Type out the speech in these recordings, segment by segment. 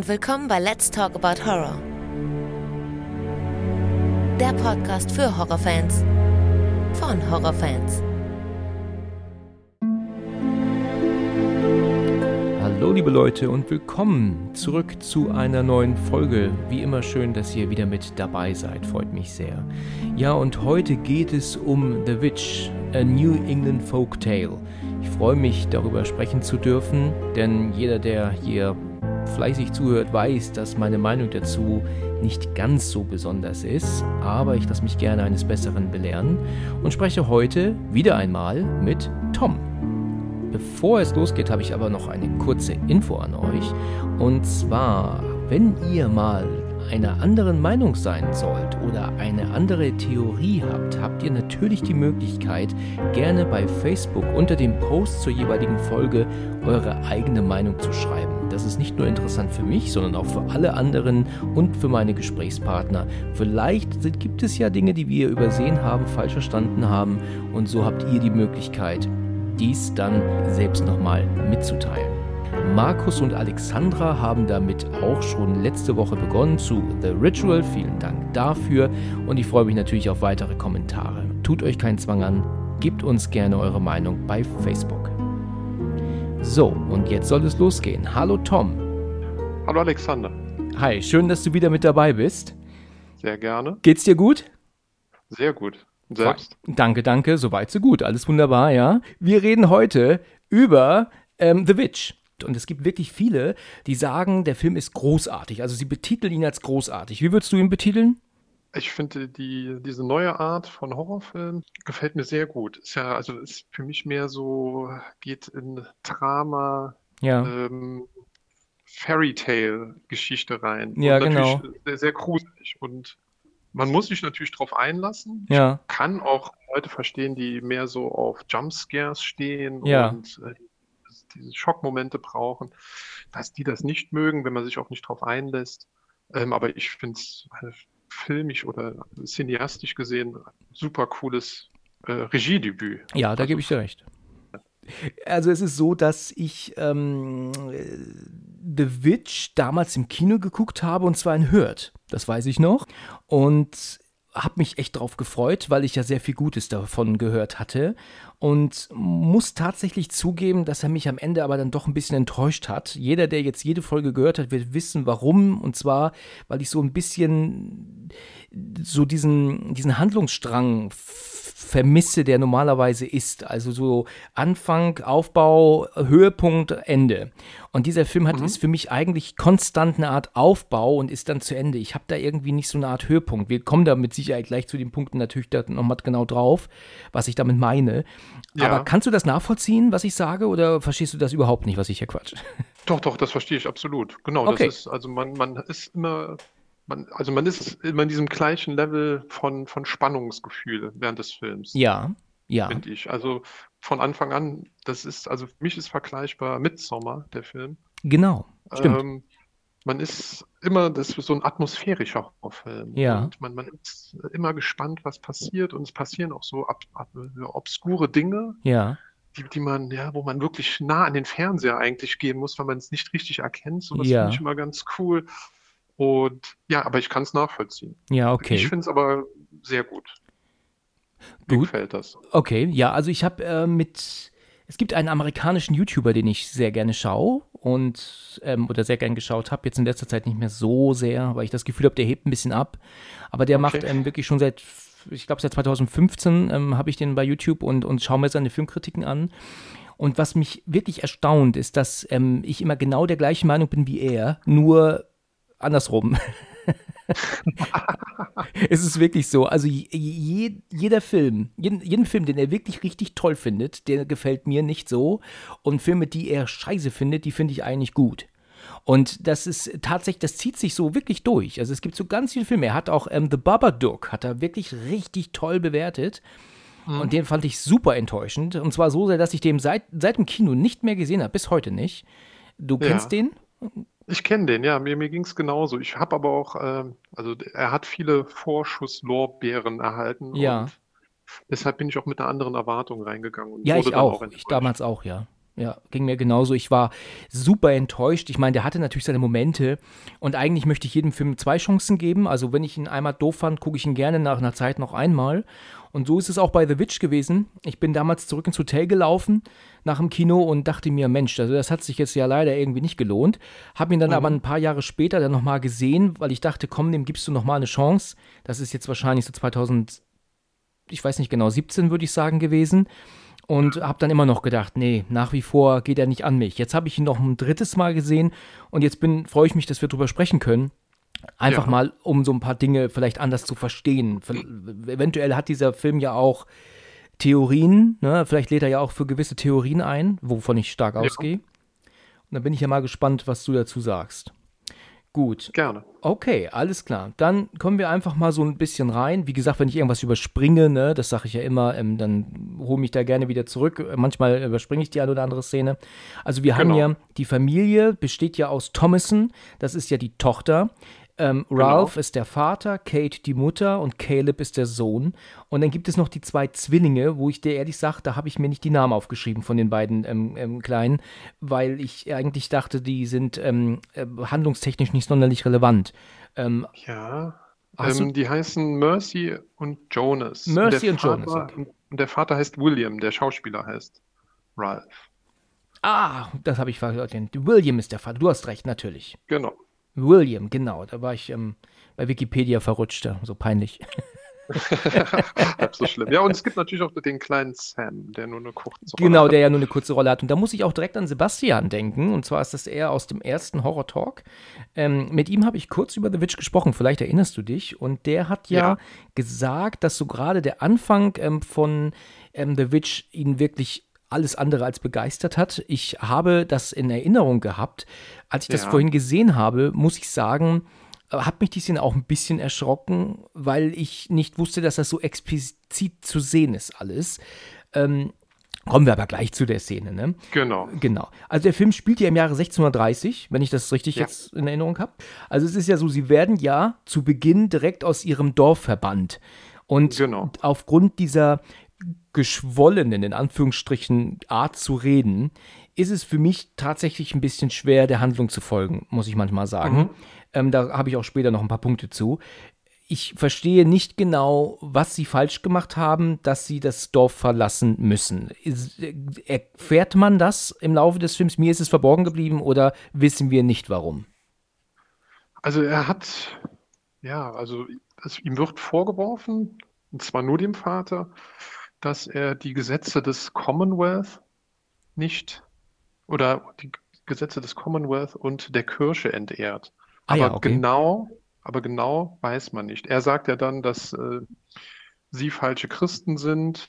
und willkommen bei Let's Talk About Horror. Der Podcast für Horrorfans von Horrorfans. Hallo liebe Leute und willkommen zurück zu einer neuen Folge. Wie immer schön, dass ihr wieder mit dabei seid, freut mich sehr. Ja, und heute geht es um The Witch, a New England Folk Tale. Ich freue mich darüber sprechen zu dürfen, denn jeder, der hier fleißig zuhört, weiß, dass meine Meinung dazu nicht ganz so besonders ist, aber ich lasse mich gerne eines Besseren belehren und spreche heute wieder einmal mit Tom. Bevor es losgeht, habe ich aber noch eine kurze Info an euch. Und zwar, wenn ihr mal einer anderen Meinung sein sollt oder eine andere Theorie habt, habt ihr natürlich die Möglichkeit, gerne bei Facebook unter dem Post zur jeweiligen Folge eure eigene Meinung zu schreiben. Das ist nicht nur interessant für mich, sondern auch für alle anderen und für meine Gesprächspartner. Vielleicht gibt es ja Dinge, die wir übersehen haben, falsch verstanden haben und so habt ihr die Möglichkeit, dies dann selbst nochmal mitzuteilen. Markus und Alexandra haben damit auch schon letzte Woche begonnen zu The Ritual. Vielen Dank dafür und ich freue mich natürlich auf weitere Kommentare. Tut euch keinen Zwang an, gebt uns gerne eure Meinung bei Facebook. So, und jetzt soll es losgehen. Hallo Tom. Hallo Alexander. Hi, schön, dass du wieder mit dabei bist. Sehr gerne. Geht's dir gut? Sehr gut. Und selbst? Danke, danke. Soweit, so gut. Alles wunderbar, ja. Wir reden heute über ähm, The Witch. Und es gibt wirklich viele, die sagen, der Film ist großartig. Also sie betiteln ihn als großartig. Wie würdest du ihn betiteln? Ich finde, die, diese neue Art von Horrorfilm gefällt mir sehr gut. Ist ja, also ist für mich mehr so, geht in Drama, Ja, ähm, Fairy Tale-Geschichte rein. Ja, und natürlich genau. Sehr, sehr gruselig. Und man muss sich natürlich darauf einlassen. ja, Ich kann auch Leute verstehen, die mehr so auf Jumpscares stehen Ja. und äh, diese Schockmomente brauchen, dass die das nicht mögen, wenn man sich auch nicht darauf einlässt. Ähm, aber ich finde es filmisch oder cineastisch gesehen super cooles äh, Regiedebüt. ja, da gebe ich dir recht. Also es ist so, dass ich ähm, äh, The Witch damals im Kino geguckt habe und zwar in Hürth. Das weiß ich noch. Und habe mich echt drauf gefreut, weil ich ja sehr viel Gutes davon gehört hatte. Und muss tatsächlich zugeben, dass er mich am Ende aber dann doch ein bisschen enttäuscht hat. Jeder, der jetzt jede Folge gehört hat, wird wissen, warum. Und zwar, weil ich so ein bisschen so diesen, diesen Handlungsstrang vermisse, der normalerweise ist. Also so Anfang, Aufbau, Höhepunkt, Ende. Und dieser Film hat, ist für mich eigentlich konstant eine Art Aufbau und ist dann zu Ende. Ich habe da irgendwie nicht so eine Art Höhepunkt. Wir kommen da mit Sicherheit gleich zu den Punkten natürlich da nochmal genau drauf, was ich damit meine. Ja. Aber kannst du das nachvollziehen, was ich sage, oder verstehst du das überhaupt nicht, was ich hier quatsch? Doch, doch, das verstehe ich absolut. Genau, Okay. das ist, also man, man ist immer, man, also man ist immer in diesem gleichen Level von, von Spannungsgefühl während des Films. Ja, ja, finde ich. Also von Anfang an, das ist, also für mich ist vergleichbar Midsommar, der Film. genau. Stimmt. Ähm, man ist immer, das ist so ein atmosphärischer Horrorfilm. Ja. Und man, man ist immer gespannt, was passiert. Und es passieren auch so ab, ab, obskure Dinge, ja, die, die man, ja, wo man wirklich nah an den Fernseher eigentlich gehen muss, weil man es nicht richtig erkennt. So, das Ja. finde ich immer ganz cool. Und ja, aber ich kann es nachvollziehen. ja, Ich okay. finde es aber sehr gut. Mir Gut. gefällt das. Okay, ja, also ich habe äh, mit, es gibt einen amerikanischen YouTuber, den ich sehr gerne schaue und ähm, oder sehr gerne geschaut habe, jetzt in letzter Zeit nicht mehr so sehr, weil ich das Gefühl habe, der hebt ein bisschen ab. Aber der macht Okay. ähm, wirklich schon seit, ich glaube seit 2015 ähm, habe ich den bei YouTube und, und schaue mir seine Filmkritiken an. Und was mich wirklich erstaunt, ist, dass ähm, ich immer genau der gleichen Meinung bin wie er, nur andersrum. es ist wirklich so. Also je, je, jeder Film, jeden, jeden Film, den er wirklich richtig toll findet, der gefällt mir nicht so. Und Filme, die er scheiße findet, die finde ich eigentlich gut. Und das ist tatsächlich, das zieht sich so wirklich durch. Also es gibt so ganz viele Filme. Er hat auch ähm, The Babadook, hat er wirklich richtig toll bewertet. Und den fand ich super enttäuschend. Und zwar so sehr, dass ich den seit, seit dem Kino nicht mehr gesehen habe, bis heute nicht. Du Ja. kennst den? Ich kenne den, ja, mir, mir ging es genauso. Ich habe aber auch, ähm, also er hat viele Vorschusslorbeeren erhalten Ja. und deshalb bin ich auch mit einer anderen Erwartung reingegangen und Ja, wurde ich auch. auch Ich damals auch, ja. ja, ging mir genauso. Ich war super enttäuscht. Ich meine, der hatte natürlich seine Momente und eigentlich möchte ich jedem Film zwei Chancen geben. Also, wenn ich ihn einmal doof fand, gucke ich ihn gerne nach einer Zeit noch einmal. Und so ist es auch bei The Witch gewesen. Ich bin damals zurück ins Hotel gelaufen nach dem Kino und dachte mir, Mensch, also das hat sich jetzt ja leider irgendwie nicht gelohnt. Hab ihn dann mhm. aber ein paar Jahre später dann nochmal gesehen, weil ich dachte, komm, dem gibst du nochmal eine Chance. Das ist jetzt wahrscheinlich so 2000, ich weiß nicht genau, 17 würde ich sagen gewesen und habe dann immer noch gedacht, nee, nach wie vor geht er nicht an mich. Jetzt habe ich ihn noch ein drittes Mal gesehen und jetzt bin freue ich mich, dass wir drüber sprechen können. Einfach ja. mal, um so ein paar Dinge vielleicht anders zu verstehen. Eventuell hat dieser Film ja auch Theorien, ne? vielleicht lädt er ja auch für gewisse Theorien ein, wovon ich stark ja. ausgehe. Und dann bin ich ja mal gespannt, was du dazu sagst. Gut. Gerne. Okay, alles klar. Dann kommen wir einfach mal so ein bisschen rein. Wie gesagt, wenn ich irgendwas überspringe, ne, das sage ich ja immer, ähm, dann hole mich da gerne wieder zurück. Manchmal überspringe ich die eine oder andere Szene. Also wir genau. haben ja, die Familie besteht ja aus Thomason, das ist ja die Tochter. Ähm, genau. Ralph genau. ist der Vater, Kate die Mutter und Caleb ist der Sohn. Und dann gibt es noch die zwei Zwillinge, wo ich dir ehrlich sage, da habe ich mir nicht die Namen aufgeschrieben von den beiden ähm, ähm, Kleinen, weil ich eigentlich dachte, die sind ähm, äh, handlungstechnisch nicht sonderlich relevant. Ähm, ja, ähm, die heißen Mercy und Jonas. Mercy und, und Vater, Jonas. Okay. Und der Vater heißt William, der Schauspieler heißt Ralph. Ah, das habe ich vergessen. William ist der Vater. Du hast recht, natürlich. Genau. William, genau. Da war ich ähm, bei Wikipedia verrutscht, so peinlich. Halb so schlimm. Ja, und es gibt natürlich auch den kleinen Sam, der nur eine kurze Rolle genau, hat. Genau, der ja nur eine kurze Rolle hat. Und da muss ich auch direkt an Sebastian denken. Und zwar ist das er aus dem ersten Horror Talk. Ähm, mit ihm habe ich kurz über The Witch gesprochen. Vielleicht erinnerst du dich. Und der hat ja, ja. gesagt, dass so gerade der Anfang ähm, von ähm, The Witch ihn wirklich alles andere als begeistert hat. Ich habe das in Erinnerung gehabt. Als ich das ja. vorhin gesehen habe, muss ich sagen, äh, hat mich die Szene auch ein bisschen erschrocken, weil ich nicht wusste, dass das so explizit zu sehen ist alles. Ähm, kommen wir aber gleich zu der Szene, ne? Genau. Genau. Also der Film spielt ja im Jahre 1630, wenn ich das richtig ja. jetzt in Erinnerung habe. Also es ist ja so, sie werden ja zu Beginn direkt aus ihrem Dorf verbannt. Und genau. aufgrund dieser geschwollenen, in Anführungsstrichen, Art zu reden, ist es für mich tatsächlich ein bisschen schwer, der Handlung zu folgen, muss ich manchmal sagen. Mhm. Ähm, da habe ich auch später noch ein paar Punkte zu. Ich verstehe nicht genau, was sie falsch gemacht haben, dass sie das Dorf verlassen müssen. Ist, erfährt man das im Laufe des Films? Mir ist es verborgen geblieben oder wissen wir nicht warum? Also er hat, ja, also es, ihm wird vorgeworfen, und zwar nur dem Vater, dass er die Gesetze des Commonwealth nicht oder die Gesetze des Commonwealth und der Kirche entehrt. Ah, aber ja, okay. genau, aber genau weiß man nicht. Er sagt ja dann, dass äh, sie falsche Christen sind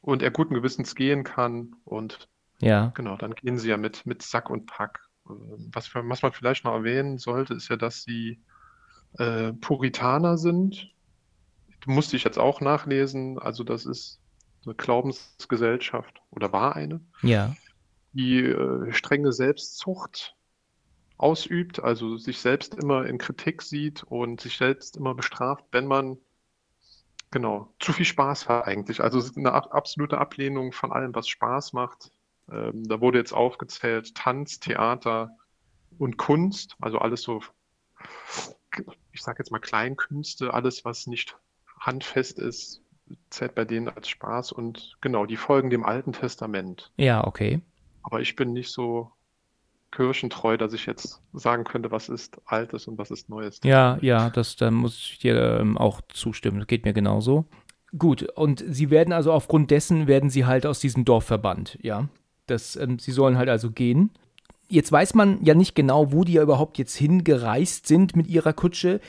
und er guten Gewissens gehen kann und ja. genau, dann gehen sie ja mit, mit Sack und Pack. Was, für, was man vielleicht noch erwähnen sollte, ist ja, dass sie äh, Puritaner sind. Musste ich jetzt auch nachlesen. Also das ist eine Glaubensgesellschaft oder war eine, ja. die äh, strenge Selbstzucht ausübt, also sich selbst immer in Kritik sieht und sich selbst immer bestraft, wenn man genau zu viel Spaß hat eigentlich. Also eine absolute Ablehnung von allem, was Spaß macht. Ähm, da wurde jetzt aufgezählt Tanz, Theater und Kunst, also alles so, ich sage jetzt mal Kleinkünste, alles, was nicht handfest ist, zählt bei denen als Spaß und genau, die folgen dem Alten Testament. Ja, okay. Aber ich bin nicht so kirchentreu, dass ich jetzt sagen könnte, was ist Altes und was ist Neues. Ja, ja, das da muss ich dir ähm, auch zustimmen. Das geht mir genauso. Gut, und sie werden also aufgrund dessen werden sie halt aus diesem Dorf verbannt, ja. Das, ähm, sie sollen halt also gehen. Jetzt weiß man ja nicht genau, wo die ja überhaupt jetzt hingereist sind mit ihrer Kutsche.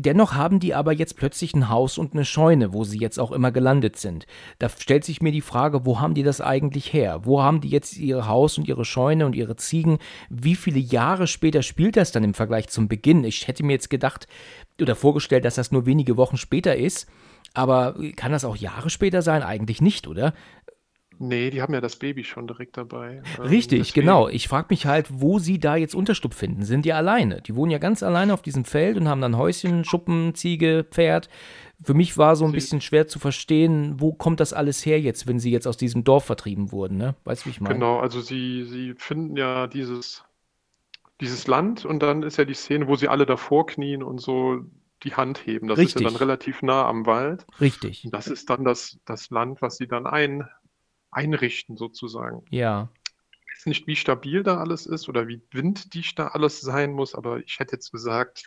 Dennoch haben die aber jetzt plötzlich ein Haus und eine Scheune, wo sie jetzt auch immer gelandet sind. Da stellt sich mir die Frage, wo haben die das eigentlich her? Wo haben die jetzt ihr Haus und ihre Scheune und ihre Ziegen? Wie viele Jahre später spielt das dann im Vergleich zum Beginn? Ich hätte mir jetzt gedacht oder vorgestellt, dass das nur wenige Wochen später ist. Aber kann das auch Jahre später sein? Eigentlich nicht, oder? Nee, die haben ja das Baby schon direkt dabei. Ähm, Richtig, deswegen- genau. Ich frage mich halt, wo sie da jetzt Unterschlupf finden. Sind die alleine? Die wohnen ja ganz alleine auf diesem Feld und haben dann Häuschen, Schuppen, Ziege, Pferd. Für mich war so ein Sie- bisschen schwer zu verstehen, wo kommt das alles her jetzt, wenn sie jetzt aus diesem Dorf vertrieben wurden, ne? Weißt du, wie ich meine? Genau, also sie, sie finden ja dieses, dieses Land und dann ist ja die Szene, wo sie alle davor knien und so die Hand heben. Das ist ja Richtig. dann relativ nah am Wald. Richtig. Und das ist dann das, das Land, was sie dann ein, einrichten, sozusagen. Ja. Ich weiß nicht, wie stabil da alles ist oder wie winddicht da alles sein muss, aber ich hätte jetzt gesagt,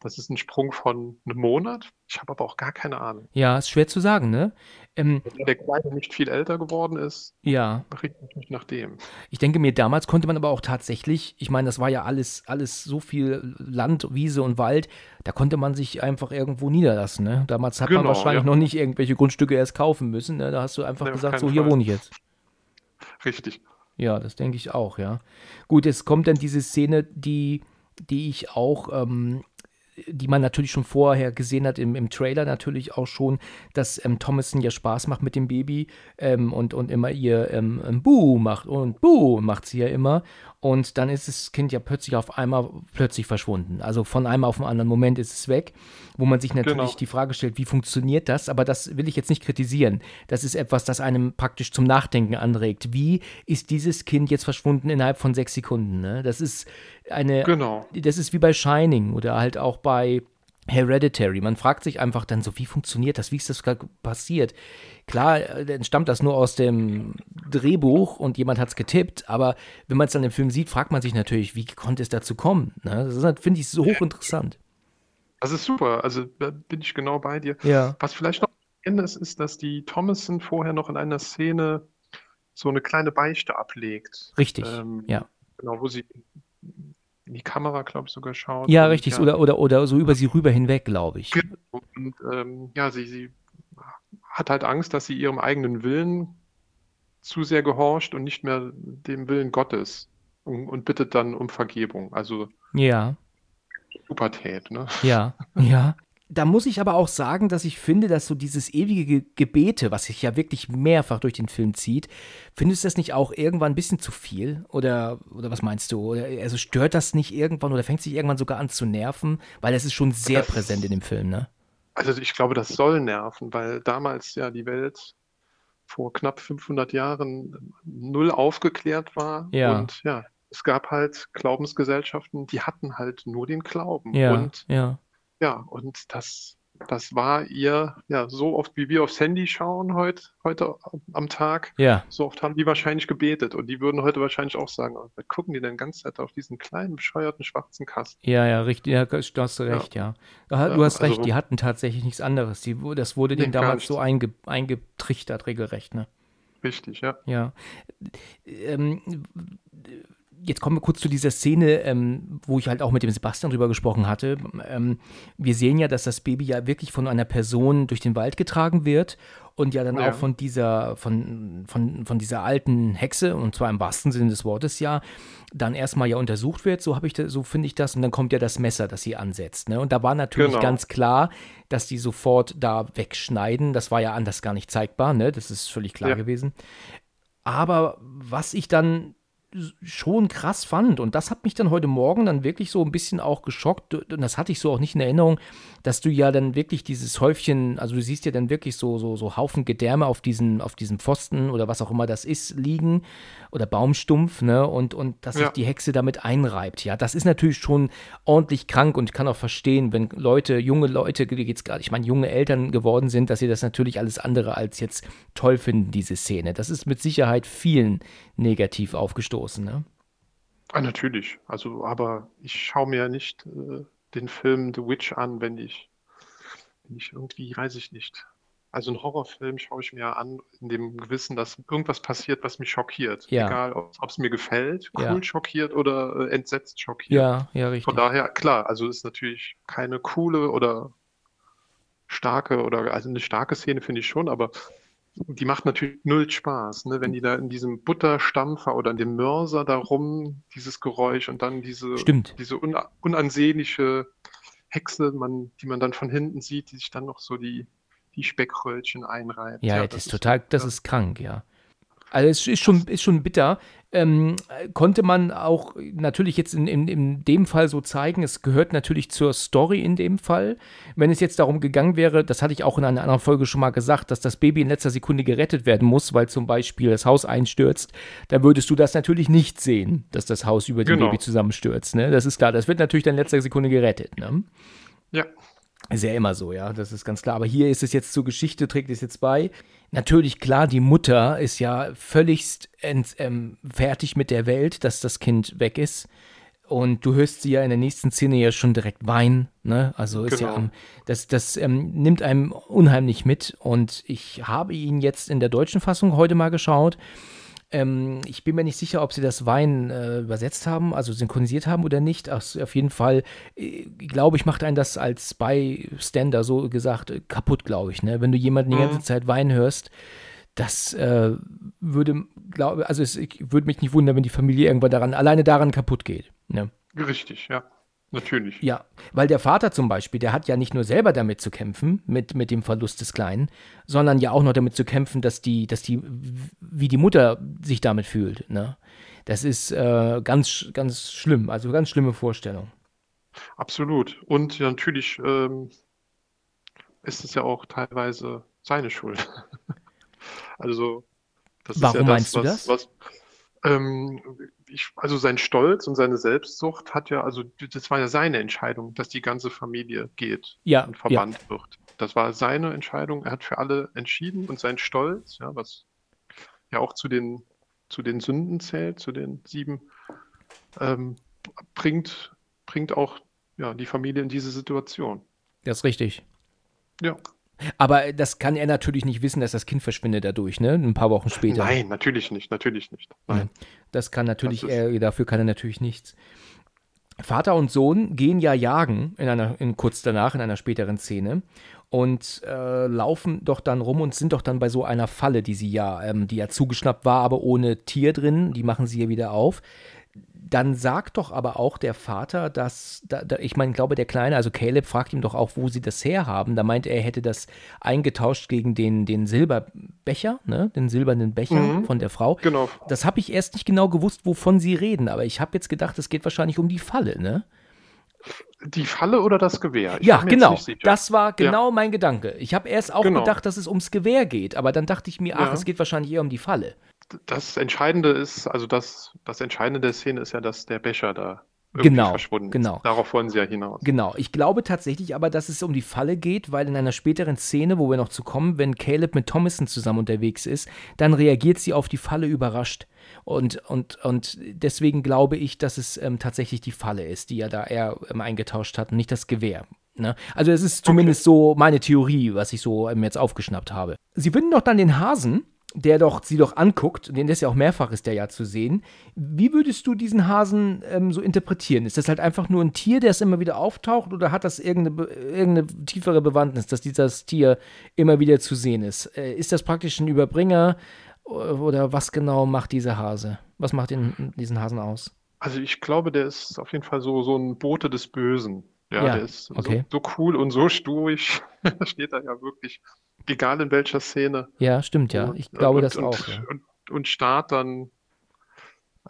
das ist ein Sprung von einem Monat. Ich habe aber auch gar keine Ahnung. Ja, ist schwer zu sagen, ne? Ähm, Wenn der Kleine nicht viel älter geworden ist, ja. richtet mich nicht nach dem. Ich denke mir, damals konnte man aber auch tatsächlich, ich meine, das war ja alles, alles so viel Land, Wiese und Wald, da konnte man sich einfach irgendwo niederlassen. Ne? Damals hat man Genau, wahrscheinlich ja. noch nicht irgendwelche Grundstücke erst kaufen müssen. Ne? Da hast du einfach Nee, gesagt, so hier Fall. wohne ich jetzt. Richtig. Ja, das denke ich auch, ja. Gut, jetzt kommt dann diese Szene, die, die ich auch, ähm, die man natürlich schon vorher gesehen hat, im, im Trailer natürlich auch schon, dass ähm, Thomason ja Spaß macht mit dem Baby ähm, und, und immer ihr ähm, ähm, Buh macht und Buh macht sie ja immer. Und dann ist das Kind ja plötzlich auf einmal plötzlich verschwunden. Also von einem auf den anderen Moment ist es weg, wo man sich natürlich Genau. die Frage stellt, wie funktioniert das? Aber das will ich jetzt nicht kritisieren. Das ist etwas, das einem praktisch zum Nachdenken anregt. Wie ist dieses Kind jetzt verschwunden innerhalb von sechs Sekunden? Ne? Das ist eine, Genau. das ist wie bei Shining oder halt auch bei Hereditary. Man fragt sich einfach dann so, wie funktioniert das? Wie ist das gerade passiert? Klar, äh, dann stammt das nur aus dem Drehbuch und jemand hat es getippt, aber wenn man es dann im Film sieht, fragt man sich natürlich, wie konnte es dazu kommen? Ne? Das ist, halt, finde ich, so hochinteressant. Das ist super. Also da bin ich genau bei dir. Ja. Was vielleicht noch ist, ist, dass die Thomason vorher noch in einer Szene so eine kleine Beichte ablegt. Richtig. Ähm, ja. Genau, wo sie in die Kamera, glaube ich, sogar schaut. Ja, Und richtig. ja, Oder, oder, oder so über sie rüber hinweg, glaube ich. Und ähm, ja, sie, sie hat halt Angst, dass sie ihrem eigenen Willen zu sehr gehorcht und nicht mehr dem Willen Gottes und, und bittet dann um Vergebung. Also Ja. Pubertät, ne? Ja, ja. Da muss ich aber auch sagen, dass ich finde, dass so dieses ewige Ge Gebete, was sich ja wirklich mehrfach durch den Film zieht, findest du das nicht auch irgendwann ein bisschen zu viel? Oder, oder was meinst du? Oder, also stört das nicht irgendwann oder fängt sich irgendwann sogar an zu nerven? Weil es ist schon sehr Das- präsent in dem Film, ne? Also ich glaube, das soll nerven, weil damals ja die Welt vor knapp 500 Jahren null aufgeklärt war. Ja. Und ja, es gab halt Glaubensgesellschaften, die hatten halt nur den Glauben. Ja, Und ja. Ja, und das, das war ihr, ja, so oft wie wir aufs Handy schauen heute, heute am Tag, Ja, so oft haben die wahrscheinlich gebetet. Und die würden heute wahrscheinlich auch sagen, oh, was gucken die denn die ganze Zeit auf diesen kleinen, bescheuerten schwarzen Kasten? ja, ja, richtig, ja, da hast du recht, ja. Da- Du Ja, hast recht, also- die hatten tatsächlich nichts anderes. Die, das wurde Nee, denen gar damals so einge, eingetrichtert, regelrecht, ne? Richtig, ja. Ja. Ähm, jetzt kommen wir kurz zu dieser Szene, ähm, wo ich halt auch mit dem Sebastian drüber gesprochen hatte. Ähm, wir sehen ja, dass das Baby ja wirklich von einer Person durch den Wald getragen wird und ja dann Ja. auch von dieser, von, von, von dieser alten Hexe, und zwar im wahrsten Sinne des Wortes ja, dann erstmal ja untersucht wird, so habe ich so finde ich das, und dann kommt ja das Messer, das sie ansetzt. Ne? Und da war natürlich Genau. ganz klar, dass die sofort da wegschneiden. Das war ja anders gar nicht zeigbar, ne? Das ist völlig klar Ja. gewesen. Aber was ich dann schon krass fand, und das hat mich dann heute Morgen dann wirklich so ein bisschen auch geschockt, und das hatte ich so auch nicht in Erinnerung, dass du ja dann wirklich dieses Häufchen, also du siehst ja dann wirklich so, so, so Haufen Gedärme auf diesen, auf diesem Pfosten oder was auch immer das ist, liegen oder Baumstumpf, ne, und, und dass sich Ja. die Hexe damit einreibt. Ja, das ist natürlich schon ordentlich krank und ich kann auch verstehen, wenn Leute, junge Leute, jetzt gerade, ich meine, junge Eltern geworden sind, dass sie das natürlich alles andere als jetzt toll finden, diese Szene. Das ist mit Sicherheit vielen negativ aufgestoßen, ne? Ah, natürlich. Also, aber ich schaue mir ja nicht äh, den Film The Witch an, wenn ich, wenn ich irgendwie, weiß ich nicht. Also einen Horrorfilm schaue ich mir ja an, in dem Gewissen, dass irgendwas passiert, was mich schockiert. Ja. Egal, ob es mir gefällt, cool Ja. schockiert oder äh, entsetzt schockiert. Ja, ja, richtig. Von daher, klar, also ist natürlich keine coole oder starke oder also eine starke Szene finde ich schon, aber die macht natürlich null Spaß, ne? Wenn die da in diesem Butterstampfer oder in dem Mörser da rum, dieses Geräusch und dann diese, Stimmt. diese un unansehnliche Hexe, man, die man dann von hinten sieht, die sich dann noch so die, die Speckröllchen einreibt. Ja, das, ist total, das ja. ist krank, ja. Also es ist schon, ist schon bitter. Ähm, konnte man auch natürlich jetzt in, in, in dem Fall so zeigen, es gehört natürlich zur Story in dem Fall. Wenn es jetzt darum gegangen wäre, das hatte ich auch in einer anderen Folge schon mal gesagt, dass das Baby in letzter Sekunde gerettet werden muss, weil zum Beispiel das Haus einstürzt, dann würdest du das natürlich nicht sehen, dass das Haus über dem Genau. Baby zusammenstürzt. Ne? Das ist klar, das wird natürlich dann in letzter Sekunde gerettet. Ne? Ja, Ist ja immer so, ja, das ist ganz klar. Aber hier ist es jetzt zur Geschichte, trägt es jetzt bei. Natürlich, klar, die Mutter ist ja völligst ent, ähm, fertig mit der Welt, dass das Kind weg ist. Und du hörst sie ja in der nächsten Szene ja schon direkt weinen, ne? Also ist ja Genau. am, das, das ähm, nimmt einem unheimlich mit. Und ich habe ihn jetzt in der deutschen Fassung heute mal geschaut. Ähm, ich bin mir nicht sicher, ob sie das Wein äh, übersetzt haben, also synchronisiert haben oder nicht. Ach, auf jeden Fall, äh, glaube ich, macht einen das als Bystander so gesagt äh, kaputt, glaube ich. Ne? Wenn du jemanden die Mhm. ganze Zeit weinen hörst, das äh, würde, glaube also es ich, würde mich nicht wundern, wenn die Familie irgendwann daran, alleine daran kaputt geht. Ne? richtig, ja. Natürlich. Ja, weil der Vater zum Beispiel, der hat ja nicht nur selber damit zu kämpfen, mit, mit dem Verlust des Kleinen, sondern ja auch noch damit zu kämpfen, dass die, dass die, wie die Mutter sich damit fühlt. Ne? Das ist äh, ganz, ganz schlimm, also ganz schlimme Vorstellung. Absolut. Und natürlich ähm, ist es ja auch teilweise seine Schuld. Also, das ist Warum ja das, meinst du was, das? was ähm, ich, also sein Stolz und seine Selbstsucht hat ja, also das war ja seine Entscheidung, dass die ganze Familie geht Ja, und ja, verbannt wird. Das war seine Entscheidung. Er hat für alle entschieden und sein Stolz, ja, was ja auch zu den, zu den Sünden zählt, zu den sieben, ähm, bringt, bringt auch ja, die Familie in diese Situation. das ist richtig. Ja. Aber das kann er natürlich nicht wissen, dass das Kind verschwindet dadurch, ne? Ein paar Wochen später. Nein, natürlich nicht, natürlich nicht. Nein. Das kann natürlich, Das er, dafür kann er natürlich nichts. Vater und Sohn gehen ja jagen in einer, in, kurz danach, in einer späteren Szene und äh, laufen doch dann rum und sind doch dann bei so einer Falle, die sie ja, ähm, die ja zugeschnappt war, aber ohne Tier drin, die machen sie ja wieder auf. Dann sagt doch aber auch der Vater, dass, da, da, ich meine, glaube, der Kleine, also Caleb, fragt ihm doch auch, wo sie das herhaben. Da meint er, er hätte das eingetauscht gegen den, den Silberbecher, ne? den silbernen Becher Mhm. von der Frau. Genau. Das habe ich erst nicht genau gewusst, wovon sie reden, aber ich habe jetzt gedacht, es geht wahrscheinlich um die Falle, ne? Die Falle oder das Gewehr? Ich ja, genau. Das war genau mein Gedanke. Ich habe erst auch Genau. gedacht, dass es ums Gewehr geht, aber dann dachte ich mir, ach, Ja. es geht wahrscheinlich eher um die Falle. Das Entscheidende ist, also das, das Entscheidende der Szene ist ja, dass der Becher da irgendwie Genau, verschwunden genau. ist. Darauf wollen sie ja hinaus. Genau. Ich glaube tatsächlich aber, dass es um die Falle geht, weil in einer späteren Szene, wo wir noch zu kommen, wenn Caleb mit Thomason zusammen unterwegs ist, dann reagiert sie auf die Falle überrascht. Und, und, und deswegen glaube ich, dass es ähm, tatsächlich die Falle ist, die er da eher ähm, eingetauscht hat und nicht das Gewehr. Ne? Also es ist zumindest so meine Theorie, was ich so ähm, jetzt aufgeschnappt habe. Sie finden doch dann den Hasen, der doch sie doch anguckt, den ist ja auch mehrfach ist der ja zu sehen. Wie würdest du diesen Hasen ähm, so interpretieren? Ist das halt einfach nur ein Tier, der es immer wieder auftaucht, oder hat das irgendeine, irgendeine tiefere Bewandtnis, dass dieses Tier immer wieder zu sehen ist? Äh, ist das praktisch ein Überbringer o- oder was genau macht dieser Hase? Was macht den, diesen Hasen aus? Also ich glaube, der ist auf jeden Fall so, so ein Bote des Bösen. Ja, Ja, der ist okay. so, so cool und so stoisch. Da steht er ja wirklich, egal in welcher Szene. Ja, stimmt ja. Und- Ich glaube und, das und, auch. Ja. Und, und starrt dann,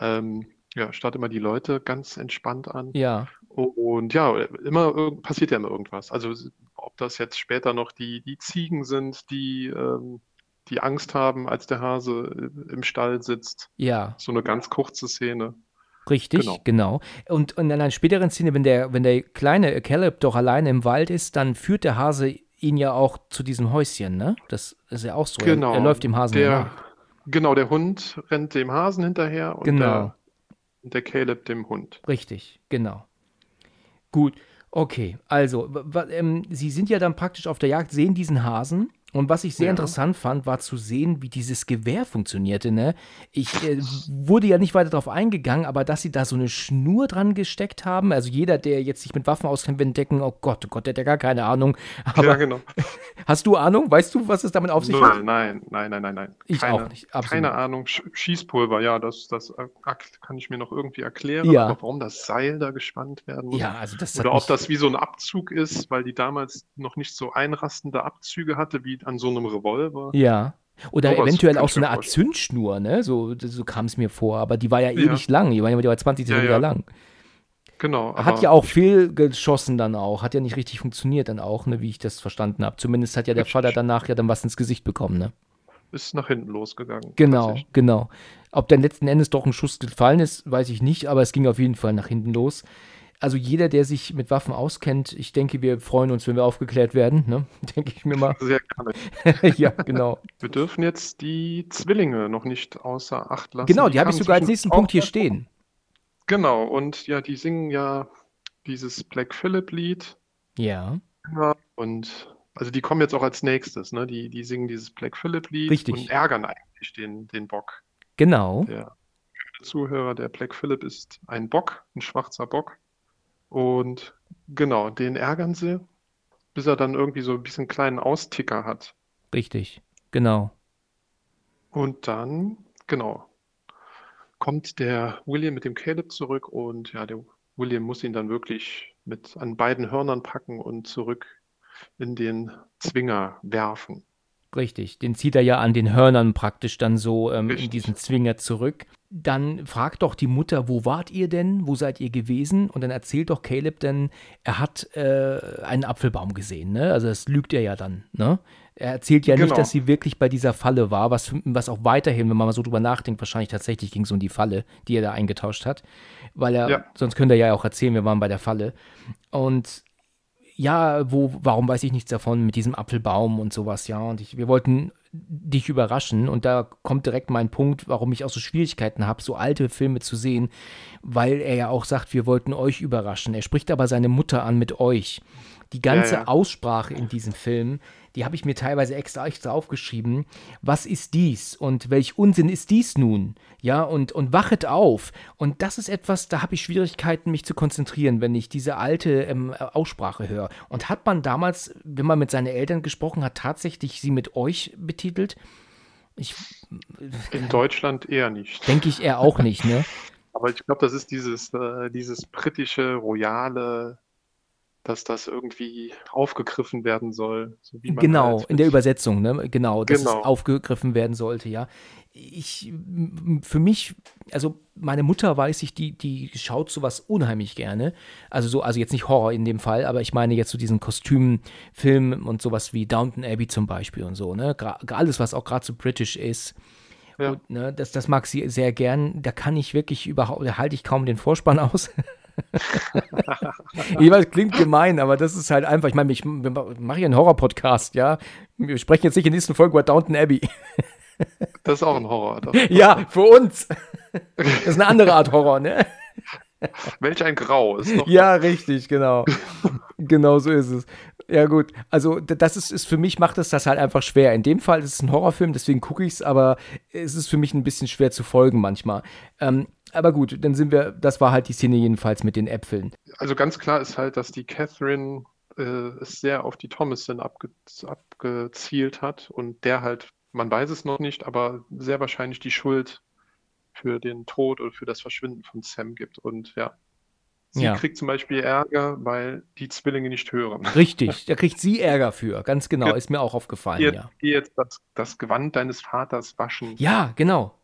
ähm, ja, starrt immer die Leute ganz entspannt an. ja, Und ja, immer passiert ja immer irgendwas. Also ob das jetzt später noch die, die Ziegen sind, die, ähm, die Angst haben, als der Hase äh, im Stall sitzt. ja. So eine ganz kurze Szene. Richtig, Genau. genau. Und, und in einer späteren Szene, wenn der, wenn der kleine Caleb doch alleine im Wald ist, dann führt der Hase ihn ja auch zu diesem Häuschen, ne? Das ist ja auch so. Er- Genau. Er, läuft dem Hasen ja Der, nach. genau, der Hund rennt dem Hasen hinterher und Genau. der, der Caleb dem Hund. Richtig, genau. Gut, okay. Also, ähm, Sie sind ja dann praktisch auf der Jagd, sehen diesen Hasen. Und was ich sehr Ja. interessant fand, war zu sehen, wie dieses Gewehr funktionierte. Ne? Ich äh, wurde ja nicht weiter darauf eingegangen, aber dass sie da so eine Schnur dran gesteckt haben. Also jeder, der jetzt sich mit Waffen auskennt, wird denken, oh Gott, oh Gott, der hat ja gar keine Ahnung. Aber Ja, genau. hast du Ahnung? Weißt du, was es damit auf sich hat? Null, nein, nein, nein, nein, nein. Ich Keine, auch nicht, absolut. keine Ahnung. Sch Schießpulver, ja, das, das äh, kann ich mir noch irgendwie erklären. Ja. Aber warum das Seil da gespannt werden muss. Ja, also das hat Oder ob das wie so ein Abzug ist, weil die damals noch nicht so einrastende Abzüge hatte wie an so einem Revolver. Ja, Oder Sowas eventuell auch so eine Art vorstellen. Zündschnur, ne? So, so kam es mir vor. Aber die war ja Ja. ewig lang. Die war ja 20 Ja, Zentimeter ja. lang. Genau. Hat ja auch fehlgeschossen dann auch. Hat ja nicht richtig funktioniert dann auch, ne? Wie ich das verstanden habe. Zumindest hat ja der. Vater danach ja dann was ins Gesicht bekommen, ne? Ist nach hinten losgegangen. Genau, genau. Ob dann letzten Endes doch ein Schuss gefallen ist, weiß ich nicht, aber es ging auf jeden Fall nach hinten los. Also jeder, der sich mit Waffen auskennt, ich denke, wir freuen uns, wenn wir aufgeklärt werden, ne? Denke ich mir mal. Sehr gerne. ja, genau. Wir dürfen jetzt die Zwillinge noch nicht außer Acht lassen. Genau, die habe ich sogar als nächsten Punkt hier stehen. Genau, und ja, die singen ja dieses Black Phillip-Lied. Ja, Ja, und also die kommen jetzt auch als nächstes, ne? Die, die singen dieses Black Phillip-Lied Richtig. und ärgern eigentlich den, den Bock. genau. Der Zuhörer, der Black Phillip ist ein Bock, ein schwarzer Bock. Und genau, den ärgern sie, bis er dann irgendwie so ein bisschen kleinen Austicker hat. Richtig. Genau. Und dann, genau, kommt der William mit dem Caleb zurück und ja, der William muss ihn dann wirklich mit an beiden Hörnern packen und zurück in den Zwinger werfen. Richtig, den zieht er ja an den Hörnern praktisch dann so ähm, in diesen Zwinger zurück. Dann fragt doch die Mutter, wo wart ihr denn? Wo seid ihr gewesen? Und dann erzählt doch Caleb dann, er hat äh, einen Apfelbaum gesehen, ne? Also das lügt er ja dann, ne? Er erzählt ja nicht, Genau. dass sie wirklich bei dieser Falle war, was, was auch weiterhin, wenn man mal so drüber nachdenkt, wahrscheinlich tatsächlich ging es um die Falle, die er da eingetauscht hat. Weil er, Ja. sonst könnte er ja auch erzählen, wir waren bei der Falle. Und ja, wo, warum weiß ich nichts davon mit diesem Apfelbaum und sowas, ja. Und ich, wir wollten dich überraschen und da kommt direkt mein Punkt, warum ich auch so Schwierigkeiten habe, so alte Filme zu sehen, weil er ja auch sagt, wir wollten euch überraschen. Er spricht aber seine Mutter an mit euch. Die ganze Ja, ja. Aussprache in diesem Film, die habe ich mir teilweise extra, extra aufgeschrieben. Was ist dies und welch Unsinn ist dies nun? Ja, und, und wachet auf. Und das ist etwas, da habe ich Schwierigkeiten, mich zu konzentrieren, wenn ich diese alte ähm, Aussprache höre. Und hat man damals, wenn man mit seinen Eltern gesprochen hat, tatsächlich sie mit euch betitelt? Ich In Deutschland eher nicht. denke ich eher auch nicht, ne? Aber ich glaube, das ist dieses, äh, dieses britische, royale, dass das irgendwie aufgegriffen werden soll. So wie man Genau, halt in der Übersetzung, ne? Genau, dass es Genau. aufgegriffen werden sollte, ja. Ich, für mich, also meine Mutter weiß ich, die, die schaut sowas unheimlich gerne. Also so, also jetzt nicht Horror in dem Fall, aber ich meine jetzt so diesen Kostümfilm und sowas wie Downton Abbey zum Beispiel und so, ne? Gra alles, was auch gerade so britisch ist. Ja. Und, ne, das, das mag sie sehr gern. Da kann ich wirklich überhaupt, da halte ich kaum den Vorspann aus. ich weiß, klingt gemein, aber das ist halt einfach. Ich meine, ich mache hier einen Horror-Podcast, ja. Wir sprechen jetzt nicht in der nächsten Folge über Downton Abbey. Das ist auch ein Horror. Ja, für uns. Das ist eine andere Art Horror, ne? Welch ein Grau. Ist Ja, richtig, genau. genau so ist es. Ja, gut. Also, das ist, ist für mich, macht es das halt einfach schwer. In dem Fall ist es ein Horrorfilm, deswegen gucke ich es, aber es ist für mich ein bisschen schwer zu folgen manchmal. Ähm, aber gut, dann sind wir, das war halt die Szene jedenfalls mit den Äpfeln. Also ganz klar ist halt, dass die Catherine äh, es sehr auf die Thomason abge abgezielt hat und der halt, man weiß es noch nicht, aber sehr wahrscheinlich die Schuld für den Tod oder für das Verschwinden von Sam gibt. Und ja, sie Ja. kriegt zum Beispiel Ärger, weil die Zwillinge nicht hören. Richtig, da kriegt sie Ärger für. Ganz genau, ist mir auch aufgefallen, Geh, ja. geh jetzt das, das Gewand deines Vaters waschen. Ja, genau.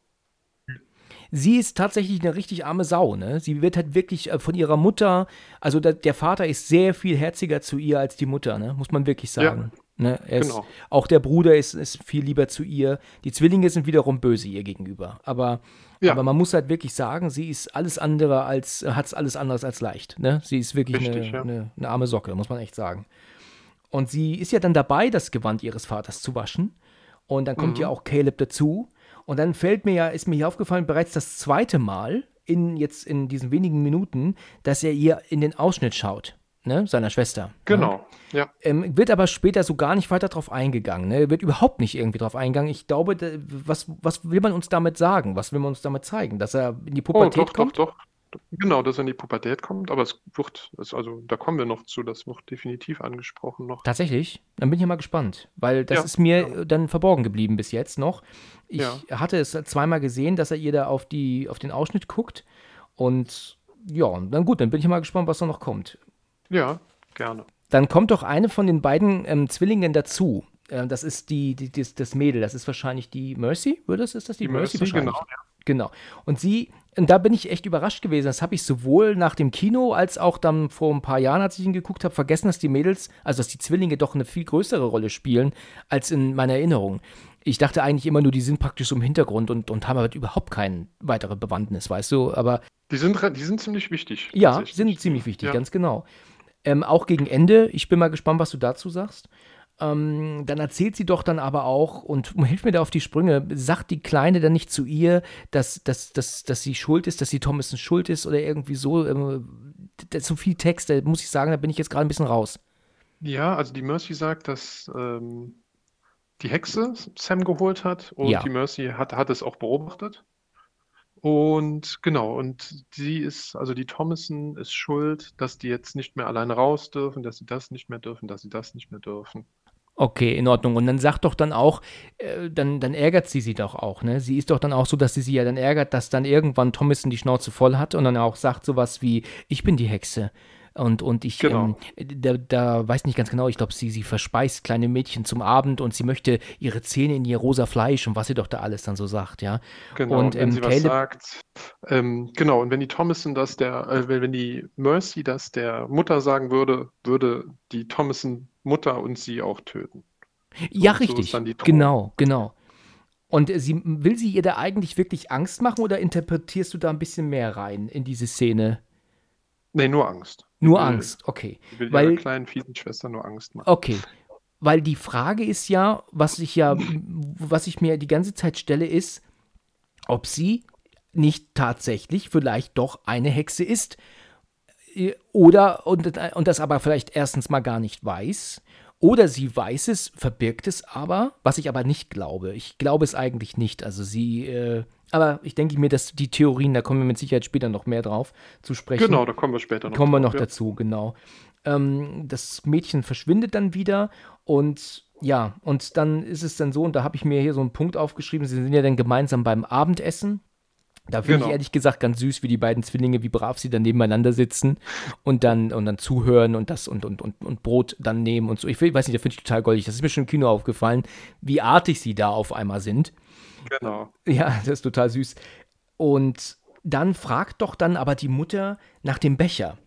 Sie ist tatsächlich eine richtig arme Sau, ne? Sie wird halt wirklich äh, von ihrer Mutter, also da, der Vater ist sehr viel herziger zu ihr als die Mutter, ne? Muss man wirklich sagen. Ne? Er ist, Genau. Auch der Bruder ist, ist viel lieber zu ihr. Die Zwillinge sind wiederum böse ihr gegenüber. Aber, Ja. aber man muss halt wirklich sagen, sie ist alles andere als, hat es alles anderes als leicht. Ne? Sie ist wirklich Richtig, eine, ja. eine, eine arme Socke, muss man echt sagen. Und sie ist ja dann dabei, das Gewand ihres Vaters zu waschen. Und dann kommt Mhm. ja auch Caleb dazu. Und dann fällt mir ja, ist mir hier aufgefallen, bereits das zweite Mal in jetzt in diesen wenigen Minuten, dass er ihr in den Ausschnitt schaut, ne, seiner Schwester. Ne? Genau, ja. Ähm, wird aber später so gar nicht weiter drauf eingegangen. Ne? Wird überhaupt nicht irgendwie drauf eingegangen. Ich glaube, was, was will man uns damit sagen? Was will man uns damit zeigen? Dass er in die Oh, Pubertät doch, kommt? doch, doch. Genau, dass er in die Pubertät kommt, aber es wird, es, also da kommen wir noch zu, das wird definitiv angesprochen noch. Tatsächlich? Dann bin ich ja mal gespannt, weil das Ja, ist mir ja. äh, dann verborgen geblieben bis jetzt noch. Ich Ja. hatte es zweimal gesehen, dass er ihr da auf, die, auf den Ausschnitt guckt. Und ja, dann gut, dann bin ich mal gespannt, was da noch kommt. Ja, gerne. Dann kommt doch eine von den beiden ähm, Zwillingen dazu. äh, das ist die, die, das, das Mädel, das ist wahrscheinlich die Mercy, würde es, ist das die, Die Mercy, Mercy, wahrscheinlich? genau, ja. Genau. Und sie, und da bin ich echt überrascht gewesen. Das habe ich sowohl nach dem Kino als auch dann vor ein paar Jahren, als ich ihn geguckt habe, vergessen, dass die Mädels, also dass die Zwillinge doch eine viel größere Rolle spielen als in meiner Erinnerung. Ich dachte eigentlich immer nur, die sind praktisch so im Hintergrund und, und haben halt überhaupt keine weitere Bewandtnis, weißt du? Aber Die sind, die sind ziemlich wichtig. ja, sind ziemlich wichtig, Ja. ganz genau. Ähm, auch gegen Ende, ich bin mal gespannt, was du dazu sagst. Ähm, dann erzählt sie doch dann aber auch und hilft mir da auf die Sprünge, sagt die Kleine dann nicht zu ihr, dass, dass, dass, dass sie schuld ist, dass sie Thomason schuld ist oder irgendwie so. Ähm, so viel Text, da muss ich sagen, da bin ich jetzt gerade ein bisschen raus. Ja, also die Mercy sagt, dass ähm, die Hexe Sam geholt hat und Ja. die Mercy hat, hat es auch beobachtet. Und genau, und sie ist, also die Thomason ist schuld, dass die jetzt nicht mehr alleine raus dürfen, dass sie das nicht mehr dürfen, dass sie das nicht mehr dürfen. Okay, in Ordnung. Und dann sagt doch dann auch, äh, dann, dann ärgert sie sie doch auch, ne? Sie ist doch dann auch so, dass sie sie ja dann ärgert, dass dann irgendwann Thomason die Schnauze voll hat und dann auch sagt sowas wie, ich bin die Hexe. Und, und ich, Genau. ähm, da, da weiß nicht ganz genau, ich glaube, sie, sie verspeist kleine Mädchen zum Abend und sie möchte ihre Zähne in ihr rosa Fleisch und was sie doch da alles dann so sagt, ja. Genau, Und, und wenn ähm, sie was Caleb- sagt, ähm, genau, und wenn die Thomason das der, äh, wenn, wenn die Mercy das der Mutter sagen würde, würde die Thomason Mutter und sie auch töten. Ja, so ist richtig. Drohung. Genau, genau. Und sie, will sie ihr da eigentlich wirklich Angst machen oder interpretierst du da ein bisschen mehr rein in diese Szene? Nee, nur Angst. Nur will- Angst, okay. Ich will Weil- kleinen fiesen Schwester nur Angst machen. Okay. Weil die Frage ist ja, was ich ja, was ich mir die ganze Zeit stelle, ist, ob sie nicht tatsächlich vielleicht doch eine Hexe ist. Äh, Oder, und, und das aber vielleicht erstens mal gar nicht weiß. Oder sie weiß es, verbirgt es aber, was ich aber nicht glaube. Ich glaube es eigentlich nicht. Also sie, äh, aber ich denke mir, dass die Theorien, da kommen wir mit Sicherheit später noch mehr drauf zu sprechen. Genau, da kommen wir später noch Kommen wir noch ja. dazu, genau. Ähm, das Mädchen verschwindet dann wieder und ja, und dann ist es dann so, und da habe ich mir hier so einen Punkt aufgeschrieben, sie sind ja dann gemeinsam beim Abendessen. Da finde ich Genau. ehrlich gesagt ganz süß, wie die beiden Zwillinge, wie brav sie dann nebeneinander sitzen und dann, und dann zuhören und das und, und, und, und Brot dann nehmen und so. Ich weiß nicht, das finde ich total goldig. Das ist mir schon im Kino aufgefallen, wie artig sie da auf einmal sind. Genau. Ja, das ist total süß. Und dann fragt doch dann aber die Mutter nach dem Becher.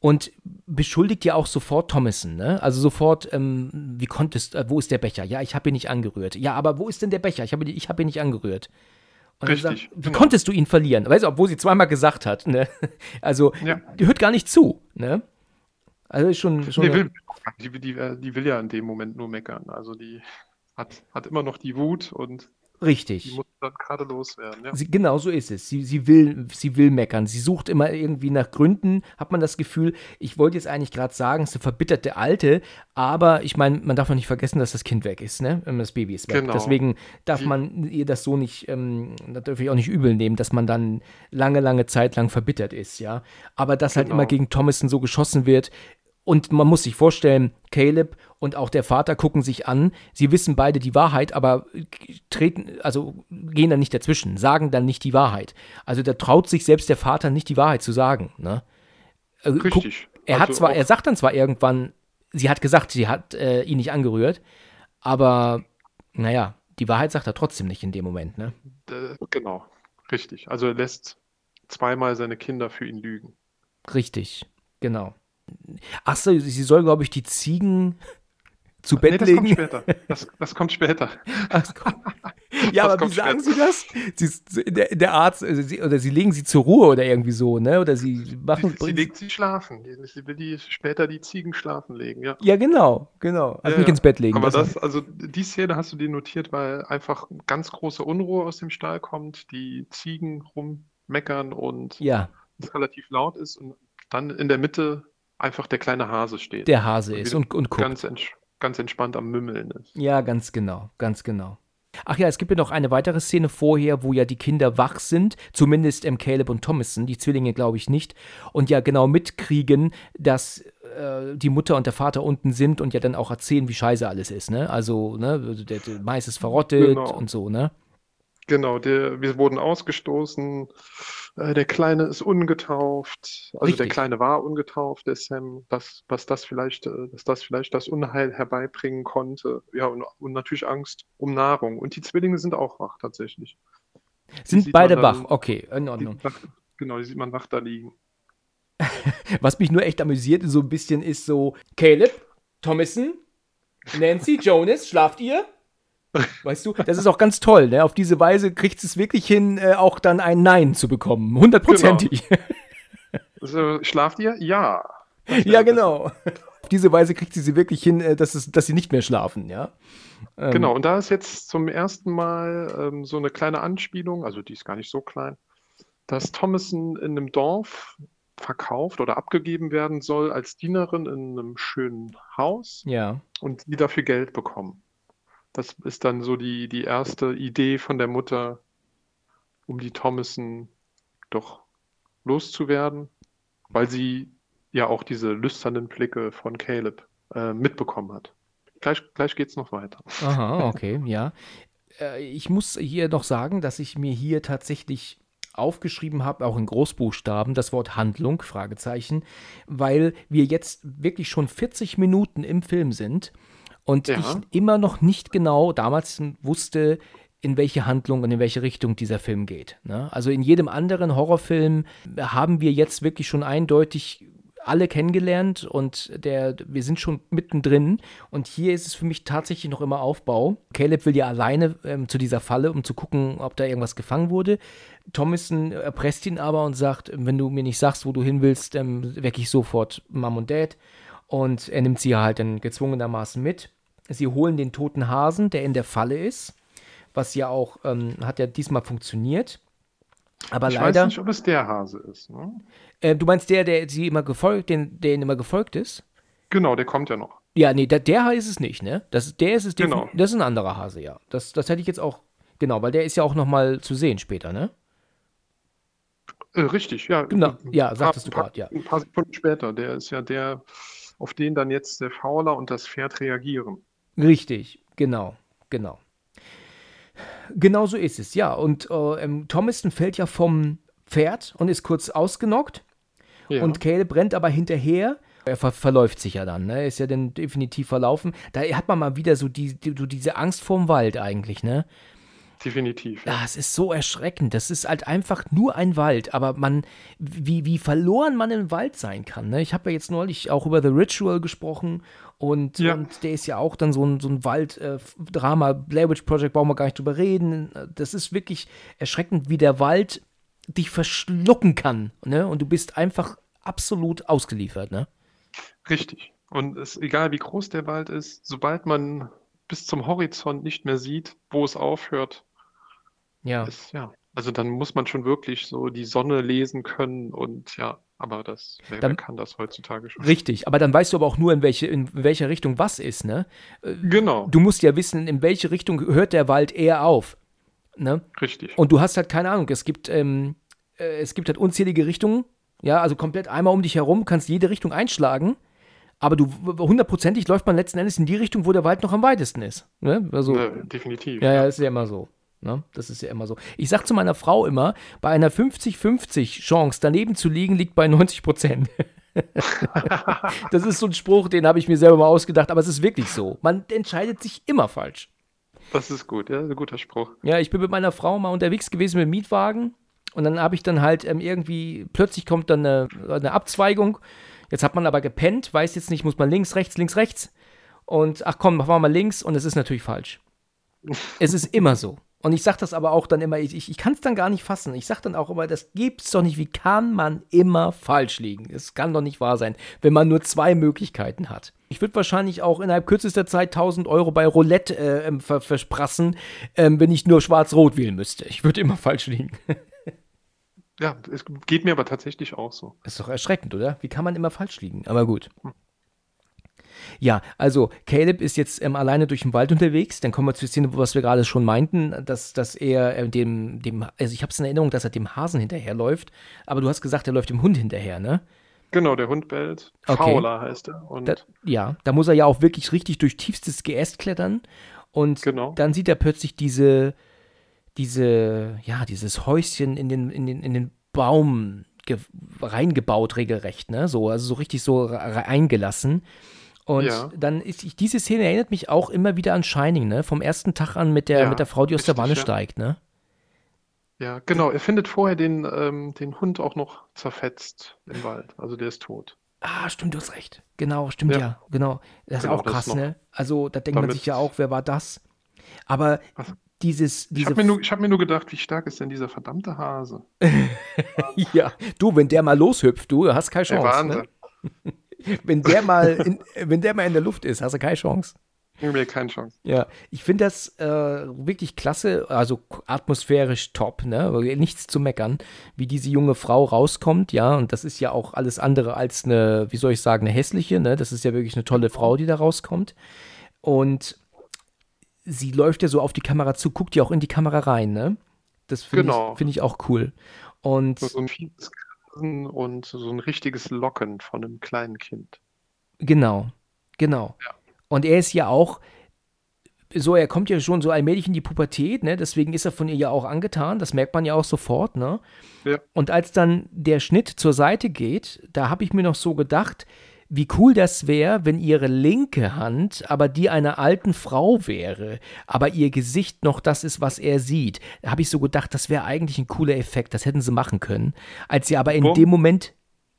Und beschuldigt ja auch sofort Thomason, ne? Also sofort, ähm, wie konntest, äh, wo ist der Becher? Ja, ich habe ihn nicht angerührt. Ja, aber wo ist denn der Becher? Ich habe, ich habe ihn nicht angerührt. Und Richtig, sagt, wie genau. konntest du ihn verlieren? Weißt du, obwohl sie zweimal gesagt hat, ne? Also, Ja. die hört gar nicht zu, ne? Also ist schon, schon eine- will, die, die, die will ja in dem Moment nur meckern. Also die hat, hat immer noch die Wut und die richtig. muss dann gerade loswerden. Ja. Sie, genau so ist es. Sie, sie, will, sie will meckern. Sie sucht immer irgendwie nach Gründen, hat man das Gefühl. Ich wollte jetzt eigentlich gerade sagen, es ist eine verbitterte Alte, aber ich meine, man darf noch nicht vergessen, dass das Kind weg ist, ne? Das Baby ist weg. Genau. Deswegen darf Die- man ihr das so nicht, ähm, das darf ich auch nicht übel nehmen, dass man dann lange, lange Zeit lang verbittert ist, ja. Aber dass halt Genau. immer gegen Thomason so geschossen wird, und man muss sich vorstellen, Caleb und auch der Vater gucken sich an. Sie wissen beide die Wahrheit, aber treten, also gehen dann nicht dazwischen, sagen dann nicht die Wahrheit. Also da traut sich selbst der Vater nicht die Wahrheit zu sagen. Ne? Guck, Richtig. er hat Also zwar, er sagt dann zwar irgendwann, sie hat gesagt, sie hat äh, ihn nicht angerührt, aber naja, die Wahrheit sagt er trotzdem nicht in dem Moment. Ne? Äh, genau. Richtig. Also er lässt zweimal seine Kinder für ihn lügen. Richtig, genau. Ach so, sie soll, glaube ich, die Ziegen zu Bett Nee, das kommt legen. später. Das, das kommt später. Ach, kommt- ja, Das aber wie kommt sagen später. Sie das? Sie, der, der Arzt, also sie, oder Sie legen sie zur Ruhe oder irgendwie so, ne? Oder Sie machen. Sie, sie legt sie schlafen. Sie will die später die Ziegen schlafen legen, ja. ja, genau, genau. Also Ja, nicht ins Bett legen. Aber das- also die Szene hast du dir notiert, weil einfach ganz große Unruhe aus dem Stall kommt, die Ziegen rummeckern und ja, es relativ laut ist und dann in der Mitte einfach der kleine Hase steht. der Hase ist und, und guckt. ganz, ents ganz entspannt am Mümmeln ist. Ja, ganz genau, ganz genau. Ach ja, es gibt ja noch eine weitere Szene vorher, wo ja die Kinder wach sind, zumindest ähm, Caleb und Thomason, die Zwillinge glaube ich nicht, und ja genau mitkriegen, dass äh, die Mutter und der Vater unten sind und ja dann auch erzählen, wie scheiße alles ist, ne? Also, ne, der, der Mais ist verrottet Genau. und so, ne? Genau, der, wir wurden ausgestoßen. Äh, der Kleine ist ungetauft. Also der Richtig. Kleine war ungetauft, der Sam, was, was das vielleicht, äh, dass das vielleicht das Unheil herbeibringen konnte. Ja, und, und natürlich Angst um Nahrung. Und die Zwillinge sind auch wach tatsächlich. Sind beide man wach? dann- Okay, in Die, Ordnung. wach, genau, die sieht man wach da liegen. Was mich nur echt amüsiert so ein bisschen ist so, Caleb, Thomason, Nancy, Jonas, schlaft ihr? Weißt du, das ist auch ganz toll, ne? Auf diese Weise kriegt es wirklich hin, äh, auch dann ein Nein zu bekommen. Hundertprozentig. Also, schlaft ihr? Ja. ja, genau. Auf diese Weise kriegt sie sie wirklich hin, äh, dass, es, dass sie nicht mehr schlafen, ja. Ähm, Genau, und da ist jetzt zum ersten Mal ähm, so eine kleine Anspielung, also die ist gar nicht so klein, dass Thomason in einem Dorf verkauft oder abgegeben werden soll als Dienerin in einem schönen Haus Ja, und die dafür Geld bekommen. Das ist dann so die, die erste Idee von der Mutter, um die Thomason doch loszuwerden, weil sie ja auch diese lüsternen Blicke von Caleb äh, mitbekommen hat. Gleich, gleich geht's noch weiter. aha, okay, ja. Äh, ich muss hier noch sagen, dass ich mir hier tatsächlich aufgeschrieben habe, auch in Großbuchstaben, das Wort Handlung, Fragezeichen, weil wir jetzt wirklich schon 40 Minuten im Film sind und Ja. ich immer noch nicht genau damals wusste, in welche Handlung und in welche Richtung dieser Film geht. Ne? Also in jedem anderen Horrorfilm haben wir jetzt wirklich schon eindeutig alle kennengelernt und der, wir sind schon mittendrin. Und hier ist es für mich tatsächlich noch immer Aufbau. Caleb will ja alleine ähm, zu dieser Falle, um zu gucken, ob da irgendwas gefangen wurde. Thomason erpresst ihn aber und sagt, wenn du mir nicht sagst, wo du hin willst, ähm, wecke ich sofort Mom und Dad. Und er nimmt sie halt dann gezwungenermaßen mit. Sie holen den toten Hasen, der in der Falle ist, was ja auch, ähm, hat ja diesmal funktioniert. Aber Ich leider. weiß nicht, ob es der Hase ist. Ne? Äh, du meinst der, der sie immer gefolgt, den, der ihnen immer gefolgt ist? Genau, der kommt ja noch. Ja, nee, der, der ist es nicht, ne? Das, der ist es Genau. Das ist ein anderer Hase, ja. Das, das hätte ich jetzt auch. Genau, weil der ist ja auch noch mal zu sehen später, ne? Äh, richtig, ja. Genau, ja, sagtest du paar- grad, ja. Ein paar Sekunden später. Der ist ja der, auf den dann jetzt der Fauler und das Pferd reagieren. Richtig, genau, genau. Genau so ist es, ja. Und äh, ähm, Thomaston fällt ja vom Pferd und ist kurz ausgenockt. Ja. Und Caleb rennt aber hinterher. Er ver verläuft sich ja dann, ne? Ist ja dann definitiv verlaufen. Da hat man mal wieder so, die, die, so diese Angst vorm Wald eigentlich, ne? Definitiv. Ja. Es ist so erschreckend. Das ist halt einfach nur ein Wald, aber man, wie, wie verloren man im Wald sein kann. Ne? Ich habe ja jetzt neulich auch über The Ritual gesprochen und, Ja. und der ist ja auch dann so ein, so ein Wald-Drama. Blair Witch Project brauchen wir gar nicht drüber reden. Das ist wirklich erschreckend, wie der Wald dich verschlucken kann. Ne? Und du bist einfach absolut ausgeliefert. Ne? Richtig. Und es egal, wie groß der Wald ist, sobald man bis zum Horizont nicht mehr sieht, wo es aufhört, Ja. ist ja. Also dann muss man schon wirklich so die Sonne lesen können und ja, aber das, wer, Dann- wer kann das heutzutage schon? Richtig, aber dann weißt du aber auch nur, in welche, in welcher Richtung was ist, ne? Genau, Du musst ja wissen, in welche Richtung hört der Wald eher auf. Ne? richtig. Und du hast halt keine Ahnung, es gibt, ähm, äh, es gibt halt unzählige Richtungen, ja, also komplett einmal um dich herum, kannst jede Richtung einschlagen, aber du hundertprozentig läuft man letzten Endes in die Richtung, wo der Wald noch am weitesten ist. Ne? Also, Ne, definitiv. ja, ja, ist ja immer so. Ne? Das ist ja immer so. Ich sag zu meiner Frau immer, bei einer 50-50 Chance daneben zu liegen, liegt bei 90 Prozent. das ist so ein Spruch, den habe ich mir selber mal ausgedacht, aber es ist wirklich so. Man entscheidet sich immer falsch. Das ist gut, ja, ein guter Spruch. Ja, ich bin mit meiner Frau mal unterwegs gewesen mit dem Mietwagen und dann habe ich dann halt ähm, irgendwie, plötzlich kommt dann eine, eine Abzweigung. Jetzt hat man aber gepennt, weiß jetzt nicht, muss man links, rechts, links, rechts. Und ach komm, machen wir mal links und es ist natürlich falsch. es ist immer so. Und ich sage das aber auch dann immer, ich, ich, ich kann es dann gar nicht fassen. Ich sage dann auch immer, das gibt's doch nicht. Wie kann man immer falsch liegen? Es kann doch nicht wahr sein, wenn man nur zwei Möglichkeiten hat. Ich würde wahrscheinlich auch innerhalb kürzester Zeit 1000 Euro bei Roulette äh, ähm, ver versprassen, ähm, wenn ich nur schwarz-rot wählen müsste. Ich würde immer falsch liegen. Ja, es geht mir aber tatsächlich auch so. Ist doch erschreckend, oder? Wie kann man immer falsch liegen? Aber gut. Ja, also Caleb ist jetzt ähm, alleine durch den Wald unterwegs. Dann kommen wir zur Szene, was wir gerade schon meinten, dass, dass er äh, dem, dem, also ich habe es in Erinnerung, dass er dem Hasen hinterherläuft. Aber du hast gesagt, er läuft dem Hund hinterher, ne? Genau, der Hund bellt. Okay. Fauler heißt er. Da, ja, da muss er ja auch wirklich richtig durch tiefstes Geäst klettern. Und Genau. dann sieht er plötzlich diese, diese, ja, dieses Häuschen in den, in den, in den Baum reingebaut, regelrecht, ne? So, also so richtig so eingelassen. Und ja. dann ist ich, diese Szene erinnert mich auch immer wieder an Shining, ne? Vom ersten Tag an mit der, ja, mit der Frau, die aus der Wanne ja. steigt, ne? Ja, genau. Er findet vorher den, ähm, den Hund auch noch zerfetzt im Wald. Also der ist tot. Ah, stimmt, du hast recht. Genau, stimmt ja. ja genau. Das genau, ist auch krass, ne? Also da denkt man sich ja auch, wer war das? Aber Was? dieses. Diese ich habe mir, nur, hab mir nur gedacht, wie stark ist denn dieser verdammte Hase? ja, du, wenn der mal loshüpft, du hast keine Chance. Der Wahnsinn. Ne? Wenn, der mal in, wenn der mal in der Luft ist, hast du keine Chance. Nee, keine Chance. Ja, ich finde das äh, wirklich klasse, also atmosphärisch top, ne? Nichts zu meckern, wie diese junge Frau rauskommt, ja, und das ist ja auch alles andere als eine, wie soll ich sagen, eine hässliche, ne? Das ist ja wirklich eine tolle Frau, die da rauskommt. Und sie läuft ja so auf die Kamera zu, guckt ja auch in die Kamera rein, ne? Das finde genau. ich, find ich auch cool. Und so ein Grinsen und so ein richtiges Locken von einem kleinen Kind. Genau, genau. Ja. Und er ist ja auch so, er kommt ja schon so allmählich in die Pubertät, ne? Deswegen ist er von ihr ja auch angetan. Das merkt man ja auch sofort, ne? Ja. Und als dann der Schnitt zur Seite geht, da habe ich mir noch so gedacht, wie cool das wäre, wenn ihre linke Hand aber die einer alten Frau wäre, aber ihr Gesicht noch das ist, was er sieht. Da habe ich so gedacht, das wäre eigentlich ein cooler Effekt, das hätten sie machen können. Als sie aber in Warum? dem Moment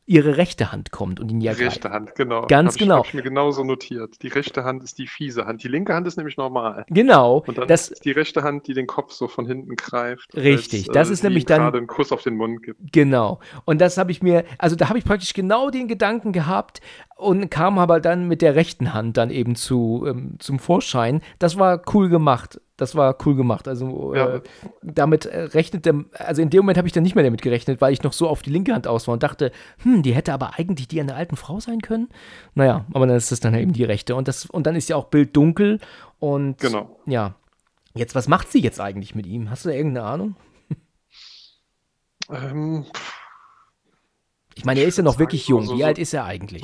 ihre rechte Hand kommt und ihn ja greift. Rechte Hand, genau. Ganz hab genau. Habe ich mir genauso notiert. Die rechte Hand ist die fiese Hand. Die linke Hand ist nämlich normal. Genau. Und dann das, ist die rechte Hand, die den Kopf so von hinten greift. Richtig. Als, das äh, ist nämlich dann gerade einen Kuss auf den Mund gibt. Genau. Und das habe ich mir, also da habe ich praktisch genau den Gedanken gehabt und kam aber dann mit der rechten Hand dann eben zu ähm, zum Vorschein. Das war cool gemacht. Das war cool gemacht. Also ja. äh, damit äh, rechnete, also in dem Moment habe ich dann nicht mehr damit gerechnet, weil ich noch so auf die linke Hand aus war und dachte, hm, die hätte aber eigentlich die einer alten Frau sein können. Naja, aber dann ist es dann eben die rechte. Und, das, und dann ist ja auch Bild dunkel. Und genau. ja. Jetzt, was macht sie jetzt eigentlich mit ihm? Hast du da irgendeine Ahnung? Ähm, ich meine, er ist ja noch wirklich jung. So, Wie alt ist er eigentlich?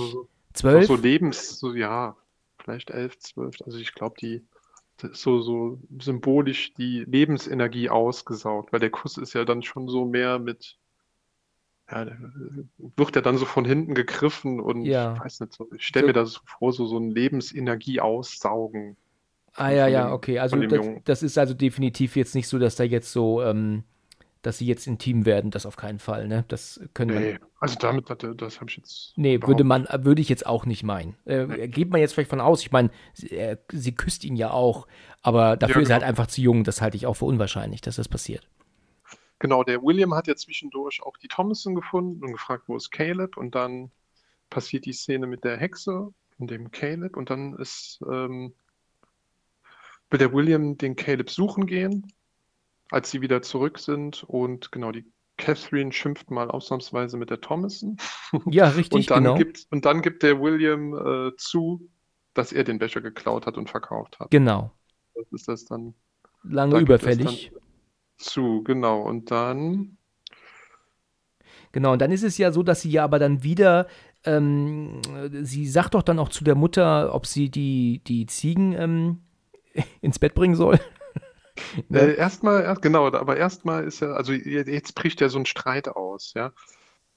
Zwölf? So, so Lebens, so ja, vielleicht elf, zwölf. Also ich glaube, die so, so symbolisch die Lebensenergie ausgesaugt, weil der Kuss ist ja dann schon so mehr mit, ja, wird ja dann so von hinten gegriffen und ja. ich weiß nicht so, ich stelle so. mir das so vor, so, so ein Lebensenergie aussaugen. Ah ja, ja, okay. Also das, das, ist also definitiv jetzt nicht so, dass da jetzt so ähm, dass sie jetzt intim werden, das auf keinen Fall, ne? Das können nee, man, also damit, das, das habe ich jetzt. Nee, würde man, würde ich jetzt auch nicht meinen. Äh, nee. Geht man jetzt vielleicht von aus, ich meine, sie, äh, sie, küsst ihn ja auch, aber dafür ja, ist er halt genau. einfach zu jung, das halte ich auch für unwahrscheinlich, dass das passiert. Genau, der William hat ja zwischendurch auch die Thomason gefunden und gefragt, wo ist Caleb? Und dann passiert die Szene mit der Hexe und dem Caleb und dann ist ähm, will der William den Caleb suchen gehen als sie wieder zurück sind und genau, die Catherine schimpft mal ausnahmsweise mit der Thomason. Ja, richtig, und dann genau. Gibt, und dann gibt der William äh, zu, dass er den Becher geklaut hat und verkauft hat. Genau. Das ist das dann. Lange da überfällig. Zu, genau. Und dann. Genau, und dann ist es ja so, dass sie ja aber dann wieder, ähm, sie sagt doch dann auch zu der Mutter, ob sie die, die Ziegen ähm, ins Bett bringen soll. Ne? Äh, erstmal, erst, genau, aber erstmal ist ja, also jetzt bricht ja so ein Streit aus, ja.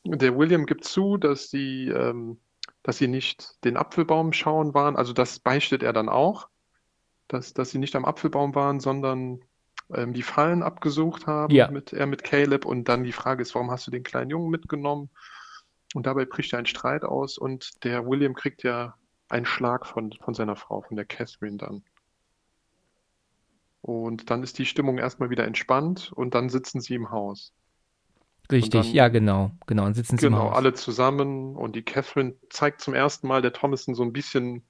Der William gibt zu, dass sie, ähm, dass sie nicht den Apfelbaum schauen waren, also das beichtet er dann auch, dass, dass sie nicht am Apfelbaum waren, sondern ähm, die Fallen abgesucht haben, ja. mit, er mit Caleb. Und dann die Frage ist, warum hast du den kleinen Jungen mitgenommen? Und dabei bricht ja ein Streit aus und der William kriegt ja einen Schlag von, von seiner Frau, von der Catherine dann. Und dann ist die Stimmung erstmal wieder entspannt und dann sitzen sie im Haus. Richtig, dann, ja, genau. Genau, dann sitzen sie genau, im Haus. alle zusammen und die Catherine zeigt zum ersten Mal der Thomason so ein bisschen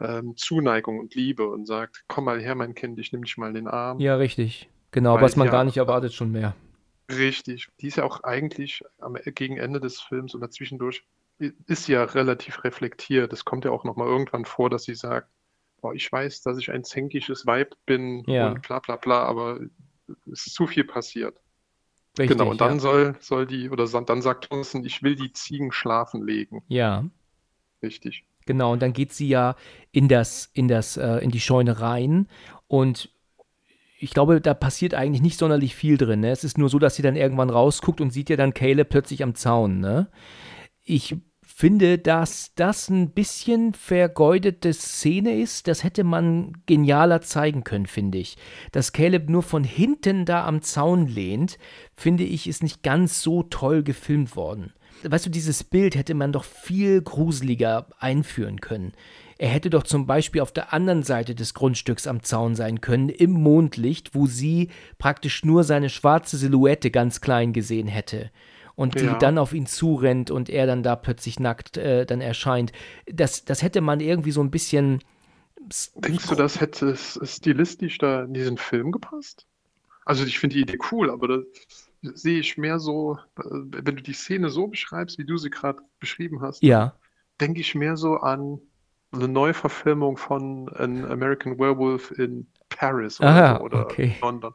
ähm, Zuneigung und Liebe und sagt: Komm mal her, mein Kind, ich nehme dich mal in den Arm. Ja, richtig. Genau, Weil, was man ja, gar nicht erwartet schon mehr. Richtig. Die ist ja auch eigentlich am, gegen Ende des Films oder zwischendurch ist ja relativ reflektiert. Es kommt ja auch nochmal irgendwann vor, dass sie sagt, boah, ich weiß, dass ich ein zänkisches Weib bin ja. und bla bla bla, aber es ist zu viel passiert. Richtig, genau, und dann ja. soll, soll die, oder dann sagt Thomson, ich will die Ziegen schlafen legen. Ja. Richtig. Genau, und dann geht sie ja in das, in das, äh, in die Scheune rein und ich glaube, da passiert eigentlich nicht sonderlich viel drin. Ne? Es ist nur so, dass sie dann irgendwann rausguckt und sieht ja dann Caleb plötzlich am Zaun. Ne? Ich finde, dass das ein bisschen vergeudete Szene ist. Das hätte man genialer zeigen können, finde ich. Dass Caleb nur von hinten da am Zaun lehnt, finde ich, ist nicht ganz so toll gefilmt worden. Weißt du, dieses Bild hätte man doch viel gruseliger einführen können. Er hätte doch zum Beispiel auf der anderen Seite des Grundstücks am Zaun sein können, im Mondlicht, wo sie praktisch nur seine schwarze Silhouette ganz klein gesehen hätte. Und die Ja. dann auf ihn zurennt und er dann da plötzlich nackt äh, dann erscheint. Das, das hätte man irgendwie so ein bisschen. Denkst du, das hätte stilistisch da in diesen Film gepasst? Also ich finde die Idee cool, aber da sehe ich mehr so, äh, wenn du die Szene so beschreibst, wie du sie gerade beschrieben hast, Ja. denke ich mehr so an eine Neuverfilmung von An American Werewolf in Paris oder Aha, so oder okay. London.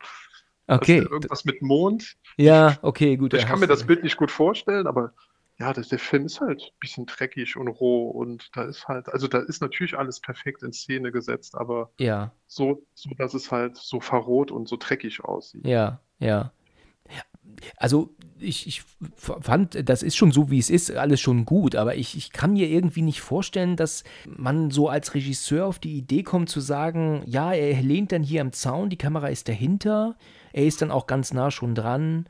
Okay. ist irgendwas mit Mond. Ja, okay, gut. Ich kann mir das. Bild nicht gut vorstellen, aber ja, das, der Film ist halt ein bisschen dreckig und roh und da ist halt, also da ist natürlich alles perfekt in Szene gesetzt, aber Ja. so, so dass es halt so verroht und so dreckig aussieht. Ja, ja. Also ich, ich fand, das ist schon so, wie es ist, alles schon gut, aber ich, ich kann mir irgendwie nicht vorstellen, dass man so als Regisseur auf die Idee kommt zu sagen, ja, er lehnt dann hier am Zaun, die Kamera ist dahinter, er ist dann auch ganz nah schon dran.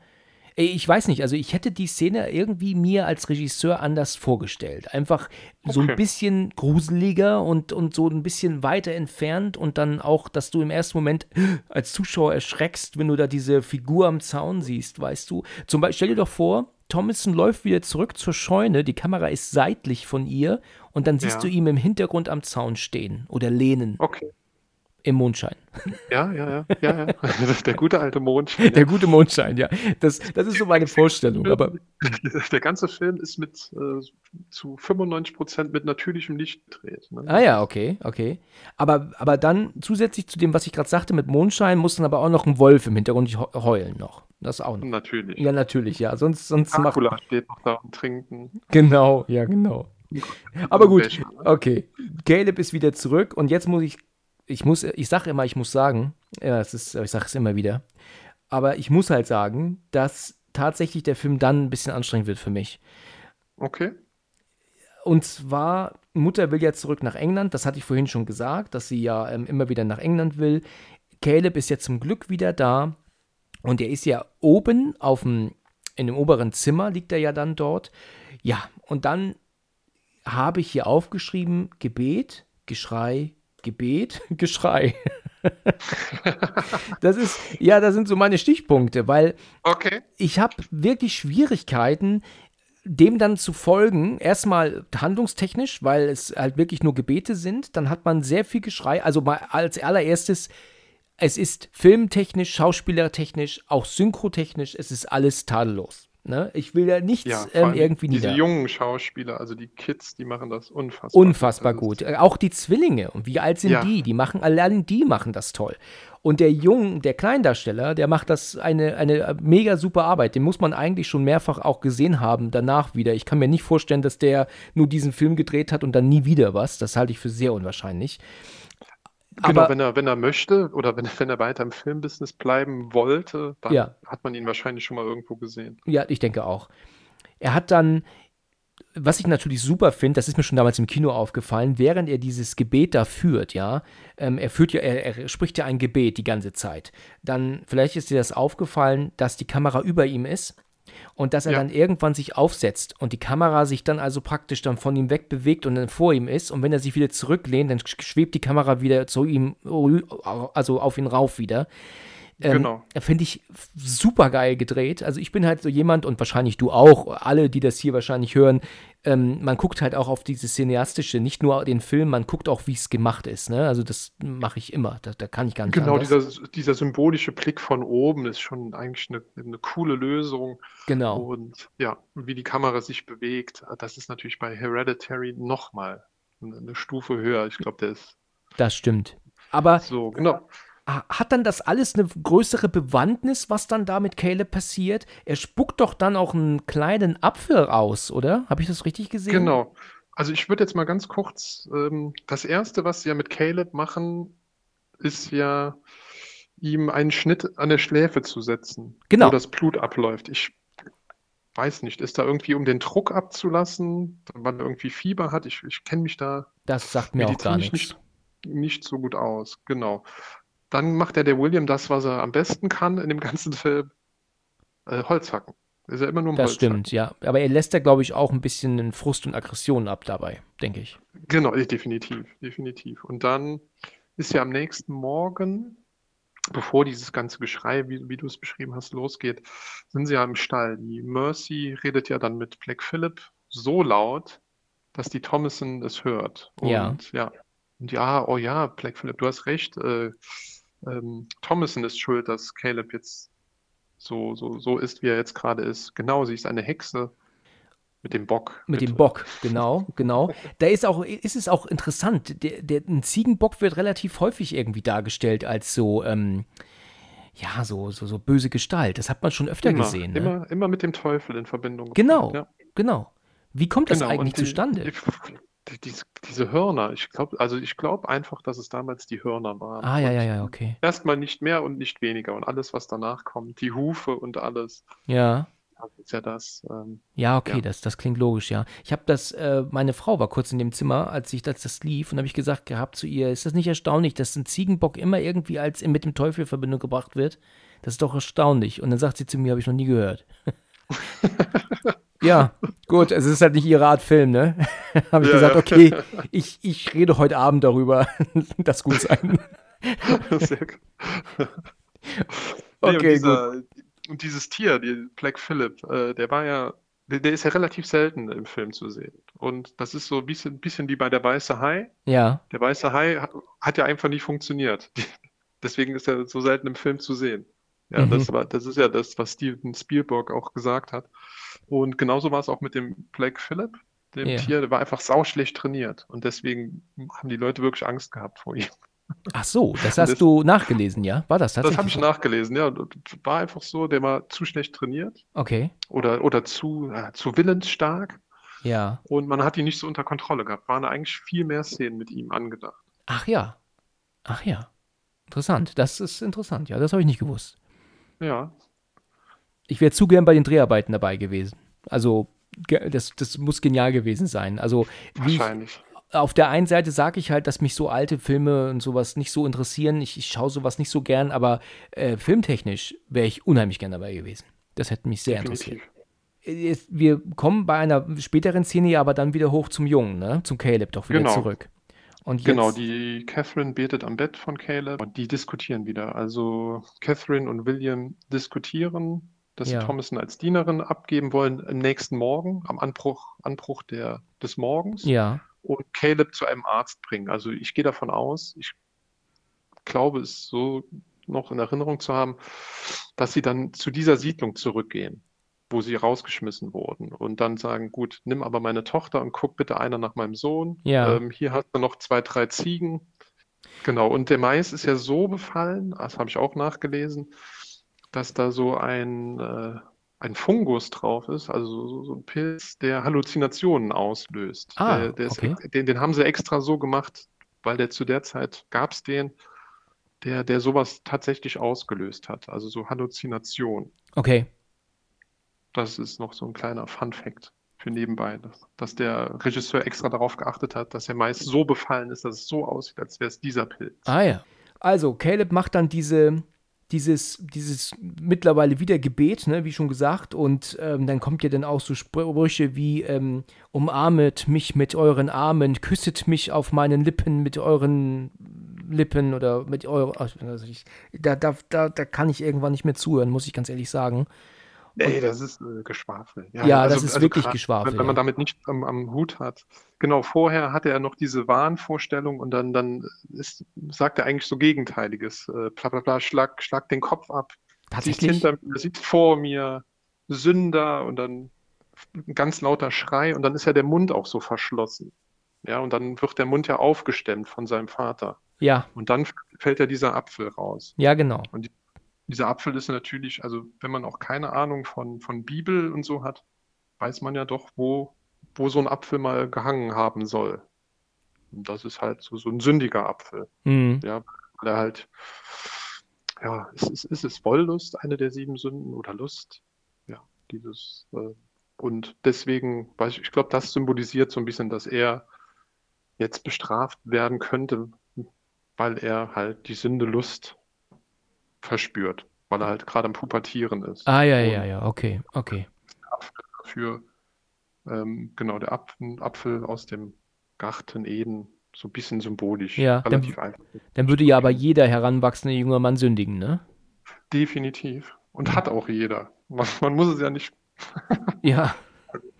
Ey, Ich weiß nicht, also ich hätte die Szene irgendwie mir als Regisseur anders vorgestellt. Einfach so ein Okay. bisschen gruseliger und, und so ein bisschen weiter entfernt und dann auch, dass du im ersten Moment als Zuschauer erschreckst, wenn du da diese Figur am Zaun siehst, weißt du. Zum Beispiel, stell dir doch vor, Thomason läuft wieder zurück zur Scheune, die Kamera ist seitlich von ihr und dann siehst Ja. du ihn im Hintergrund am Zaun stehen oder lehnen Okay. Im Mondschein. Ja, ja, ja, ja, ja. Der gute alte Mondschein. Der gute Mondschein, ja. Das, das ist so meine Vorstellung, aber Der ganze Film ist mit äh, zu 95 Prozent mit natürlichem Licht gedreht. Ne? Ah ja, okay, okay. Aber, aber dann zusätzlich zu dem, was ich gerade sagte, mit Mondschein, muss dann aber auch noch ein Wolf im Hintergrund heu- heulen noch. Das auch noch. Natürlich. Ja, natürlich, ja. Sonst, sonst macht. Dracula steht noch da und trinken. Genau, ja, genau. Aber gut, ne? okay. Caleb ist wieder zurück und jetzt muss ich, ich muss, ich sage immer, ich muss sagen, ja, es ist, ich sage es immer wieder, aber ich muss halt sagen, dass tatsächlich der Film dann ein bisschen anstrengend wird für mich. Okay. Und zwar, Mutter will ja zurück nach England, das hatte ich vorhin schon gesagt, dass sie ja ähm, immer wieder nach England will. Caleb ist ja zum Glück wieder da und er ist ja oben auf dem, in dem oberen Zimmer, liegt er ja dann dort. Ja, und dann habe ich hier aufgeschrieben, Gebet, Geschrei, Gebet, Geschrei. das ist, ja, das sind so meine Stichpunkte, weil Okay. ich habe wirklich Schwierigkeiten, dem dann zu folgen. Erstmal handlungstechnisch, weil es halt wirklich nur Gebete sind. Dann hat man sehr viel Geschrei. Also mal als allererstes, es ist filmtechnisch, schauspielertechnisch, auch synchrotechnisch, es ist alles tadellos. Ne? Ich will ja nichts Ja, ähm, irgendwie diese nieder. jungen Schauspieler, also die Kids, die machen das unfassbar. Unfassbar ist- gut. Äh, Auch die Zwillinge. Und wie alt sind Ja. die? Die machen, allein die machen das toll. Und der Jung, der Kleindarsteller, der macht das eine, eine mega super Arbeit. Den muss man eigentlich schon mehrfach auch gesehen haben, danach wieder. Ich kann mir nicht vorstellen, dass der nur diesen Film gedreht hat und dann nie wieder was. Das halte ich für sehr unwahrscheinlich. Genau, Aber- wenn er, wenn er möchte oder wenn, wenn er weiter im Filmbusiness bleiben wollte, dann Ja. hat man ihn wahrscheinlich schon mal irgendwo gesehen. Ja, ich denke auch. Er hat dann, was ich natürlich super finde, das ist mir schon damals im Kino aufgefallen, während er dieses Gebet da führt, ja, ähm, er führt ja, er, er spricht ja ein Gebet die ganze Zeit. Dann, vielleicht ist dir das aufgefallen, dass die Kamera über ihm ist und dass er Ja. dann irgendwann sich aufsetzt und die Kamera sich dann also praktisch dann von ihm wegbewegt und dann vor ihm ist und wenn er sich wieder zurücklehnt, dann sch- schwebt die Kamera wieder zu ihm, also auf ihn rauf wieder. Ähm, Genau. Finde ich super geil gedreht. Also ich bin halt so jemand und wahrscheinlich du auch, alle, die das hier wahrscheinlich hören, ähm, man guckt halt auch auf dieses Cineastische, nicht nur den Film, man guckt auch, wie es gemacht ist. Ne? Also das mache ich immer, da, da kann ich gar nicht Genau, anders. dieser, dieser symbolische Blick von oben ist schon eigentlich eine, eine coole Lösung. Genau, Und ja, wie die Kamera sich bewegt, das ist natürlich bei Hereditary nochmal eine, eine Stufe höher. Ich glaube, der ist das stimmt. Aber so, genau. Ha- hat dann das alles eine größere Bewandtnis, was dann da mit Caleb passiert? Er spuckt doch dann auch einen kleinen Apfel raus, oder? Habe ich das richtig gesehen? Genau. Also ich würde jetzt mal ganz kurz, ähm, das Erste, was sie ja mit Caleb machen, ist ja, ihm einen Schnitt an der Schläfe zu setzen, Genau. wo das Blut abläuft. Ich weiß nicht, ist da irgendwie, um den Druck abzulassen, weil er irgendwie Fieber hat? Ich, ich kenne mich da Das sagt mir auch gar nichts. nicht, nicht so gut aus. Genau. Dann macht er der William das, was er am besten kann in dem ganzen Film. Äh, Holzhacken. Ist er immer nur im Das Holzhacken. stimmt, ja. Aber er lässt da, glaube ich, auch ein bisschen Frust und Aggression ab dabei, denke ich. Genau, definitiv, definitiv. Und dann ist ja am nächsten Morgen, bevor dieses ganze Geschrei, wie, wie du es beschrieben hast, losgeht, sind sie ja im Stall. Die Mercy redet ja dann mit Black Phillip so laut, dass die Thomason es hört. Ja. Und ja, und ja, oh ja, Black Phillip, du hast recht. Äh, ähm, Thomason ist schuld, dass Caleb jetzt so, so, so ist, wie er jetzt gerade ist. Genau, sie ist eine Hexe mit dem Bock. Mit dem bitte. Bock, genau, genau. Da ist auch, ist es auch interessant. Der, der, ein Ziegenbock wird relativ häufig irgendwie dargestellt als so, ähm, ja, so, so, so böse Gestalt. Das hat man schon öfter Immer, gesehen. Ne? immer, immer mit dem Teufel in Verbindung Genau, gebracht, ja. genau. Wie kommt das Genau, eigentlich die- zustande? Die, diese, diese Hörner, ich glaube, also ich glaube einfach, dass es damals die Hörner waren. Ah, ja, ja, ja, okay. Erstmal nicht mehr und nicht weniger. Und alles, was danach kommt, die Hufe und alles, Ja. das ist ja das. Ähm, Ja, okay, Ja. Das, das klingt logisch, ja. Ich habe das, äh, meine Frau war kurz in dem Zimmer, als ich das, das lief, und habe ich gesagt gehabt zu ihr, ist das nicht erstaunlich, dass ein Ziegenbock immer irgendwie als mit dem Teufel in Verbindung gebracht wird? Das ist doch erstaunlich. Und dann sagt sie zu mir, habe ich noch nie gehört. ja, gut, es ist halt nicht ihre Art Film, ne? habe ich Ja, gesagt, okay, ich, ich rede heute Abend darüber. das gut sein. sehr gut. Nee, und Okay, dieser, Und dieses Tier, die Black Phillip, äh, der war ja, der, der ist ja relativ selten im Film zu sehen. Und das ist so ein bisschen, bisschen wie bei der Weiße Hai. Ja, Der Weiße Hai hat, hat ja einfach nicht funktioniert. Deswegen ist er so selten im Film zu sehen. Ja, Mhm. das war, das ist ja das, was Steven Spielberg auch gesagt hat. Und genauso war es auch mit dem Black Phillip, dem Ja. Tier, der war einfach sauschlecht trainiert. Und deswegen haben die Leute wirklich Angst gehabt vor ihm. ach so, das hast das- du nachgelesen, ja? War das Das habe ich tatsächlich? nachgelesen, ja. War einfach so, der war zu schlecht trainiert Okay, oder, oder zu, äh, zu willensstark. ja. Und man hat ihn nicht so unter Kontrolle gehabt. Waren eigentlich viel mehr Szenen mit ihm angedacht. Ach ja. Ach ja. Interessant. Das ist interessant. Ja, das habe ich nicht gewusst. Ja, Ich wäre zu gern bei den Dreharbeiten dabei gewesen. Also, das, das muss genial gewesen sein. Also, wie ich, wahrscheinlich. auf der einen Seite sage ich halt, dass mich so alte Filme und sowas nicht so interessieren. Ich, ich schaue sowas nicht so gern, aber äh, filmtechnisch wäre ich unheimlich gern dabei gewesen. Das hätte mich sehr interessiert. Definitiv. Jetzt- Wir kommen bei einer späteren Szene ja aber dann wieder hoch zum Jungen, ne? Zum Caleb doch wieder Genau. zurück. Und jetzt, Genau, die Catherine betet am Bett von Caleb und die diskutieren wieder. Also Catherine und William diskutieren, dass Ja. sie Thomason als Dienerin abgeben wollen am nächsten Morgen, am Anbruch, Anbruch der, des Morgens ja, und Caleb zu einem Arzt bringen. Also ich gehe davon aus, ich glaube es so noch in Erinnerung zu haben, dass sie dann zu dieser Siedlung zurückgehen, wo sie rausgeschmissen wurden und dann sagen, gut, nimm aber meine Tochter und guck bitte einer nach meinem Sohn. Ja. Ähm, hier hast du noch zwei, drei Ziegen. Genau, und der Mais ist ja so befallen, das habe ich auch nachgelesen, dass da so ein, äh, ein Fungus drauf ist, also so, ein Pilz, der Halluzinationen auslöst. Ah, der, der ist, okay. den, den haben sie extra so gemacht, weil der zu der Zeit gab es den, der, der sowas tatsächlich ausgelöst hat, also so Halluzination. okay. Das ist noch so ein kleiner Fun-Fact für nebenbei, dass, dass der Regisseur extra darauf geachtet hat, dass er meist so befallen ist, dass es so aussieht, als wäre es dieser Pilz. Ah ja. Also, Caleb macht dann diese, dieses, dieses mittlerweile wieder Gebet, ne, wie schon gesagt, und ähm, dann kommt ja dann auch so Sprüche wie ähm, umarmet mich mit euren Armen, küsset mich auf meinen Lippen mit euren Lippen oder mit euren. Also ich, da, da, da, da kann ich irgendwann nicht mehr zuhören, muss ich ganz ehrlich sagen. Ey, das ist äh, Geschwafel. Ja, das ist wirklich grad, Geschwafel, Wenn, wenn man ja. damit nicht am, am Hut hat. Genau, vorher hatte er noch diese Wahnvorstellung und dann, dann ist, sagt er eigentlich so Gegenteiliges. Äh, bla bla bla, schlag, schlag den Kopf ab. Tatsächlich? hinter mir, sieht vor mir, Sünder und dann ein ganz lauter Schrei und dann ist ja der Mund auch so verschlossen. Ja, und dann wird der Mund ja aufgestemmt von seinem Vater. Ja, Und dann fällt ja dieser Apfel raus. ja, genau. Dieser Apfel ist natürlich, also wenn man auch keine Ahnung von, von Bibel und so hat, weiß man ja doch, wo, wo so ein Apfel mal gehangen haben soll. Und das ist halt so, so ein sündiger Apfel, Mhm. ja, weil er halt ja, ist, ist, ist es Wollust, eine der sieben Sünden oder Lust? Ja, dieses, äh, und deswegen, weiß ich, ich glaube, das symbolisiert so ein bisschen, dass er jetzt bestraft werden könnte, weil er halt die Sünde Lust verspürt, weil er halt gerade am Pubertieren ist. Ah, ja, ja, ja, okay, okay. Apfel dafür, ähm, genau, der Apfel, Apfel aus dem Garten Eden, so ein bisschen symbolisch, Ja, dann, relativ einfach. dann würde ja aber jeder heranwachsende junge Mann sündigen, ne? Definitiv. Und hat auch jeder. Man, man muss es ja nicht Ja,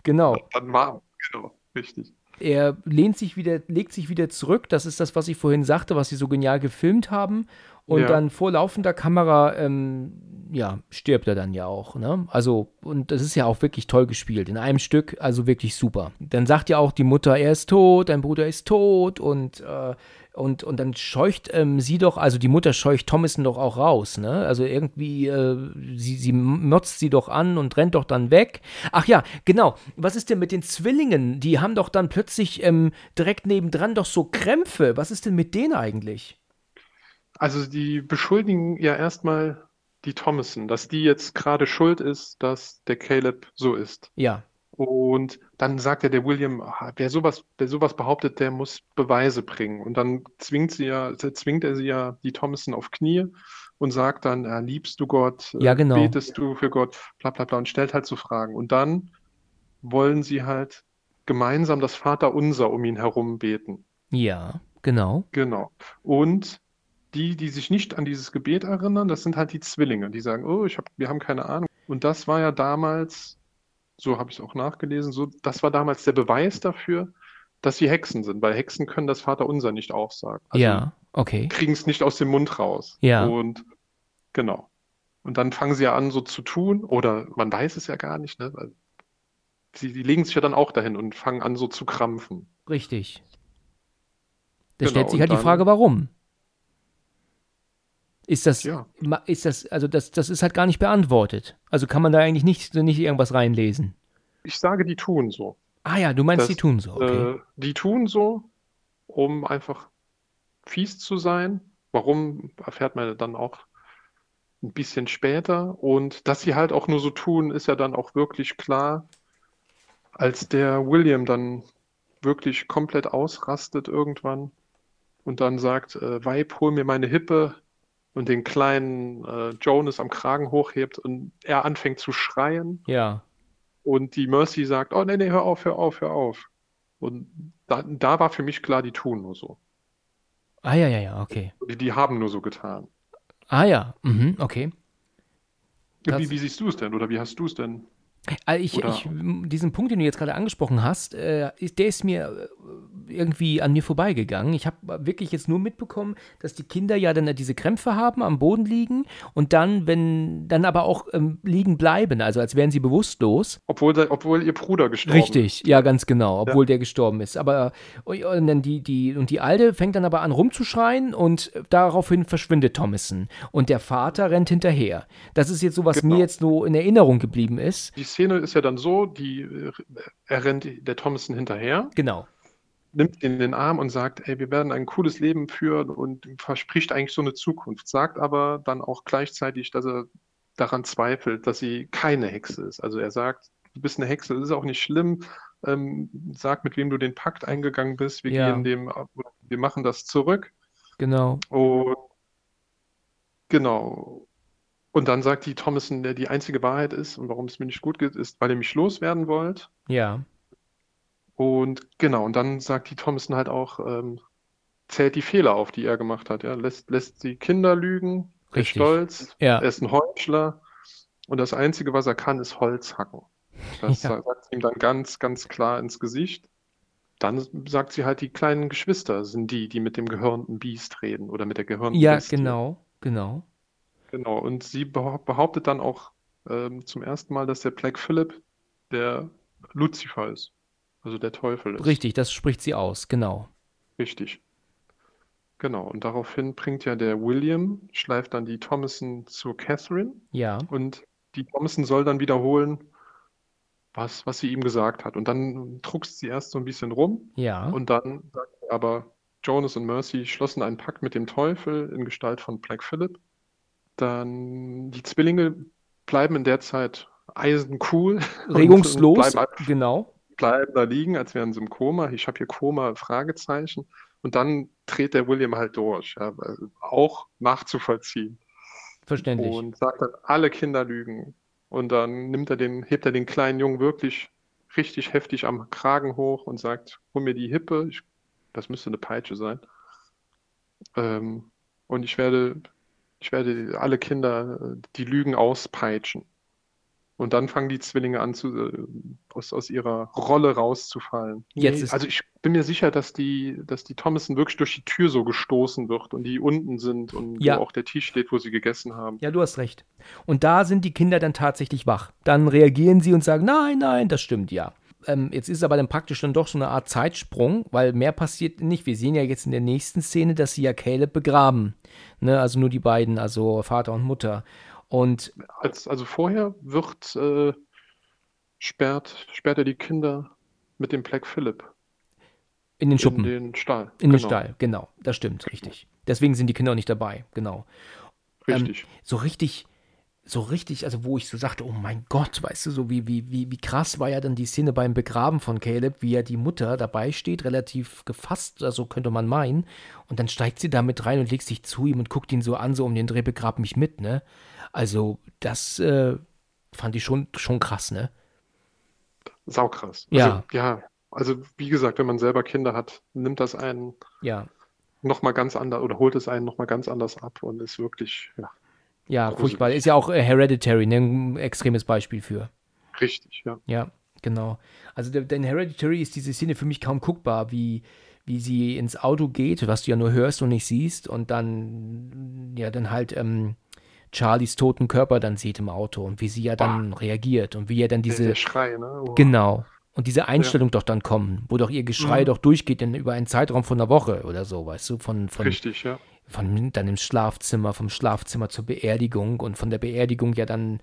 genau. dann warm. Genau, richtig. Er lehnt sich wieder, legt sich wieder zurück. Das ist das, was ich vorhin sagte, was sie so genial gefilmt haben. Und Ja. dann vor laufender Kamera, ähm, ja, stirbt er dann ja auch. Ne? Also, und das ist ja auch wirklich toll gespielt. In einem Stück, also wirklich super. Dann sagt ja auch die Mutter, er ist tot, dein Bruder ist tot und, äh, und, und dann scheucht ähm, sie doch, also die Mutter scheucht Thomason doch auch raus, ne? Also irgendwie, äh, sie, sie motzt sie doch an und rennt doch dann weg. Ach ja, genau. Was ist denn mit den Zwillingen? Die haben doch dann plötzlich ähm, direkt nebendran doch so Krämpfe. Was ist denn mit denen eigentlich? Also die beschuldigen ja erstmal die Thomason, dass die jetzt gerade schuld ist, dass der Caleb so ist. Ja, Und dann sagt ja der William, ah, wer sowas, wer sowas behauptet, der muss Beweise bringen. Und dann zwingt sie ja, zwingt er sie ja die Thomason auf Knie und sagt dann, äh, liebst du Gott, äh, Ja, genau. betest du für Gott, bla bla bla und stellt halt so Fragen. Und dann wollen sie halt gemeinsam das Vaterunser um ihn herum beten. ja, genau. Genau. Und die, die sich nicht an dieses Gebet erinnern, das sind halt die Zwillinge, die sagen, oh, ich hab, wir haben keine Ahnung. Und das war ja damals, so habe ich es auch nachgelesen, so, das war damals der Beweis dafür, dass sie Hexen sind, weil Hexen können das Vaterunser nicht aufsagen. Also ja, okay. kriegen es nicht aus dem Mund raus. Ja. Und genau. Und dann fangen sie ja an, so zu tun, oder man weiß es ja gar nicht, ne? Weil sie, sie legen sich ja dann auch dahin und fangen an, so zu krampfen. Richtig. Da Genau, stellt sich halt die dann- Frage, warum? Ist das, Ja. ist das, also das, das ist halt gar nicht beantwortet. Also kann man da eigentlich nicht, nicht irgendwas reinlesen. Ich sage, die tun so. Ah ja, du meinst, Das, die tun so, okay. Äh, die tun so, um einfach fies zu sein. Warum, erfährt man dann auch ein bisschen später. Und dass sie halt auch nur so tun, ist ja dann auch wirklich klar, als der William dann wirklich komplett ausrastet irgendwann und dann sagt, äh, Weib, hol mir meine Hippe und den kleinen äh, Jonas am Kragen hochhebt und er anfängt zu schreien. Ja, Und die Mercy sagt, oh nee, nee, hör auf, hör auf, hör auf. Und da, da war für mich klar, die tun nur so. ah ja, ja, ja, okay. Die, die haben nur so getan. Ah ja, mhm, okay. Wie, wie siehst du es denn? Oder wie hast du es denn? Also ich, ich, diesen Punkt, den du jetzt gerade angesprochen hast, äh, ist, der ist mir äh, irgendwie an mir vorbeigegangen. Ich habe wirklich jetzt nur mitbekommen, dass die Kinder ja dann diese Krämpfe haben, am Boden liegen und dann, wenn, dann aber auch ähm, liegen bleiben, also als wären sie bewusstlos. Obwohl, der, obwohl ihr Bruder gestorben Richtig, ja, ganz genau, obwohl der gestorben ist. Aber und dann die, die, und die Alte fängt dann aber an rumzuschreien und daraufhin verschwindet Thomason. Und der Vater rennt hinterher. Das ist jetzt so, was Genau. mir jetzt nur in Erinnerung geblieben ist. Die Szene ist ja dann so, die, äh, er rennt der Thomason hinterher, Genau. nimmt ihn in den Arm und sagt, ey, wir werden ein cooles Leben führen und verspricht eigentlich so eine Zukunft, sagt aber dann auch gleichzeitig, dass er daran zweifelt, dass sie keine Hexe ist. Also er sagt, du bist eine Hexe, das ist auch nicht schlimm, ähm, sag, mit wem du den Pakt eingegangen bist, wir Ja. gehen dem, wir machen das zurück. Genau. Und genau. Und dann sagt die Thomason, der die einzige Wahrheit ist und warum es mir nicht gut geht, ist, weil ihr mich loswerden wollt. Ja. Und genau, und dann sagt die Thomason halt auch, ähm, zählt die Fehler auf, die er gemacht hat. Ja? Lässt, lässt die Kinder lügen, ist Richtig. stolz, Ja. er ist ein Heuchler und das Einzige, was er kann, ist Holz hacken. Das Ja. sagt sie ihm dann ganz, ganz klar ins Gesicht. Dann sagt sie halt, die kleinen Geschwister sind die, die mit dem gehörnten Biest reden oder mit der gehörnten Ja, Bestie. genau. Genau. Genau, und sie behau- behauptet dann auch ähm, zum ersten Mal, dass der Black Phillip der Luzifer ist, also der Teufel ist. Richtig, das spricht sie aus. Genau. Richtig. Genau, und daraufhin bringt ja der William, schleift dann die Thomason zu Catherine Ja. und die Thomason soll dann wiederholen, was, was sie ihm gesagt hat. Und dann druckst sie erst so ein bisschen rum Ja. und dann sagt er aber, Jonas und Mercy schlossen einen Pakt mit dem Teufel in Gestalt von Black Phillip. Dann die Zwillinge bleiben in der Zeit eisencool. Regungslos, und bleiben, genau. bleiben da liegen, als wären sie im Koma. Ich habe hier Koma, Fragezeichen. Und dann dreht der William halt durch. Ja, also auch nachzuvollziehen. Verständlich. Und sagt dann, alle Kinder lügen. Und dann nimmt er den, hebt er den kleinen Jungen wirklich richtig heftig am Kragen hoch und sagt, hol mir die Hippe, ich, das müsste eine Peitsche sein. Ähm, und ich werde, ich werde alle Kinder die Lügen auspeitschen. Und dann fangen die Zwillinge an, zu, äh, aus, aus ihrer Rolle rauszufallen. Jetzt ist- also ich bin mir sicher, dass die, dass die Thomason wirklich durch die Tür so gestoßen wird und die unten sind und Ja. wo auch der Tisch steht, wo sie gegessen haben. Ja, du hast recht. Und da sind die Kinder dann tatsächlich wach. Dann reagieren sie und sagen, nein, nein, das stimmt ja. Ähm, jetzt ist aber dann praktisch dann doch so eine Art Zeitsprung, weil mehr passiert nicht. Wir sehen ja jetzt in der nächsten Szene, dass sie ja Caleb begraben. Ne, also nur die beiden, also Vater und Mutter. Und Als, also vorher wird, äh, sperrt, sperrt er die Kinder mit dem Black Phillip in den in Schuppen, den Stall. in den Genau, Stall, genau. Das stimmt, richtig. Deswegen sind die Kinder auch nicht dabei, genau. Richtig. so richtig, so richtig, also wo ich so sagte, oh mein Gott, weißt du, so wie, wie, wie, wie krass war ja dann die Szene beim Begraben von Caleb, wie ja die Mutter dabei steht, relativ gefasst, also könnte man meinen. Und dann steigt sie da mit rein und legt sich zu ihm und guckt ihn so an, so um den Dreh, begrab mich mit, ne? Also, das äh, fand ich schon, schon krass, ne? Saukrass. Ja. Also, ja. Also, wie gesagt, wenn man selber Kinder hat, nimmt das einen Ja. nochmal ganz anders oder holt es einen nochmal ganz anders ab und ist wirklich, ja, Ja, furchtbar. Ist ja auch äh, Hereditary, ne? Ein extremes Beispiel für. richtig, ja. Ja, genau. Also der, der in Hereditary ist diese Szene für mich kaum guckbar, wie, wie sie ins Auto geht, was du ja nur hörst und nicht siehst, und dann, ja, dann halt ähm, Charlies toten Körper dann sieht im Auto und wie sie ja dann reagiert und wie er dann Der, diese, der Schrei, ne? Oh. genau, und diese Einstellung doch dann kommen, wo doch ihr Geschrei Mhm. doch durchgeht in, über einen Zeitraum von einer Woche oder so, weißt du, von, von, Richtig, ja. Von dann im Schlafzimmer, vom Schlafzimmer zur Beerdigung und von der Beerdigung ja dann,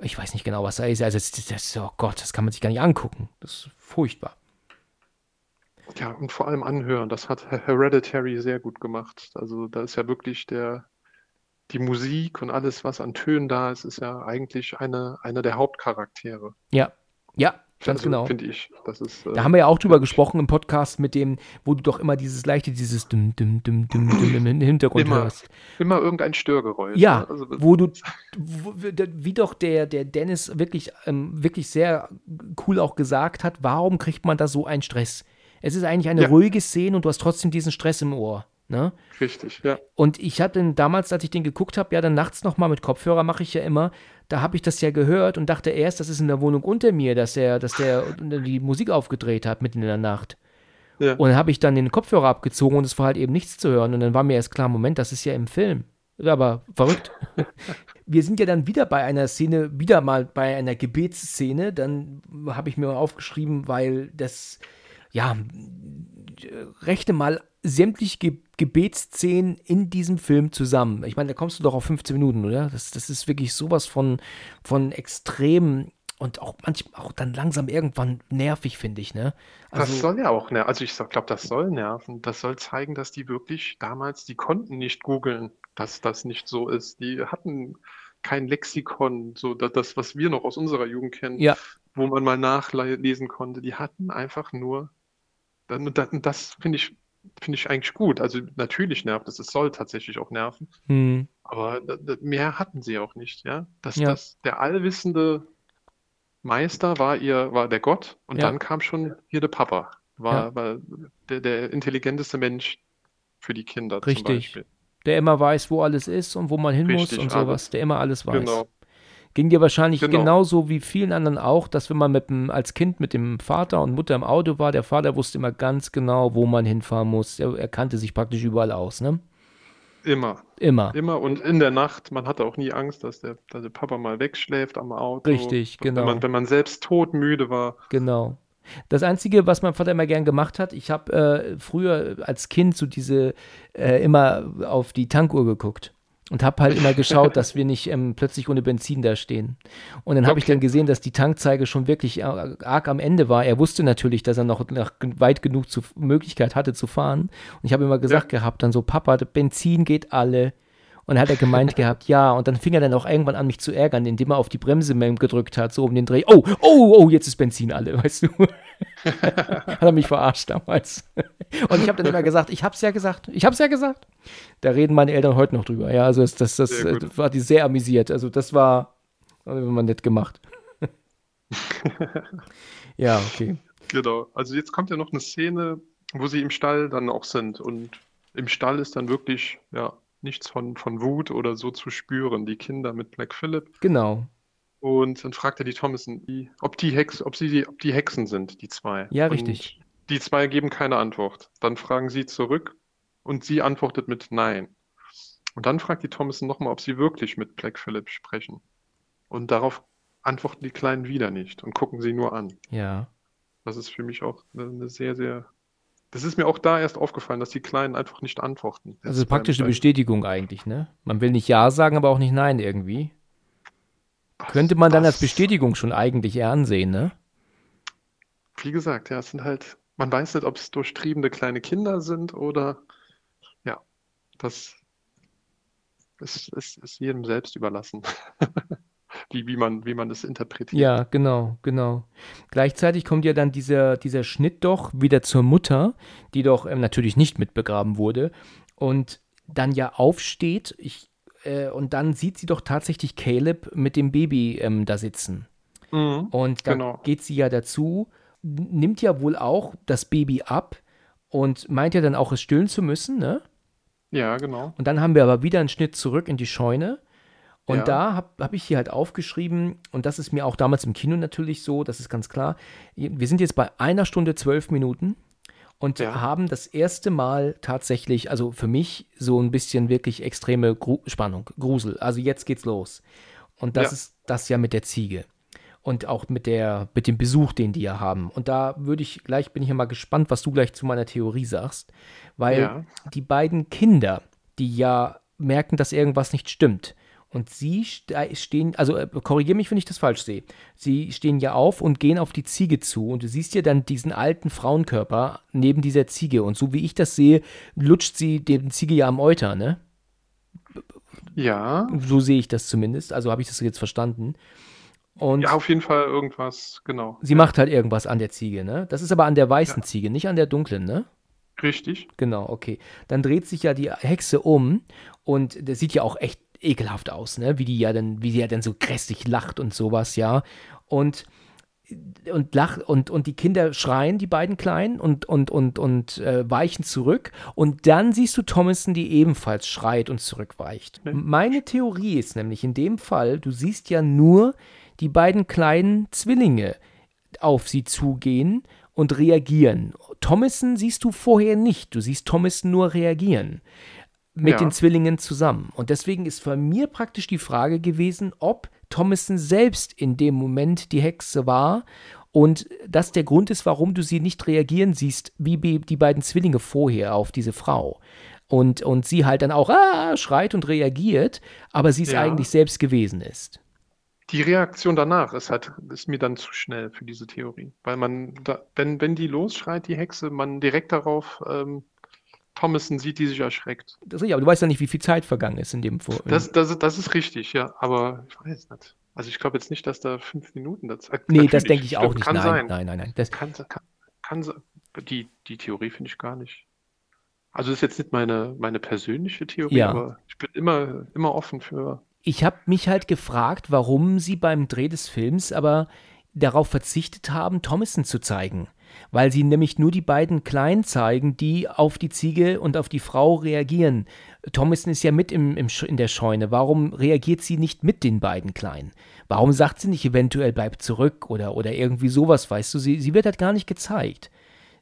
ich weiß nicht genau, was da ist. Also, das, das, oh Gott, das kann man sich gar nicht angucken. Das ist furchtbar. Ja, und vor allem anhören. Das hat Her- Hereditary sehr gut gemacht. Also, da ist ja wirklich der, die Musik und alles, was an Tönen da ist, ist ja eigentlich eine, einer der Hauptcharaktere. Ja, ja, ganz Also, genau. Finde ich. Das ist, äh, Da haben wir ja auch drüber gesprochen im Podcast mit dem, wo du doch immer dieses leichte, dieses Dum, Dum, Dum, Dum, Dum im Hintergrund Immer. hörst. immer irgendein Störgeräusch. Ja, ne? Also, wo du, wo, wie doch der, der Dennis wirklich, ähm, wirklich sehr cool auch gesagt hat, warum kriegt man da so einen Stress? Es ist eigentlich eine Ja. ruhige Szene und du hast trotzdem diesen Stress im Ohr. Ne? richtig, ja. Und ich hatte den damals, als ich den geguckt habe, ja dann nachts nochmal mit Kopfhörer mache ich ja immer, da habe ich das ja gehört und dachte erst, das ist in der Wohnung unter mir, dass der, dass der die Musik aufgedreht hat mitten in der Nacht. Ja. Und dann habe ich dann den Kopfhörer abgezogen und es war halt eben nichts zu hören. Und dann war mir erst klar, Moment, das ist ja im Film. Aber verrückt. Wir sind ja dann wieder bei einer Szene, wieder mal bei einer Gebetsszene. Dann habe ich mir aufgeschrieben, weil das, ja, rechne mal sämtliche Ge Gebetsszenen in diesem Film zusammen. Ich meine, da kommst du doch auf 15 Minuten, oder? Das, das ist wirklich sowas von, von extrem und auch manchmal auch dann langsam irgendwann nervig, finde ich, ne? Das soll ja auch nerven. Also ich glaube, das soll nerven. Das soll zeigen, dass die wirklich damals, die konnten nicht googeln, dass das nicht so ist. Die hatten kein Lexikon, so da- das, was wir noch aus unserer Jugend kennen, Ja. wo man mal nachlesen konnte. Die hatten einfach nur, das, und das finde ich, finde ich eigentlich gut. Also natürlich nervt es, es soll tatsächlich auch nerven, Hm. aber mehr hatten sie auch nicht, ja. Dass Ja. das, der allwissende Meister war ihr, war der Gott und Ja. dann kam schon hier der Papa. War, Ja. war der, der intelligenteste Mensch für die Kinder zum Richtig. Beispiel. Der immer weiß, wo alles ist und wo man hin muss Richtig, und aber- sowas. Der immer alles weiß. Genau. Ging dir wahrscheinlich Genau. genauso wie vielen anderen auch, dass wenn man mit dem, als Kind mit dem Vater und Mutter im Auto war, der Vater wusste immer ganz genau, wo man hinfahren muss. Er, er kannte sich praktisch überall aus, ne? Immer. Immer. Immer und in der Nacht, man hatte auch nie Angst, dass der, dass der Papa mal wegschläft am Auto. Richtig, genau. Wenn man, wenn man selbst todmüde war. Genau. Das Einzige, was mein Vater immer gern gemacht hat, ich habe äh, früher als Kind so diese äh, immer auf die Tankuhr geguckt und habe halt immer geschaut, dass wir nicht ähm, plötzlich ohne Benzin da stehen. Und dann habe ich dann gesehen, dass die Tankzeige schon wirklich ar- arg am Ende war. Er wusste natürlich, dass er noch, noch weit genug zu, Möglichkeit hatte zu fahren. Und ich habe immer gesagt gehabt, dann so, Papa, Benzin geht alle. Und dann hat er gemeint gehabt, ja, und dann fing er dann auch irgendwann an, mich zu ärgern, indem er auf die Bremse gedrückt hat, so um den Dreh. Oh, oh, oh, jetzt ist Benzin alle, weißt du. hat er mich verarscht damals. Und ich habe dann immer gesagt, ich hab's ja gesagt, ich hab's ja gesagt. Da reden meine Eltern heute noch drüber. Ja, also das, das, das, war die sehr amüsiert. Also das war, das war nett gemacht. ja, okay. Genau. Also jetzt kommt ja noch eine Szene, wo sie im Stall dann auch sind. Und im Stall ist dann wirklich, ja, nichts von, von Wut oder so zu spüren. Die Kinder mit Black Phillip. Genau. Und dann fragt er die Thomason, die, ob die Hex, ob sie die, ob die Hexen sind, die zwei. Ja, richtig. Und die zwei geben keine Antwort. Dann fragen sie zurück und sie antwortet mit Nein. Und dann fragt die Thomason nochmal, ob sie wirklich mit Black Phillip sprechen. Und darauf antworten die Kleinen wieder nicht und gucken sie nur an. Ja. Das ist für mich auch eine sehr, sehr das ist mir auch da erst aufgefallen, dass die Kleinen einfach nicht antworten. Das ist praktisch eine Bestätigung eigentlich, ne? Man will nicht Ja sagen, aber auch nicht Nein irgendwie. Das, Könnte man dann als Bestätigung schon eigentlich eher ansehen, ne? Wie gesagt, ja, es sind halt, man weiß nicht, ob es durchtriebene kleine Kinder sind oder, ja, das ist, ist, ist jedem selbst überlassen. wie, wie, man, wie man das interpretiert. Ja, genau, genau. Gleichzeitig kommt ja dann dieser, dieser Schnitt doch wieder zur Mutter, die doch ähm, natürlich nicht mitbegraben wurde und dann ja aufsteht ich, äh, und dann sieht sie doch tatsächlich Caleb mit dem Baby ähm, da sitzen. Mhm, und dann genau. geht sie ja dazu, nimmt ja wohl auch das Baby ab und meint ja dann auch, es stillen zu müssen, ne? Ja, genau. Und dann haben wir aber wieder einen Schnitt zurück in die Scheune und ja. da habe hab ich hier halt aufgeschrieben, und das ist mir auch damals im Kino natürlich so, das ist ganz klar. Wir sind jetzt bei einer Stunde zwölf Minuten und ja. haben das erste Mal tatsächlich, also für mich so ein bisschen wirklich extreme Gru Spannung, Grusel. Also jetzt geht's los. Und das ja. ist das ja mit der Ziege. Und auch mit der, mit dem Besuch, den die ja haben. Und da würde ich, gleich bin ich ja mal gespannt, was du gleich zu meiner Theorie sagst. Weil die beiden Kinder, die ja merken, dass irgendwas nicht stimmt, und sie stehen, also äh, korrigiere mich, wenn ich das falsch sehe. Sie stehen ja auf und gehen auf die Ziege zu. Und du siehst ja dann diesen alten Frauenkörper neben dieser Ziege. Und so wie ich das sehe, lutscht sie den Ziege ja am Euter, ne? Ja. So sehe ich das zumindest. Also habe ich das jetzt verstanden. Und ja, auf jeden Fall irgendwas, genau. Sie macht halt irgendwas an der Ziege, ne? Das ist aber an der weißen ja. Ziege, nicht an der dunklen, ne? Richtig. Genau, okay. Dann dreht sich ja die Hexe um und das sieht ja auch echt ekelhaft aus, ne? Wie die ja dann, wie sie ja dann so grässlich lacht und sowas, ja. Und und lach und und die Kinder schreien, die beiden Kleinen und und und und äh, weichen zurück und dann siehst du Thomason, die ebenfalls schreit und zurückweicht. Mhm. Meine Theorie ist nämlich in dem Fall, du siehst ja nur die beiden kleinen Zwillinge auf sie zugehen und reagieren. Thomason siehst du vorher nicht, du siehst Thomason nur reagieren mit ja. den Zwillingen zusammen. Und deswegen ist von mir praktisch die Frage gewesen, ob Thomason selbst in dem Moment die Hexe war und das der Grund ist, warum du sie nicht reagieren siehst, wie die beiden Zwillinge vorher auf diese Frau. Und, und sie halt dann auch ah, schreit und reagiert, aber sie es ja. eigentlich selbst gewesen ist. Die Reaktion danach ist halt, ist mir dann zu schnell für diese Theorie. Weil man, da, wenn, wenn die losschreit, die Hexe, man direkt darauf ähm, Thomason sieht, die sich erschreckt. Das ist richtig, aber du weißt ja nicht, wie viel Zeit vergangen ist in dem Vor. Das, das, das ist richtig, ja, aber ich weiß nicht. Also ich glaube jetzt nicht, dass da fünf Minuten dazu. Nee, das denke ich, auch glaub, nicht. Kann nein, sein. nein, nein, nein. Das kann, kann, kann sein. Die, die Theorie finde ich gar nicht. Also das ist jetzt nicht meine, meine persönliche Theorie, ja. aber ich bin immer, immer offen für. Ich habe mich halt gefragt, warum sie beim Dreh des Films aber darauf verzichtet haben, Thomason zu zeigen weil sie nämlich nur die beiden Kleinen zeigen, die auf die Ziege und auf die Frau reagieren. Thomason ist ja mit im, im, in der Scheune. Warum reagiert sie nicht mit den beiden Kleinen? Warum sagt sie nicht eventuell bleib zurück oder, oder irgendwie sowas, weißt du? Sie, sie wird halt gar nicht gezeigt.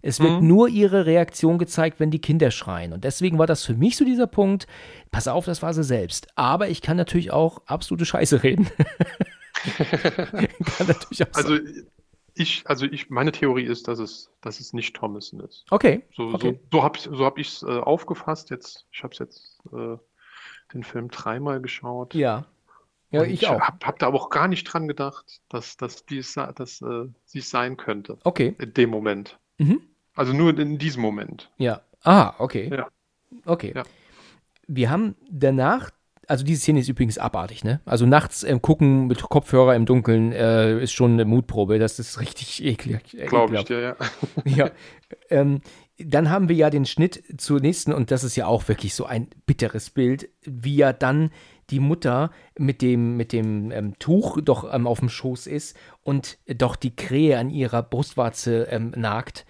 Es wird mhm. nur ihre Reaktion gezeigt, wenn die Kinder schreien. Und deswegen war das für mich so dieser Punkt, pass auf, das war sie selbst. Aber ich kann natürlich auch absolute Scheiße reden. kann natürlich auch also ich, also ich, meine Theorie ist, dass es, dass es nicht Thomason ist. Okay. So, okay. so, so habe so hab ich es äh, aufgefasst. Jetzt, ich habe es jetzt äh, den Film dreimal geschaut. Ja. Ja, ich, ich auch. Hab, hab da aber auch gar nicht dran gedacht, dass, dass, dies, dass äh, sie es sein könnte. Okay. In dem Moment. Mhm. Also nur in diesem Moment. Ja. Ah, okay. Ja. Okay. Ja. Wir haben danach also diese Szene ist übrigens abartig, ne? Also nachts ähm, gucken mit Kopfhörer im Dunkeln äh, ist schon eine Mutprobe. Das ist richtig eklig. Glaube ich dir, ja. ja. Ähm, dann haben wir ja den Schnitt zur nächsten, und das ist ja auch wirklich so ein bitteres Bild, wie ja dann die Mutter mit dem, mit dem ähm, Tuch doch ähm, auf dem Schoß ist und doch die Krähe an ihrer Brustwarze ähm, nagt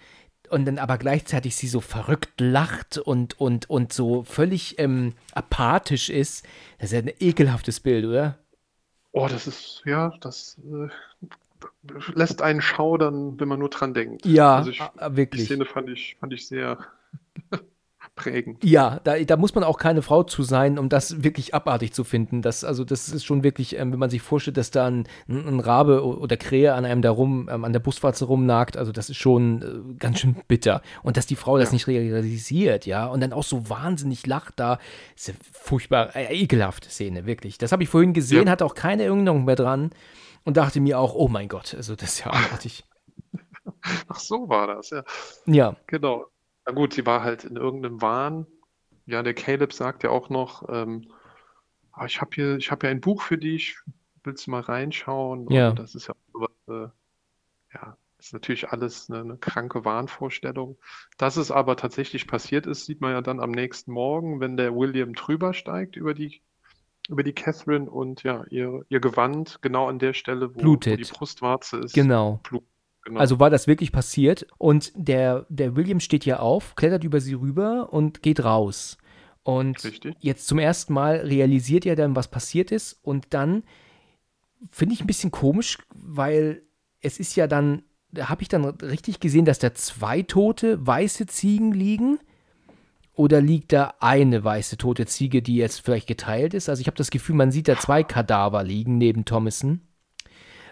und dann aber gleichzeitig sie so verrückt lacht und, und, und so völlig ähm, apathisch ist. Das ist ja ein ekelhaftes Bild, oder? Oh, das ist, ja, das äh, lässt einen schaudern, wenn man nur dran denkt. Ja, also ich, wirklich. Die Szene fand ich, fand ich sehr prägend. Ja, da, da muss man auch keine Frau zu sein, um das wirklich abartig zu finden. Das, also das ist schon wirklich, ähm, wenn man sich vorstellt, dass da ein, ein Rabe oder Krähe an einem da rum, ähm, an der Busfahrt rumnagt, also das ist schon äh, ganz schön bitter. Und dass die Frau das ja. nicht realisiert, ja, und dann auch so wahnsinnig lacht, da ist eine furchtbar äh, ekelhafte Szene, wirklich. Das habe ich vorhin gesehen, ja. hatte auch keine Erinnerung mehr dran und dachte mir auch, oh mein Gott, also das ist ja abartig. Ach so war das, ja. Ja. Genau. Na gut, sie war halt in irgendeinem Wahn. Ja, der Caleb sagt ja auch noch, ähm, ah, ich habe hier, ich habe ja ein Buch für dich, willst du mal reinschauen? Ja. Und das ist ja, äh, ja, ist natürlich alles eine, eine, kranke Wahnvorstellung. Dass es aber tatsächlich passiert ist, sieht man ja dann am nächsten Morgen, wenn der William drüber steigt über die, über die Catherine und ja, ihr, ihr Gewand genau an der Stelle, wo, wo die Brustwarze ist. Genau. Blut Genau. Also war das wirklich passiert. Und der, der William steht ja auf, klettert über sie rüber und geht raus. Und Richtig. jetzt zum ersten Mal realisiert er dann, was passiert ist. Und dann finde ich ein bisschen komisch, weil es ist ja dann, da habe ich dann richtig gesehen, dass da zwei tote weiße Ziegen liegen. Oder liegt da eine weiße tote Ziege, die jetzt vielleicht geteilt ist? Also ich habe das Gefühl, man sieht da zwei Kadaver liegen neben Thomason.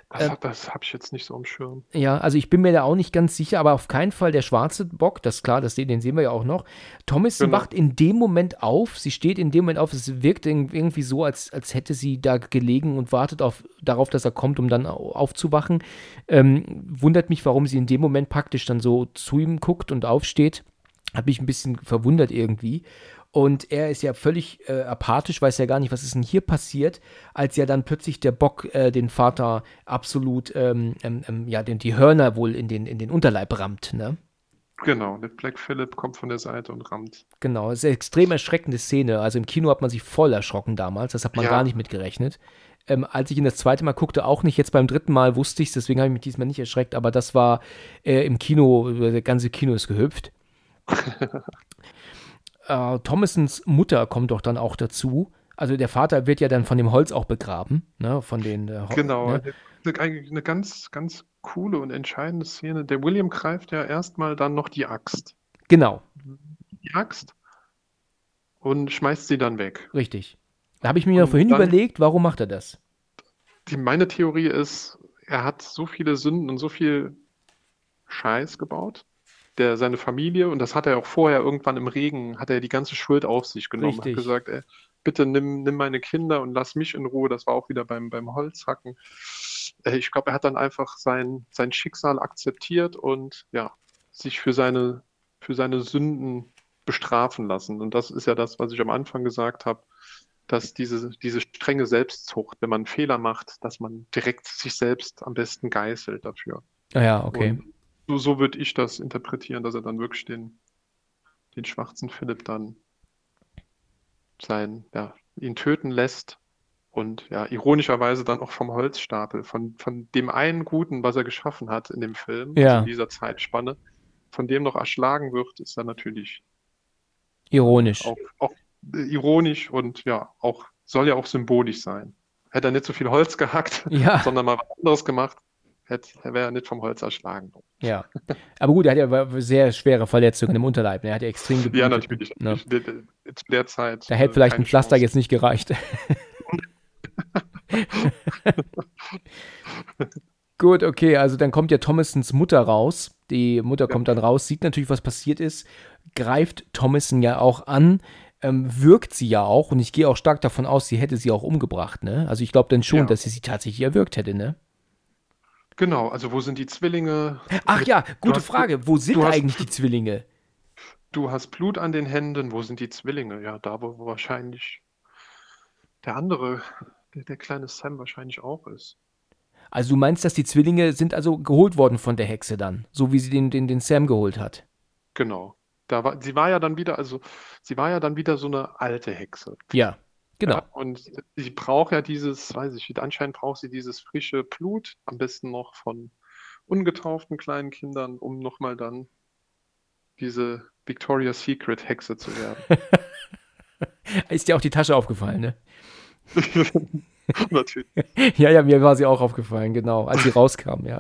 Das, äh, das habe ich jetzt nicht so am Schirm. Ja, also ich bin mir da auch nicht ganz sicher, aber auf keinen Fall der schwarze Bock, das ist klar, das, den sehen wir ja auch noch. Thomas genau. wacht in dem Moment auf, sie steht in dem Moment auf, es wirkt irgendwie so, als, als hätte sie da gelegen und wartet auf, darauf, dass er kommt, um dann aufzuwachen. Ähm, wundert mich, warum sie in dem Moment praktisch dann so zu ihm guckt und aufsteht. Hat mich ein bisschen verwundert irgendwie. Und er ist ja völlig äh, apathisch, weiß ja gar nicht, was ist denn hier passiert, als ja dann plötzlich der Bock äh, den Vater absolut, ähm, ähm, ähm, ja, den, die Hörner wohl in den, in den Unterleib rammt, ne? Genau, der Black Phillip kommt von der Seite und rammt. Genau, das ist eine extrem erschreckende Szene. Also im Kino hat man sich voll erschrocken damals, das hat man ja. gar nicht mitgerechnet. Ähm, als ich ihn das zweite Mal guckte, auch nicht. Jetzt beim dritten Mal wusste ich es, deswegen habe ich mich diesmal nicht erschreckt, aber das war äh, im Kino, der ganze Kino ist gehüpft. äh, Thomasons Mutter kommt doch dann auch dazu. Also der Vater wird ja dann von dem Holz auch begraben, ne? Von den äh, Genau, ne? eigentlich eine ganz, ganz coole und entscheidende Szene. Der William greift ja erstmal dann noch die Axt. Genau. Die Axt und schmeißt sie dann weg. Richtig. Da habe ich mir ja vorhin überlegt, warum macht er das? Die, meine Theorie ist, er hat so viele Sünden und so viel Scheiß gebaut, der seine Familie, und das hat er auch vorher irgendwann im Regen, hat er die ganze Schuld auf sich genommen, Richtig. hat gesagt, ey, bitte nimm, nimm meine Kinder und lass mich in Ruhe. Das war auch wieder beim, beim Holzhacken. Äh, ich glaube, er hat dann einfach sein, sein Schicksal akzeptiert und ja, sich für seine, für seine Sünden bestrafen lassen. Und das ist ja das, was ich am Anfang gesagt habe, dass diese, diese strenge Selbstzucht, wenn man Fehler macht, dass man direkt sich selbst am besten geißelt dafür. Ah ja, okay. Und so, so würde ich das interpretieren, dass er dann wirklich den, den schwarzen Philipp dann sein, ja, ihn töten lässt und ja, ironischerweise dann auch vom Holzstapel, von, von dem einen Guten, was er geschaffen hat in dem Film, ja. also in dieser Zeitspanne, von dem noch erschlagen wird, ist er natürlich ironisch. Auch, auch ironisch und ja, auch soll ja auch symbolisch sein. Hätte er nicht so viel Holz gehackt, ja. sondern mal was anderes gemacht, hätte, wäre er nicht vom Holz erschlagen. Ja. Aber gut, er hat ja sehr schwere Verletzungen im Unterleib. Ne? Er hat ja extrem geblutet. Ja, natürlich. Ne? Zu der Zeit. Da hätte äh, vielleicht ein Pflaster Chance. jetzt nicht gereicht. Gut, okay, also dann kommt ja Thomasons Mutter raus. Die Mutter ja. kommt dann raus, sieht natürlich, was passiert ist, greift Thomason ja auch an, ähm, wirkt sie ja auch und ich gehe auch stark davon aus, sie hätte sie auch umgebracht, ne? Also ich glaube dann schon, ja. dass sie sie tatsächlich erwürgt hätte, ne? Genau, also wo sind die Zwillinge? Ach ja, gute Frage. Wo sind eigentlich die Zwillinge? Du hast Blut an den Händen. Wo sind die Zwillinge? Ja, da wo wahrscheinlich der andere, der, der kleine Sam wahrscheinlich auch ist. Also du meinst, dass die Zwillinge sind also geholt worden von der Hexe dann, so wie sie den, den, den Sam geholt hat. Genau. Da war, sie war ja dann wieder, also sie war ja dann wieder so eine alte Hexe. Ja, genau. Ja, und sie braucht ja dieses, weiß ich anscheinend braucht sie dieses frische Blut, am besten noch von ungetauften kleinen Kindern, um nochmal dann diese Victoria's Secret Hexe zu werden. Ist dir auch die Tasche aufgefallen, ne? Natürlich. Ja, ja, mir war sie auch aufgefallen, genau, als sie rauskam, ja.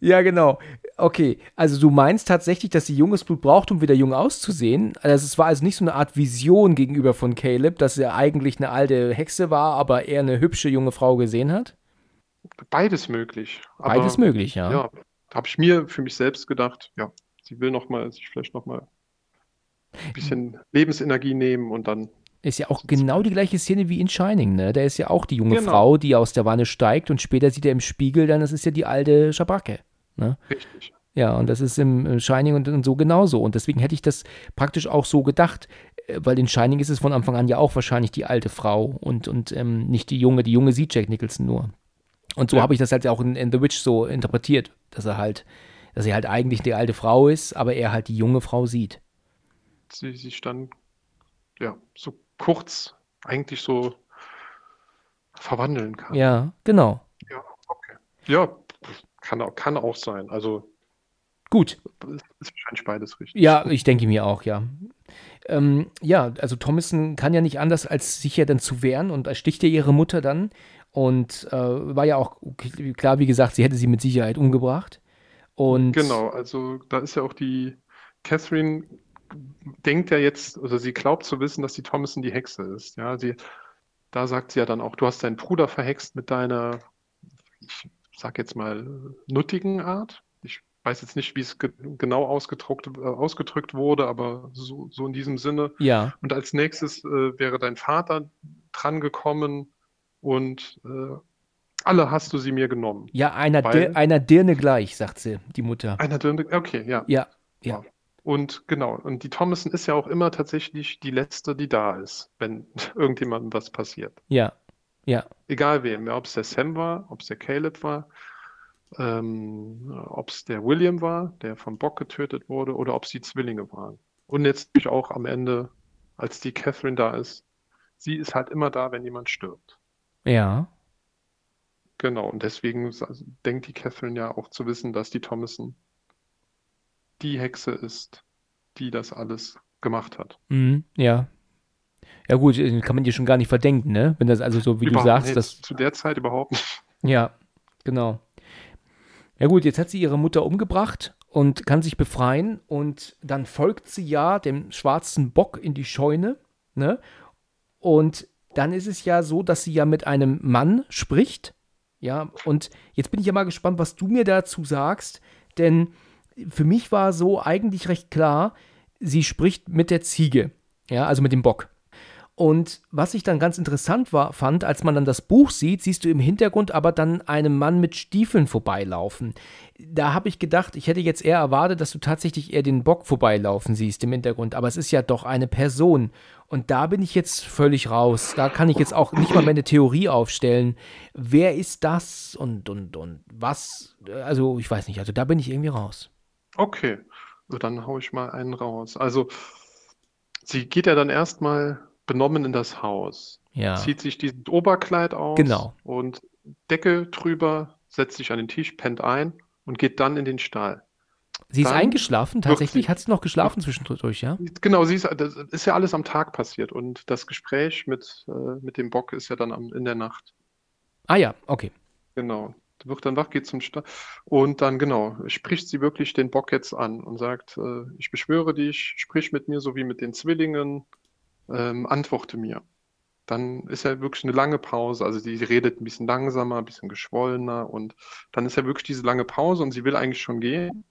Ja, genau. Okay, also du meinst tatsächlich, dass sie junges Blut braucht, um wieder jung auszusehen. Also es war also nicht so eine Art Vision gegenüber von Caleb, dass er eigentlich eine alte Hexe war, aber er eine hübsche junge Frau gesehen hat? Beides möglich. Aber, Beides möglich, ja. Ja, habe ich mir für mich selbst gedacht, ja, sie will noch mal sich vielleicht noch mal ein bisschen Lebensenergie nehmen und dann Ist ja auch genau die gleiche Szene wie in Shining, ne? Da ist ja auch die junge Genau. Frau, die aus der Wanne steigt und später sieht er im Spiegel dann, das ist ja die alte Schabracke. Ne? richtig. Ja, und das ist im Shining und, und so genauso. Und deswegen hätte ich das praktisch auch so gedacht, äh, weil in Shining ist es von Anfang an ja auch wahrscheinlich die alte Frau und, und ähm, nicht die junge. Die junge sieht Jack Nicholson nur. Und so Ja. habe ich das halt auch in, in The Witch so interpretiert, dass er halt, dass er halt eigentlich die alte Frau ist, aber er halt die junge Frau sieht. Sie sich dann ja so kurz eigentlich so verwandeln kann. Ja, genau. Ja, okay. Ja, kann auch, kann auch sein. Also Gut. ist wahrscheinlich beides richtig. Ja, ich denke mir auch, ja. Ähm, ja, also Thomason kann ja nicht anders, als sich ja dann zu wehren und ersticht ja ihre Mutter dann. Und äh, war ja auch klar, wie gesagt, sie hätte sie mit Sicherheit umgebracht. Und Genau, also da ist ja auch die Catherine denkt ja jetzt, also sie glaubt zu wissen, dass die Thomason die Hexe ist. Ja, sie, da sagt sie ja dann auch, du hast deinen Bruder verhext mit deiner, ich sag jetzt mal, nuttigen Art. Ich weiß jetzt nicht, wie es ge genau ausgedruckt, äh, ausgedrückt wurde, aber so, so in diesem Sinne. ja, Und als nächstes äh, wäre dein Vater drangekommen und äh, alle hast du sie mir genommen. ja, einer, Dir, einer Dirne gleich, sagt sie, die Mutter. Einer dünne, okay, ja. Ja, ja. Und genau, und die Thomason ist ja auch immer tatsächlich die letzte, die da ist, wenn irgendjemandem was passiert. Ja, ja, Egal wem, ja, ob es der Sam war, ob es der Caleb war, ähm, ob es der William war, der vom Bock getötet wurde, oder ob es die Zwillinge waren. Und jetzt natürlich auch am Ende, als die Catherine da ist, sie ist halt immer da, wenn jemand stirbt. ja. Genau, und deswegen sa- denkt die Catherine ja auch zu wissen, dass die Thomason die Hexe ist, die das alles gemacht hat. Mhm, ja. Ja gut, äh, kann man dir schon gar nicht verdenken, ne? Wenn das also so, wie du Überhaupt sagst, nicht. das zu der Zeit überhaupt nicht. Ja, genau. Ja gut, jetzt hat sie ihre Mutter umgebracht und kann sich befreien und dann folgt sie ja dem schwarzen Bock in die Scheune, ne? Und dann ist es ja so, dass sie ja mit einem Mann spricht, ja, und jetzt bin ich ja mal gespannt, was du mir dazu sagst, denn für mich war so eigentlich recht klar, sie spricht mit der Ziege, ja, also mit dem Bock. Und was ich dann ganz interessant war, fand, als man dann das Buch sieht, siehst du im Hintergrund aber dann einen Mann mit Stiefeln vorbeilaufen. Da habe ich gedacht, ich hätte jetzt eher erwartet, dass du tatsächlich eher den Bock vorbeilaufen siehst im Hintergrund. Aber es ist ja doch eine Person. Und da bin ich jetzt völlig raus. Da kann ich jetzt auch nicht mal meine Theorie aufstellen. Wer ist das und, und, und was? Also, ich weiß nicht. Also, da bin ich irgendwie raus. Okay, so dann hau ich mal einen raus. Also, sie geht ja dann erstmal benommen in das Haus, Ja. zieht sich dieses Oberkleid aus Genau. und Decke drüber, setzt sich an den Tisch, pennt ein und geht dann in den Stall. Sie ist Dann eingeschlafen, tatsächlich. sie- Hat sie noch geschlafen zwischendurch, ja? Genau, sie ist, das ist ja alles am Tag passiert und das Gespräch mit, äh, mit dem Bock ist ja dann am, in der Nacht. Ah ja, okay. Genau. Wird dann wach, geht zum Stall und dann, genau, spricht sie wirklich den Bock jetzt an und sagt, äh, ich beschwöre dich, sprich mit mir so wie mit den Zwillingen, ähm, antworte mir. Dann ist ja wirklich eine lange Pause, also sie redet ein bisschen langsamer, ein bisschen geschwollener und dann ist ja wirklich diese lange Pause und sie will eigentlich schon gehen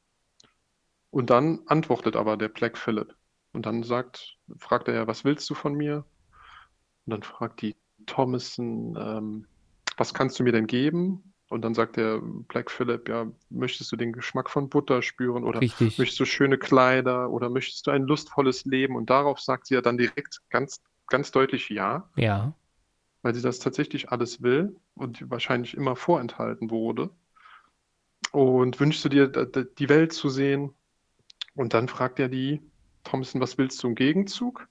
und dann antwortet aber der Black Phillip und dann sagt, fragt er ja, was willst du von mir? Und dann fragt die Thomason, ähm, was kannst du mir denn geben? Und dann sagt der Black Phillip, ja, möchtest du den Geschmack von Butter spüren oder Richtig. möchtest du schöne Kleider oder möchtest du ein lustvolles Leben? Und darauf sagt sie ja dann direkt ganz ganz deutlich ja, Ja. weil sie das tatsächlich alles will und wahrscheinlich immer vorenthalten wurde. Und wünschst du dir, die Welt zu sehen? Und dann fragt er die, Thompson, was willst du im Gegenzug?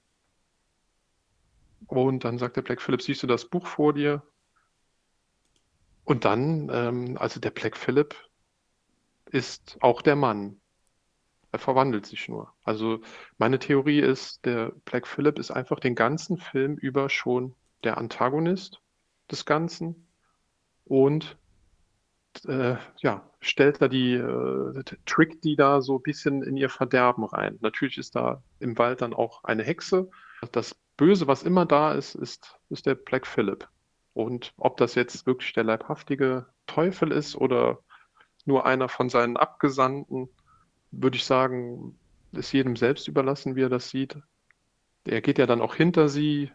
Und dann sagt der Black Phillip, siehst du das Buch vor dir? Und dann, ähm, also der Black Phillip ist auch der Mann. Er verwandelt sich nur. Also meine Theorie ist, der Black Phillip ist einfach den ganzen Film über schon der Antagonist des Ganzen und äh, ja, stellt da die, äh, trickt die da so ein bisschen in ihr Verderben rein. Natürlich ist da im Wald dann auch eine Hexe. Das Böse, was immer da ist, ist, ist der Black Phillip. Und ob das jetzt wirklich der leibhaftige Teufel ist oder nur einer von seinen Abgesandten, würde ich sagen, ist jedem selbst überlassen, wie er das sieht. Er geht ja dann auch hinter sie,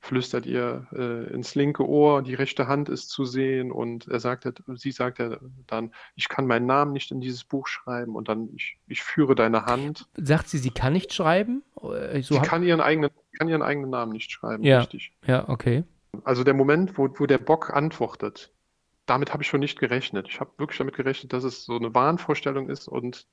flüstert ihr äh, ins linke Ohr, die rechte Hand ist zu sehen und er sagt, sie sagt ja dann, ich kann meinen Namen nicht in dieses Buch schreiben und dann, ich, ich führe deine Hand. Sagt sie, sie kann nicht schreiben? Äh, So Sie hab- kann ihren eigenen, kann ihren eigenen Namen nicht schreiben, Ja. richtig. ja, okay. Also der Moment, wo, wo der Bock antwortet, damit habe ich schon nicht gerechnet. Ich habe wirklich damit gerechnet, dass es so eine Wahnvorstellung ist und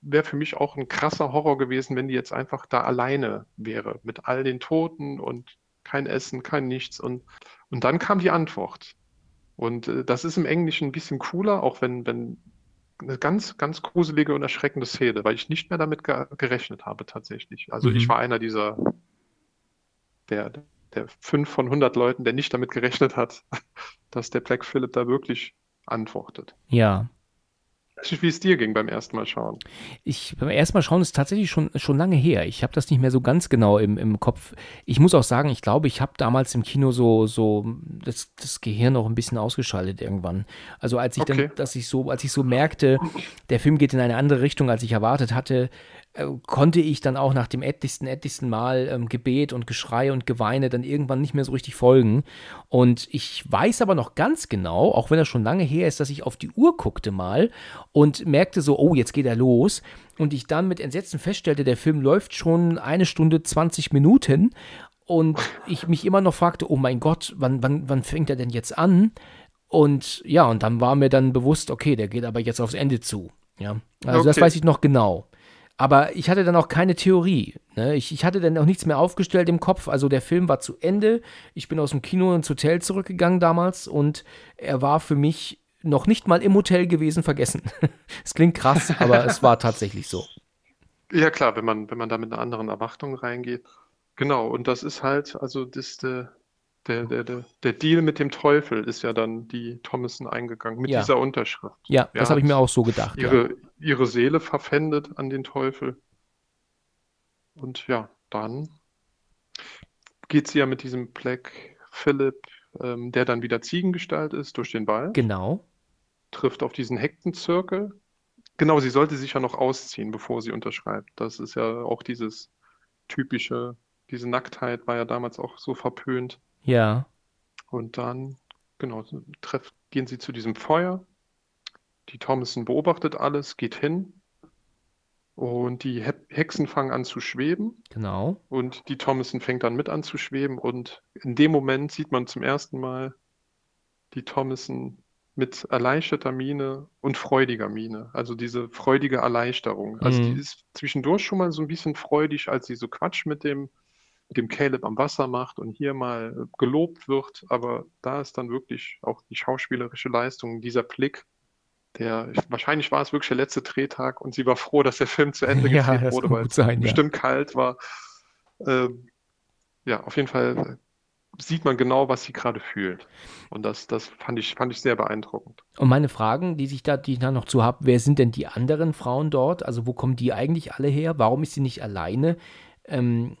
wäre für mich auch ein krasser Horror gewesen, wenn die jetzt einfach da alleine wäre, mit all den Toten und kein Essen, kein Nichts. Und, und dann kam die Antwort. Und äh, das ist im Englischen ein bisschen cooler, auch wenn, wenn eine ganz, ganz gruselige und erschreckende Szene, weil ich nicht mehr damit ge gerechnet habe tatsächlich. Also Mhm. ich war einer dieser, der, der fünf von 100 Leuten, der nicht damit gerechnet hat, dass der Black Phillip da wirklich antwortet. Ja. Wie es dir ging beim ersten Mal schauen. Ich beim ersten Mal schauen ist tatsächlich schon, schon lange her. Ich habe das nicht mehr so ganz genau im, im Kopf. Ich muss auch sagen, ich glaube, ich habe damals im Kino so, so das, das Gehirn auch ein bisschen ausgeschaltet irgendwann. Also als ich Okay. dann, dass ich so, als ich so merkte, der Film geht in eine andere Richtung, als ich erwartet hatte, äh, konnte ich dann auch nach dem etlichsten, etlichsten Mal ähm, Gebet und Geschrei und Geweine dann irgendwann nicht mehr so richtig folgen. Und ich weiß aber noch ganz genau, auch wenn das schon lange her ist, dass ich auf die Uhr guckte mal und merkte so, oh, jetzt geht er los. Und ich dann mit Entsetzen feststellte, der Film läuft schon eine Stunde 20 Minuten. Und ich mich immer noch fragte, oh mein Gott, wann, wann, wann fängt er denn jetzt an? Und ja, und dann war mir dann bewusst, okay, der geht aber jetzt aufs Ende zu. Ja, also das Okay. weiß ich noch genau. Aber ich hatte dann auch keine Theorie. Ne? Ich, ich hatte dann auch nichts mehr aufgestellt im Kopf. Also der Film war zu Ende. Ich bin aus dem Kino ins Hotel zurückgegangen damals und er war für mich noch nicht mal im Hotel gewesen vergessen. Es klingt krass, aber es war tatsächlich so. Ja klar, wenn man, wenn man da mit einer anderen Erwartung reingeht. Genau, und das ist halt, also das, der, der, der, der, Deal mit dem Teufel ist ja dann die Thomason eingegangen mit Ja. dieser Unterschrift. Ja, Er das habe ich mir auch so gedacht. Ja. ihre, ihre Seele verpfändet an den Teufel. Und ja, dann geht sie ja mit diesem Black Phillip, ähm, der dann wieder Ziegengestalt ist, durch den Wald, Genau. trifft auf diesen Hektenzirkel. Genau, sie sollte sich ja noch ausziehen, bevor sie unterschreibt. Das ist ja auch dieses typische, diese Nacktheit war ja damals auch so verpönt. Ja. Und dann, genau, treff, gehen sie zu diesem Feuer. Die Thomason beobachtet alles, geht hin. Und die He Hexen fangen an zu schweben. Genau. Und die Thomason fängt dann mit an zu schweben. Und in dem Moment sieht man zum ersten Mal die Thomason mit erleichterter Miene und freudiger Miene. Also diese freudige Erleichterung. Also Mhm. die ist zwischendurch schon mal so ein bisschen freudig, als sie so Quatsch mit dem, dem Caleb am Wasser macht und hier mal äh, gelobt wird. Aber da ist dann wirklich auch die schauspielerische Leistung, dieser Blick. Der, wahrscheinlich war es wirklich der letzte Drehtag und sie war froh, dass der Film zu Ende Ja, gedreht wurde, weil es sein, ja. bestimmt kalt war. Ähm, ja, auf jeden Fall äh, sieht man genau, was sie gerade fühlt. Und das, das fand ich, fand ich sehr beeindruckend. Und meine Fragen, die sich da, die ich da noch zu habe, wer sind denn die anderen Frauen dort? Also wo kommen die eigentlich alle her? Warum ist sie nicht alleine? Ähm,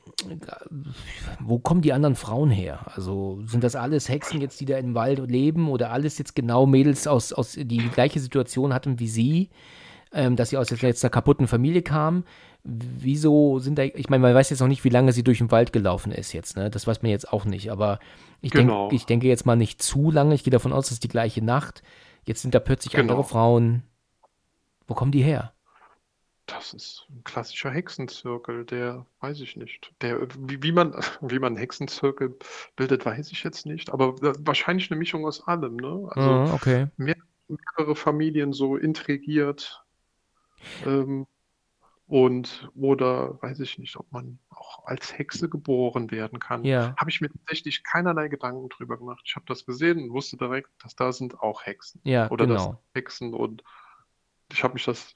wo kommen die anderen Frauen her? Also sind das alles Hexen jetzt, die da im Wald leben oder alles jetzt genau Mädels aus, aus die, die gleiche Situation hatten wie sie, ähm, dass sie aus jetzt einer kaputten Familie kamen? Wieso sind da, ich meine, man weiß jetzt noch nicht, wie lange sie durch den Wald gelaufen ist jetzt, ne? Das weiß man jetzt auch nicht, aber ich, Genau. denk, ich denke jetzt mal nicht zu lange. Ich gehe davon aus, es ist die gleiche Nacht. Jetzt sind da plötzlich Genau. andere Frauen. Wo kommen die her? Das ist ein klassischer Hexenzirkel, der, weiß ich nicht. Der, wie, wie man, wie man einen Hexenzirkel bildet, weiß ich jetzt nicht. Aber wahrscheinlich eine Mischung aus allem, ne? Also Ah, okay. mehr, mehrere Familien so intrigiert. Ähm, und oder weiß ich nicht, ob man auch als Hexe geboren werden kann. Ja. Habe ich mir tatsächlich keinerlei Gedanken drüber gemacht. Ich habe das gesehen und wusste direkt, dass da sind auch Hexen. Ja, Oder das genau. sind Hexen und ich habe mich das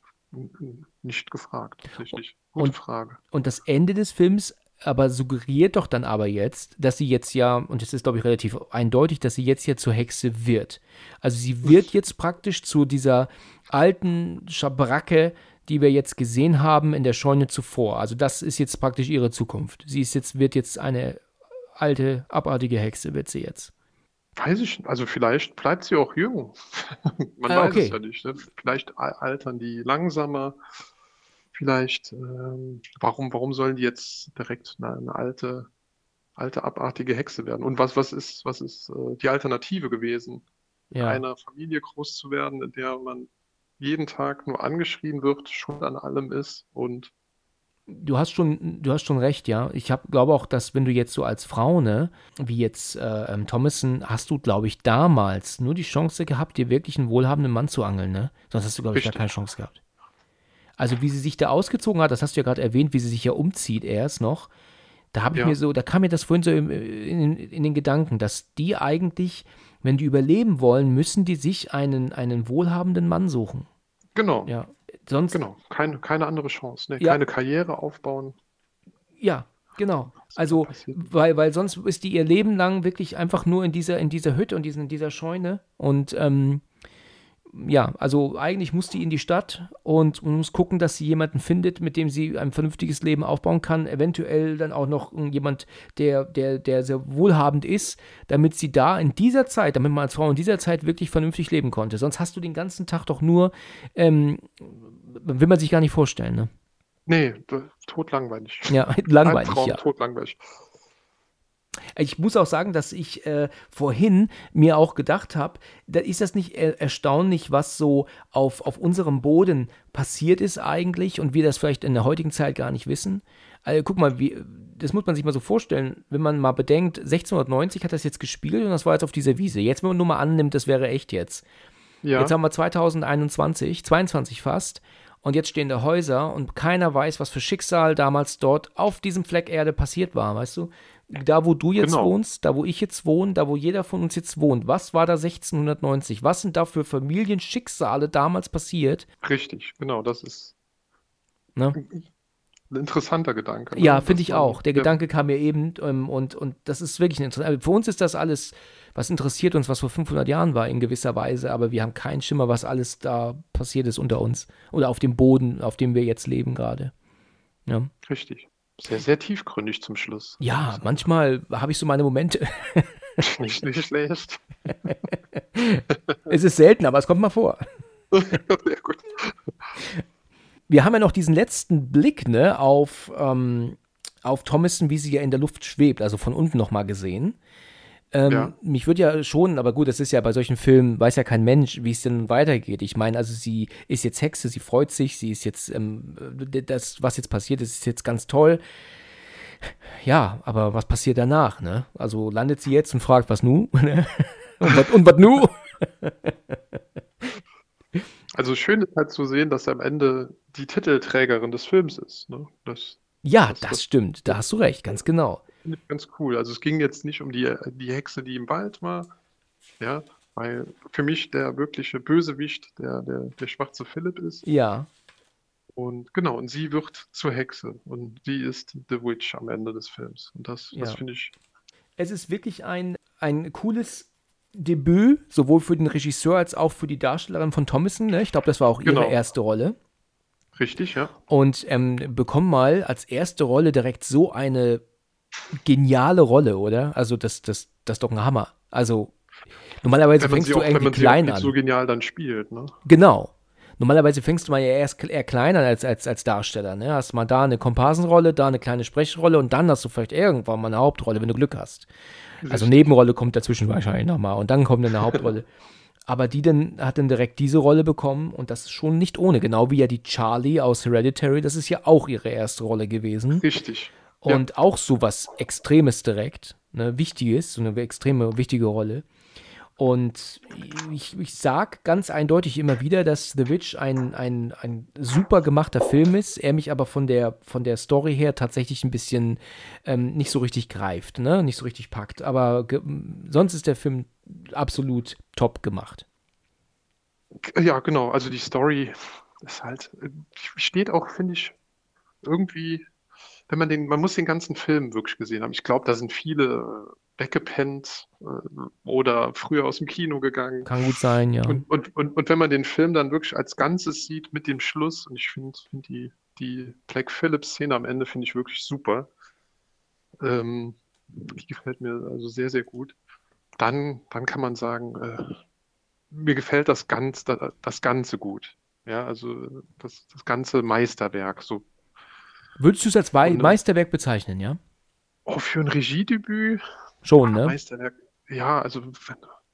nicht gefragt, tatsächlich. Gute Und- Frage. Und das Ende des Films aber suggeriert doch dann aber jetzt, dass sie jetzt ja, und es ist glaube ich relativ eindeutig, dass sie jetzt ja zur Hexe wird. Also sie wird jetzt praktisch zu dieser alten Schabracke, die wir jetzt gesehen haben in der Scheune zuvor. Also das ist jetzt praktisch ihre Zukunft. Sie ist jetzt, wird jetzt eine alte, abartige Hexe, wird sie jetzt. Weiß ich, also vielleicht bleibt sie auch jung. Man Ah, weiß okay. es ja nicht. Ne? Vielleicht al- altern die langsamer. Vielleicht, ähm, warum, warum sollen die jetzt direkt eine, eine alte, alte, abartige Hexe werden? Und was, was ist, was ist äh, die Alternative gewesen? In Ja. einer Familie groß zu werden, in der man jeden Tag nur angeschrien wird, schuld an allem ist und Du hast schon, du hast schon recht, ja. Ich hab, glaube auch, dass wenn du jetzt so als Frau, ne, wie jetzt äh, ähm, Thomason, hast du, glaube ich, damals nur die Chance gehabt, dir wirklich einen wohlhabenden Mann zu angeln, ne? Sonst hast du, glaube ich, gar Richtig. keine Chance gehabt. Also wie sie sich da ausgezogen hat, das hast du ja gerade erwähnt, wie sie sich ja umzieht erst noch. Da habe ich Ja. mir so, da kam mir das vorhin so im, in, in den Gedanken, dass die eigentlich, wenn die überleben wollen, müssen die sich einen, einen wohlhabenden Mann suchen. genau, Ja. Sonst, genau, keine, keine andere Chance, ne? Ja. Keine Karriere aufbauen. Ja, genau. Also, weil, weil sonst ist die ihr Leben lang wirklich einfach nur in dieser, in dieser Hütte und diesen, in dieser Scheune. Und ähm, ja, also eigentlich muss die in die Stadt und muss gucken, dass sie jemanden findet, mit dem sie ein vernünftiges Leben aufbauen kann. Eventuell dann auch noch jemand, der, der, der sehr wohlhabend ist, damit sie da in dieser Zeit, damit man als Frau in dieser Zeit wirklich vernünftig leben konnte. Sonst hast du den ganzen Tag doch nur, ähm, will man sich gar nicht vorstellen, ne? Nee, totlangweilig. Ja, langweilig, Albtraum, ja. totlangweilig. Ich muss auch sagen, dass ich äh, vorhin mir auch gedacht habe, da ist das nicht äh, erstaunlich, was so auf, auf unserem Boden passiert ist eigentlich und wir das vielleicht in der heutigen Zeit gar nicht wissen. Also, guck mal, wie, das muss man sich mal so vorstellen, wenn man mal bedenkt, 1690 hat das jetzt gespielt und das war jetzt auf dieser Wiese. Jetzt, wenn man nur mal annimmt, das wäre echt jetzt. Ja, Jetzt haben wir 2021, 22 fast. Und jetzt stehen da Häuser und keiner weiß, was für Schicksal damals dort auf diesem Fleck Erde passiert war, weißt du? Da, wo du jetzt Genau. wohnst, da, wo ich jetzt wohne, da, wo jeder von uns jetzt wohnt, was war da 1690? Was sind da für Familienschicksale damals passiert? richtig, genau, das ist Ne? ein interessanter Gedanke. ne? Ja, finde ich auch. Der ja, Gedanke kam mir eben ähm, und, und das ist wirklich interessant. Für uns ist das alles, was interessiert uns, was vor 500 Jahren war in gewisser Weise, aber wir haben keinen Schimmer, was alles da passiert ist unter uns oder auf dem Boden, auf dem wir jetzt leben gerade. Ja. Richtig. Sehr, sehr tiefgründig zum Schluss. Ja, manchmal habe ich so meine Momente. Nicht, nicht schlecht. es ist selten, aber es kommt mal vor. Sehr gut. Wir haben ja noch diesen letzten Blick ne, auf, ähm, auf Thomason, wie sie ja in der Luft schwebt, also von unten nochmal gesehen. Ähm, Ja. Mich würde ja schon, aber gut, das ist ja bei solchen Filmen, weiß ja kein Mensch, wie es denn weitergeht. Ich meine, also sie ist jetzt Hexe, sie freut sich, sie ist jetzt, ähm, das, was jetzt passiert ist, ist jetzt ganz toll. Ja, aber was passiert danach, ne? Also landet sie jetzt und fragt, was nu? ne? und was nu? Also schön ist halt zu sehen, dass er am Ende die Titelträgerin des Films ist. Ne? Das Ja, Das- das das- stimmt, da hast du recht, ganz genau. Finde ich ganz cool. Also es ging jetzt nicht um die, die Hexe, die im Wald war, ja, weil für mich der wirkliche Bösewicht der, der, der schwarze Philipp ist. Ja, Und genau, und sie wird zur Hexe und sie ist The Witch am Ende des Films. Und das, das Ja. finde ich, Es ist wirklich ein, ein cooles Debüt, sowohl für den Regisseur als auch für die Darstellerin von Thomason. Ne? Ich glaube, das war auch ihre Genau. erste Rolle. richtig, ja. Und ähm, bekommen mal als erste Rolle direkt so eine geniale Rolle, oder? Also, das, das, das ist doch ein Hammer. Also, normalerweise fängst du auch, irgendwie klein an. so genial dann spielt, ne? Genau. Normalerweise fängst du mal ja erst eher klein an als, als, als Darsteller. Ne? Hast mal da eine Komparsenrolle, da eine kleine Sprechrolle und dann hast du vielleicht irgendwann mal eine Hauptrolle, wenn du Glück hast. Also Richtig. Nebenrolle kommt dazwischen wahrscheinlich nochmal und dann kommt eine Hauptrolle. aber die dann, hat dann direkt diese Rolle bekommen und das ist schon nicht ohne, genau wie ja die Charlie aus Hereditary, das ist ja auch ihre erste Rolle gewesen. Richtig. Und ja. auch so was Extremes direkt, ne, Wichtiges, so eine extreme, wichtige Rolle. Und ich, ich sag ganz eindeutig immer wieder, dass The Witch ein, ein, ein super gemachter Film ist, er mich aber von der, von der Story her tatsächlich ein bisschen ähm, nicht so richtig greift, ne? nicht so richtig packt. Aber sonst ist der Film absolut top gemacht. Ja, genau. Also die Story ist halt, steht auch, finde ich, irgendwie, wenn man den, man muss den ganzen Film wirklich gesehen haben. Ich glaube, da sind viele weggepennt äh, oder früher aus dem Kino gegangen. Kann gut sein, ja. Und, und, und, und wenn man den Film dann wirklich als Ganzes sieht mit dem Schluss, und ich finde find die, die Black Phillips-Szene am Ende finde ich wirklich super. Ähm, die gefällt mir also sehr, sehr gut. Dann, dann kann man sagen, äh, mir gefällt das, ganz, das, das Ganze gut. Ja, also das, das ganze Meisterwerk. So. Würdest du es als Meisterwerk bezeichnen, ja? Oh, für ein Regiedebüt Schon, ne? Meisterwerk. Ja, also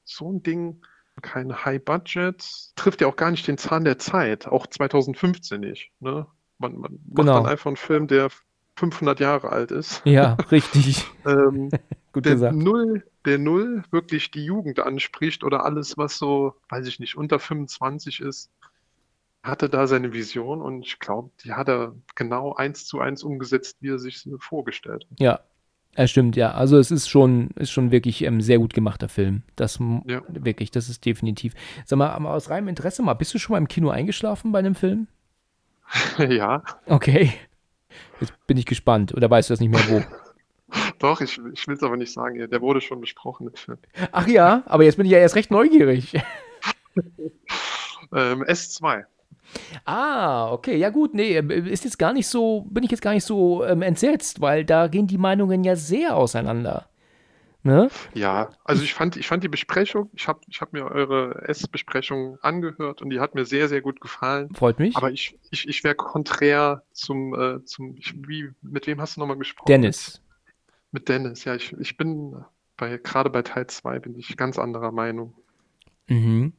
so ein Ding, kein High Budget, trifft ja auch gar nicht den Zahn der Zeit, auch 2015 nicht. Ne? Man, man genau. macht dann einfach einen Film, der 500 Jahre alt ist. Ja, richtig. ähm, Gut der gesagt. Null, der Null wirklich die Jugend anspricht oder alles, was so, weiß ich nicht, unter 25 ist, hatte da seine Vision und ich glaube, die hat er genau eins zu eins umgesetzt, wie er sich vorgestellt hat. Ja, ja, stimmt, ja. Also es ist schon, ist schon wirklich ein ähm, sehr gut gemachter Film. Das ja. wirklich, das ist definitiv. Sag mal, aus reinem Interesse mal, bist du schon mal im Kino eingeschlafen bei einem Film? ja. Okay. Jetzt bin ich gespannt. Oder weißt du das nicht mehr wo? Doch, ich, ich will es aber nicht sagen. Der wurde schon besprochen. Ach ja, aber jetzt bin ich ja erst recht neugierig. ähm, S2. Ah, okay, ja gut, nee, äh, ist jetzt gar nicht so, bin ich jetzt gar nicht so ähm, entsetzt, weil da gehen die Meinungen ja sehr auseinander. Ne? Ja, also ich fand, ich fand die Besprechung, ich habe ich hab mir eure S-Besprechung angehört und die hat mir sehr, sehr gut gefallen. Freut mich. Aber ich, ich, ich wäre konträr zum, äh, zum ich, wie, mit wem hast du nochmal gesprochen? Dennis. Mit Dennis, ja, ich, ich bin bei, gerade bei Teil 2 bin ich ganz anderer Meinung. Mhm.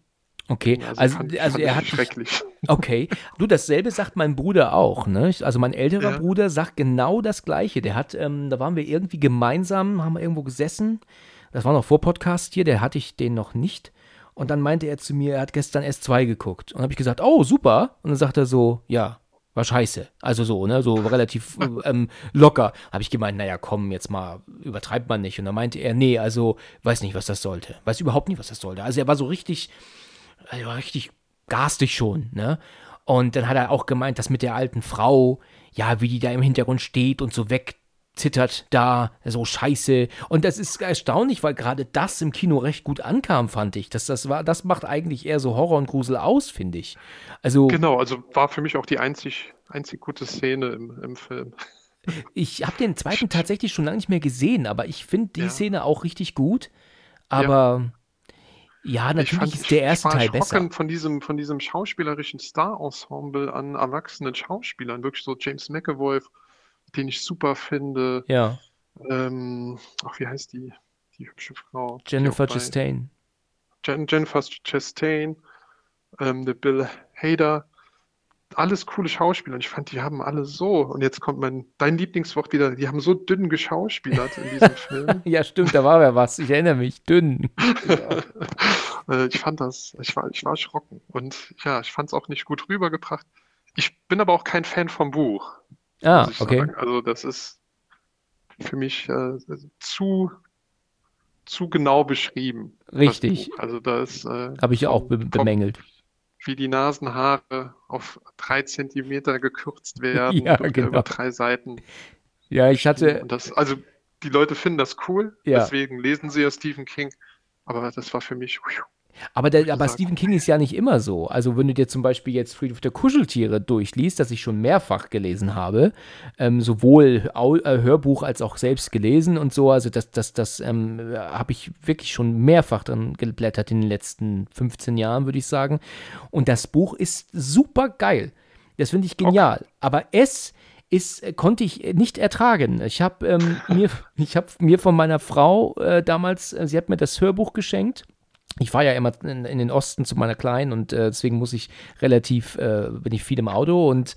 Okay, also, also, fand, also er hat. Schrecklich. Okay, du, dasselbe sagt mein Bruder auch, ne? Also mein älterer ja. Bruder sagt genau das Gleiche. Der hat, ähm, da waren wir irgendwie gemeinsam, haben wir irgendwo gesessen. Das war noch vor Podcast hier, der hatte ich den noch nicht. Und dann meinte er zu mir, er hat gestern S2 geguckt. Und habe ich gesagt, oh, super. Und dann sagt er so, ja, war scheiße. Also so, ne, so relativ ähm, locker. Habe ich gemeint, naja, komm, jetzt mal, übertreibt man nicht. Und dann meinte er, nee, also, weiß nicht, was das sollte. Weiß überhaupt nicht, was das sollte. Also er war so richtig, war richtig garstig schon, ne? Und dann hat er auch gemeint, dass mit der alten Frau, ja, wie die da im Hintergrund steht und so wegzittert da, so scheiße. Und das ist erstaunlich, weil gerade das im Kino recht gut ankam, fand ich. Das, das, war, das macht eigentlich eher so Horror und Grusel aus, finde ich. Also, genau, also war für mich auch die einzig, einzig gute Szene im, im Film. Ich habe den zweiten tatsächlich schon lange nicht mehr gesehen, aber ich finde die ja. Szene auch richtig gut. Aber ja. Natürlich ist der erste Teil besser. Von diesem, von diesem schauspielerischen Star-Ensemble an erwachsenen Schauspielern, wirklich so James McAvoy, den ich super finde. Ja. Ähm, ach, wie heißt die, die hübsche Frau? Jennifer Chastain. Jen, Jennifer Chastain, ähm, der Bill Hader alles coole Schauspieler. Und ich fand, die haben alle so. Und jetzt kommt mein, dein Lieblingswort wieder. Die haben so dünn geschauspielert in diesem Film. ja, stimmt, da war ja was. Ich erinnere mich. Dünn. Äh, ich fand das, ich war, ich war erschrocken. Und ja, ich fand es auch nicht gut rübergebracht. Ich bin aber auch kein Fan vom Buch. Ah, okay. Sagen. Also, das ist für mich äh, zu, zu genau beschrieben. Richtig. Also, das äh, habe ich auch be bemängelt. Vom, wie die Nasenhaare auf drei Zentimeter gekürzt werden ja, genau. über drei Seiten. Ja, ich hatte. Das, also die Leute finden das cool, ja. deswegen lesen sie ja Stephen King. Aber das war für mich. Aber, der, aber Stephen King ist ja nicht immer so. Also, wenn du dir zum Beispiel jetzt Friedhof der Kuscheltiere durchliest, das ich schon mehrfach gelesen habe, ähm, sowohl Au äh, Hörbuch als auch selbst gelesen und so, also das, das, das ähm, habe ich wirklich schon mehrfach dann geblättert in den letzten 15 Jahren, würde ich sagen. Und das Buch ist super geil. Das finde ich genial. Okay. Aber es ist, äh, konnte ich nicht ertragen. Ich habe ähm, mir, hab mir von meiner Frau äh, damals, äh, sie hat mir das Hörbuch geschenkt ich fahre ja immer in, in, den Osten zu meiner Kleinen und äh, deswegen muss ich relativ, äh, bin ich viel im Auto und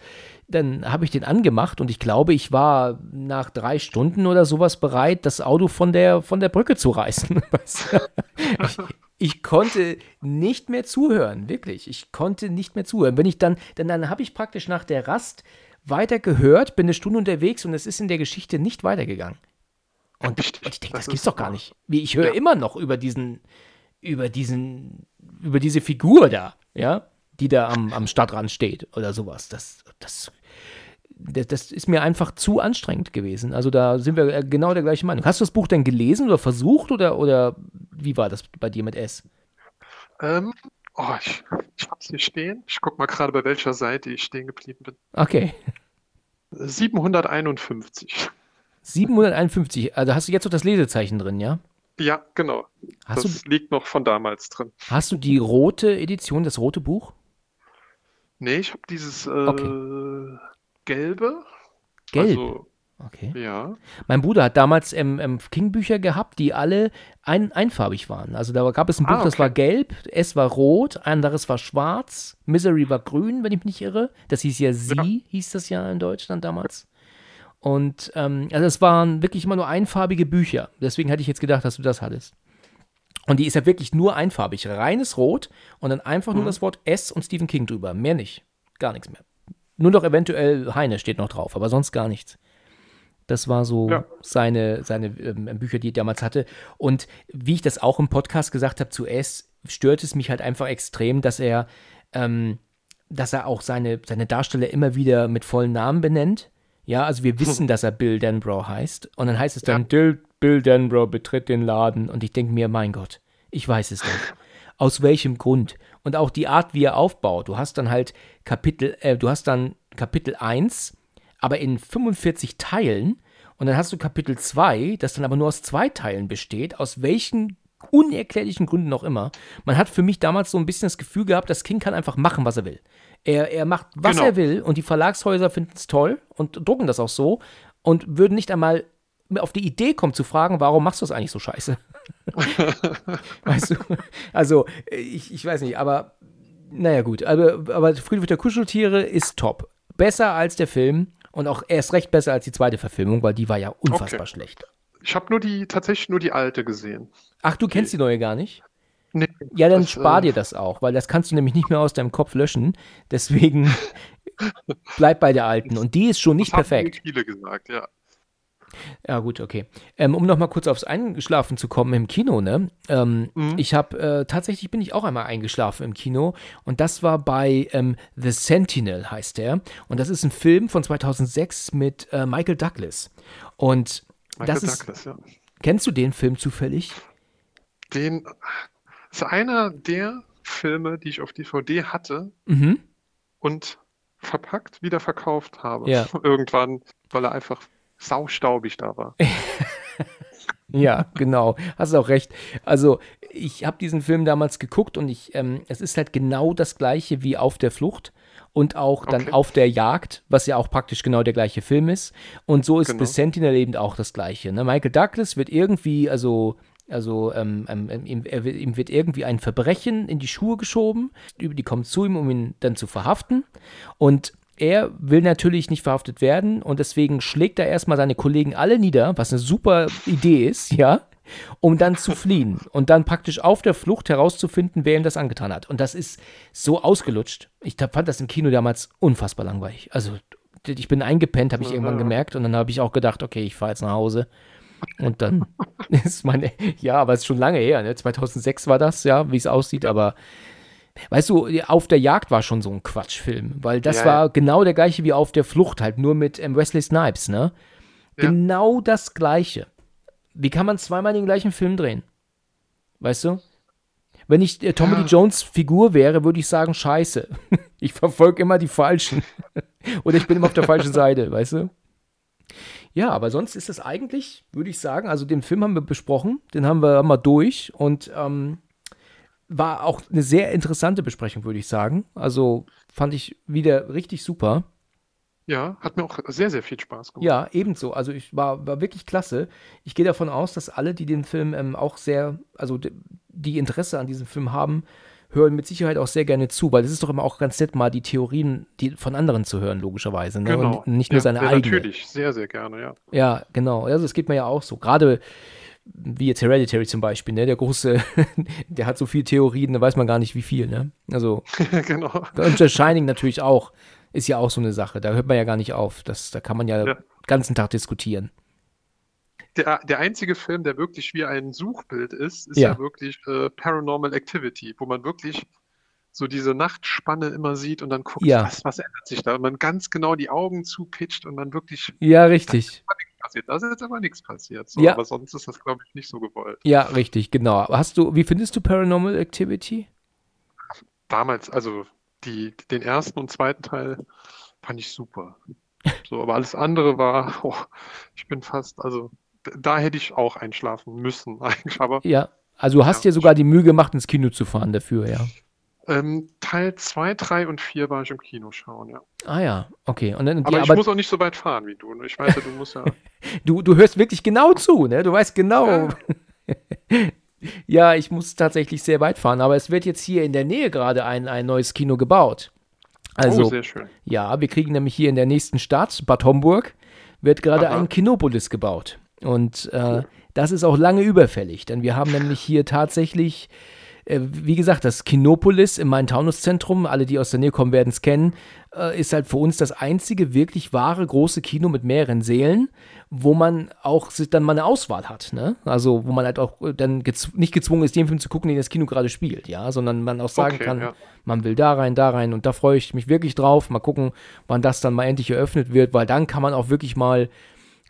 dann habe ich den angemacht und ich glaube, ich war nach drei Stunden oder sowas bereit, das Auto von der, von der Brücke zu reißen. ich, ich, konnte nicht mehr zuhören, wirklich. Ich konnte nicht mehr zuhören. Wenn ich dann, dann, dann habe ich praktisch nach der Rast weiter gehört, bin eine Stunde unterwegs und es ist in der Geschichte nicht weitergegangen. Und, und ich denke, das, das gibt's doch gar nicht. Ich höre ja. immer noch über diesen, über diesen, über diese Figur da, ja, die da am, am Stadtrand steht oder sowas. Das, das, das, das ist mir einfach zu anstrengend gewesen. Also da sind wir äh, genau der gleichen Meinung. Hast du das Buch denn gelesen oder versucht oder, oder wie war das bei dir mit S? Ähm, oh, ich, ich hab's hier stehen. Ich guck mal gerade, bei welcher Seite ich stehen geblieben bin. Okay. 751. 751, also hast du jetzt noch das Lesezeichen drin, ja? Ja, genau. Hast das du, liegt noch von damals drin. Hast du die rote Edition, das rote Buch? Nee, ich habe dieses äh, okay. gelbe. Gelb? Also, okay. Ja. Mein Bruder hat damals ähm, ähm, King-Bücher gehabt, die alle ein, einfarbig waren. Also da gab es ein Buch, ah, okay. das war gelb, S war rot, anderes war schwarz, Misery war grün, wenn ich mich nicht irre. Das hieß ja Sie, ja. hieß das ja in Deutschland damals. Und ähm, also es waren wirklich immer nur einfarbige Bücher. Deswegen hätte ich jetzt gedacht, dass du das hattest. Und die ist ja wirklich nur einfarbig. Reines Rot und dann einfach mhm. nur das Wort S und Stephen King drüber. Mehr nicht. Gar nichts mehr. Nur noch eventuell Heine steht noch drauf, aber sonst gar nichts. Das war so ja. seine, seine ähm, Bücher, die er damals hatte. Und wie ich das auch im Podcast gesagt habe zu S, stört es mich halt einfach extrem, dass er, ähm, dass er auch seine, seine Darsteller immer wieder mit vollen Namen benennt. Ja, also wir wissen, dass er Bill Denbrough heißt. Und dann heißt es dann, ja. Bill Denbrough betritt den Laden. Und ich denke mir, mein Gott, ich weiß es nicht. Aus welchem Grund? Und auch die Art, wie er aufbaut. Du hast dann halt Kapitel, äh, du hast dann Kapitel 1, aber in 45 Teilen. Und dann hast du Kapitel 2, das dann aber nur aus zwei Teilen besteht. Aus welchen unerklärlichen Gründen auch immer. Man hat für mich damals so ein bisschen das Gefühl gehabt, das Kind kann einfach machen, was er will. Er, er macht, was genau. er will und die Verlagshäuser finden es toll und drucken das auch so und würden nicht einmal auf die Idee kommen zu fragen, warum machst du das eigentlich so scheiße? weißt du? Also, ich, ich weiß nicht, aber naja, gut. Aber, aber Friedhof der Kuscheltiere ist top. Besser als der Film und auch erst recht besser als die zweite Verfilmung, weil die war ja unfassbar okay. schlecht. Ich habe nur die, tatsächlich nur die alte gesehen. Ach, du kennst die neue gar nicht? Nee, ja, dann das, spar dir das auch, weil das kannst du nämlich nicht mehr aus deinem Kopf löschen. Deswegen bleib bei der alten. Und die ist schon nicht das perfekt. Haben viele gesagt, ja. Ja, gut, okay. Ähm, um nochmal kurz aufs Eingeschlafen zu kommen im Kino, ne? Ähm, mhm. Ich habe, äh, tatsächlich bin ich auch einmal eingeschlafen im Kino und das war bei ähm, The Sentinel, heißt der. Und das ist ein Film von 2006 mit äh, Michael Douglas. Und Michael das Douglas, ist. Ja. Kennst du den Film zufällig? Den, das ist einer der Filme, die ich auf DVD hatte mhm. und verpackt wieder verkauft habe. Ja. Irgendwann, weil er einfach saustaubig da war. ja, genau. Hast auch recht. Also, ich habe diesen Film damals geguckt und ich, ähm, es ist halt genau das gleiche wie auf der Flucht und auch dann okay. auf der Jagd, was ja auch praktisch genau der gleiche Film ist. Und so ist genau. The Sentinel eben auch das gleiche. Ne? Michael Douglas wird irgendwie, also also ähm, ähm, ähm, ihm, er, ihm, wird irgendwie ein Verbrechen in die Schuhe geschoben. Die kommen zu ihm, um ihn dann zu verhaften. Und er will natürlich nicht verhaftet werden und deswegen schlägt er erstmal seine Kollegen alle nieder, was eine super Idee ist, ja, um dann zu fliehen und dann praktisch auf der Flucht herauszufinden, wer ihm das angetan hat. Und das ist so ausgelutscht. Ich fand das im Kino damals unfassbar langweilig. Also ich bin eingepennt, habe ich irgendwann gemerkt und dann habe ich auch gedacht, okay, ich fahre jetzt nach Hause und dann ist meine, ja, aber es ist schon lange her, ne? 2006 war das, ja, wie es aussieht, aber weißt du, auf der Jagd war schon so ein Quatschfilm, weil das ja, war ja. genau der gleiche wie auf der Flucht, halt nur mit ähm, Wesley Snipes, ne? Ja. Genau das gleiche. Wie kann man zweimal den gleichen Film drehen? Weißt du? Wenn ich äh, Tommy Lee Jones Figur wäre, würde ich sagen, scheiße. Ich verfolge immer die Falschen. Oder ich bin immer auf der falschen Seite, weißt du? Ja, aber sonst ist es eigentlich, würde ich sagen, also den Film haben wir besprochen, den haben wir mal durch und ähm, war auch eine sehr interessante Besprechung, würde ich sagen. Also fand ich wieder richtig super. Ja, hat mir auch sehr, sehr viel Spaß gemacht. Ja, ebenso. Also ich war, war wirklich klasse. Ich gehe davon aus, dass alle, die den Film ähm, auch sehr, also die Interesse an diesem Film haben, hören mit Sicherheit auch sehr gerne zu, weil es ist doch immer auch ganz nett, mal die Theorien die von anderen zu hören, logischerweise. Ne? Genau. Und nicht nur ja, seine ja, eigene. Natürlich, sehr, sehr gerne, ja. Ja, genau. Also es geht mir ja auch so. Gerade wie jetzt Hereditary zum Beispiel, ne? Der große, der hat so viele Theorien, da weiß man gar nicht, wie viel, ne? Also. genau. Und The Shining natürlich auch. Ist ja auch so eine Sache. Da hört man ja gar nicht auf. Das, da kann man ja, Ja. den ganzen Tag diskutieren. Der, der einzige Film, der wirklich wie ein Suchbild ist, ist Ja. ja, wirklich äh, Paranormal Activity, wo man wirklich so diese Nachtspanne immer sieht und dann guckt, Ja. was, was ändert sich da? Und man ganz genau die Augen zupitcht und man wirklich Ja, richtig. passiert. Da ist jetzt aber nichts passiert. So, Ja. Aber sonst ist das, glaube ich, nicht so gewollt. Ja, richtig, genau. Hast du, wie findest du Paranormal Activity? Damals, also die, den ersten und zweiten Teil fand ich super. So, aber alles andere war, oh, ich bin fast, also da hätte ich auch einschlafen müssen eigentlich. Aber Ja. Also du hast Ja. dir sogar die Mühe gemacht, ins Kino zu fahren dafür, ja. ähm, Teil 2, 3 und 4 war ich im Kino schauen, ja. Ah ja, okay. Und dann, Aber ich aber muss auch nicht so weit fahren wie du. ne? Ich weiß ja, du musst ja. du, du hörst wirklich genau zu, ne? Du weißt genau. Ja. Ja, ich muss tatsächlich sehr weit fahren, aber es wird jetzt hier in der Nähe gerade ein, ein neues Kino gebaut. Also, oh, sehr schön. ja, wir kriegen nämlich hier in der nächsten Stadt, Bad Homburg, wird gerade ein Kinopolis gebaut. Und äh, das ist auch lange überfällig, denn wir haben nämlich hier tatsächlich, äh, wie gesagt, das Kinopolis im Main-Taunus-Zentrum, alle, die aus der Nähe kommen, werden es kennen, äh, ist halt für uns das einzige wirklich wahre große Kino mit mehreren Sälen, wo man auch sich dann mal eine Auswahl hat, ne? Also, wo man halt auch äh, dann gezw nicht gezwungen ist, den Film zu gucken, den das Kino gerade spielt, ja, sondern man auch sagen Okay, kann, ja. man will da rein, da rein und da freue ich mich wirklich drauf. Mal gucken, wann das dann mal endlich eröffnet wird, weil dann kann man auch wirklich mal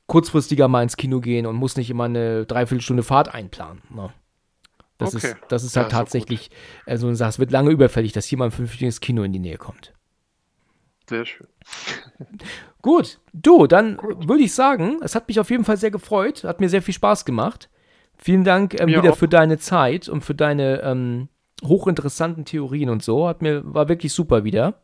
kurzfristiger mal ins Kino gehen und muss nicht immer eine Dreiviertelstunde Fahrt einplanen. Ne? Das, Okay. ist, das ist Ja, halt ist gut. tatsächlich, also du sagst, es wird lange überfällig, dass hier mal ein vernünftiges Kino in die Nähe kommt. Sehr schön. Gut, du, dann würde ich sagen, es hat mich auf jeden Fall sehr gefreut, hat mir sehr viel Spaß gemacht. Vielen Dank ähm, wieder auch. für deine Zeit und für deine ähm, hochinteressanten Theorien und so. Hat mir, war wirklich super wieder.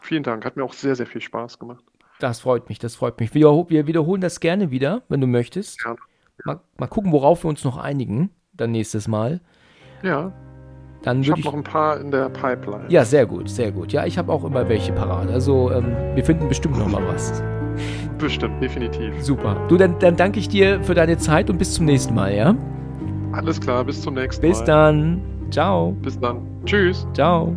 Vielen Dank. Hat mir auch sehr, sehr viel Spaß gemacht. Das freut mich, das freut mich. Wir, wir wiederholen das gerne wieder, wenn du möchtest. Gerne. Mal, mal gucken, worauf wir uns noch einigen, dann nächstes Mal. Ja, Dann ich habe noch ein paar in der Pipeline. Ja, sehr gut, sehr gut. Ja, ich habe auch immer welche parat. Also, ähm, wir finden bestimmt noch mal was. Bestimmt, definitiv. Super. Du, dann, dann danke ich dir für deine Zeit und bis zum nächsten Mal, ja? Alles klar, bis zum nächsten Bis Mal. dann. Ciao. Bis dann. Tschüss. Ciao.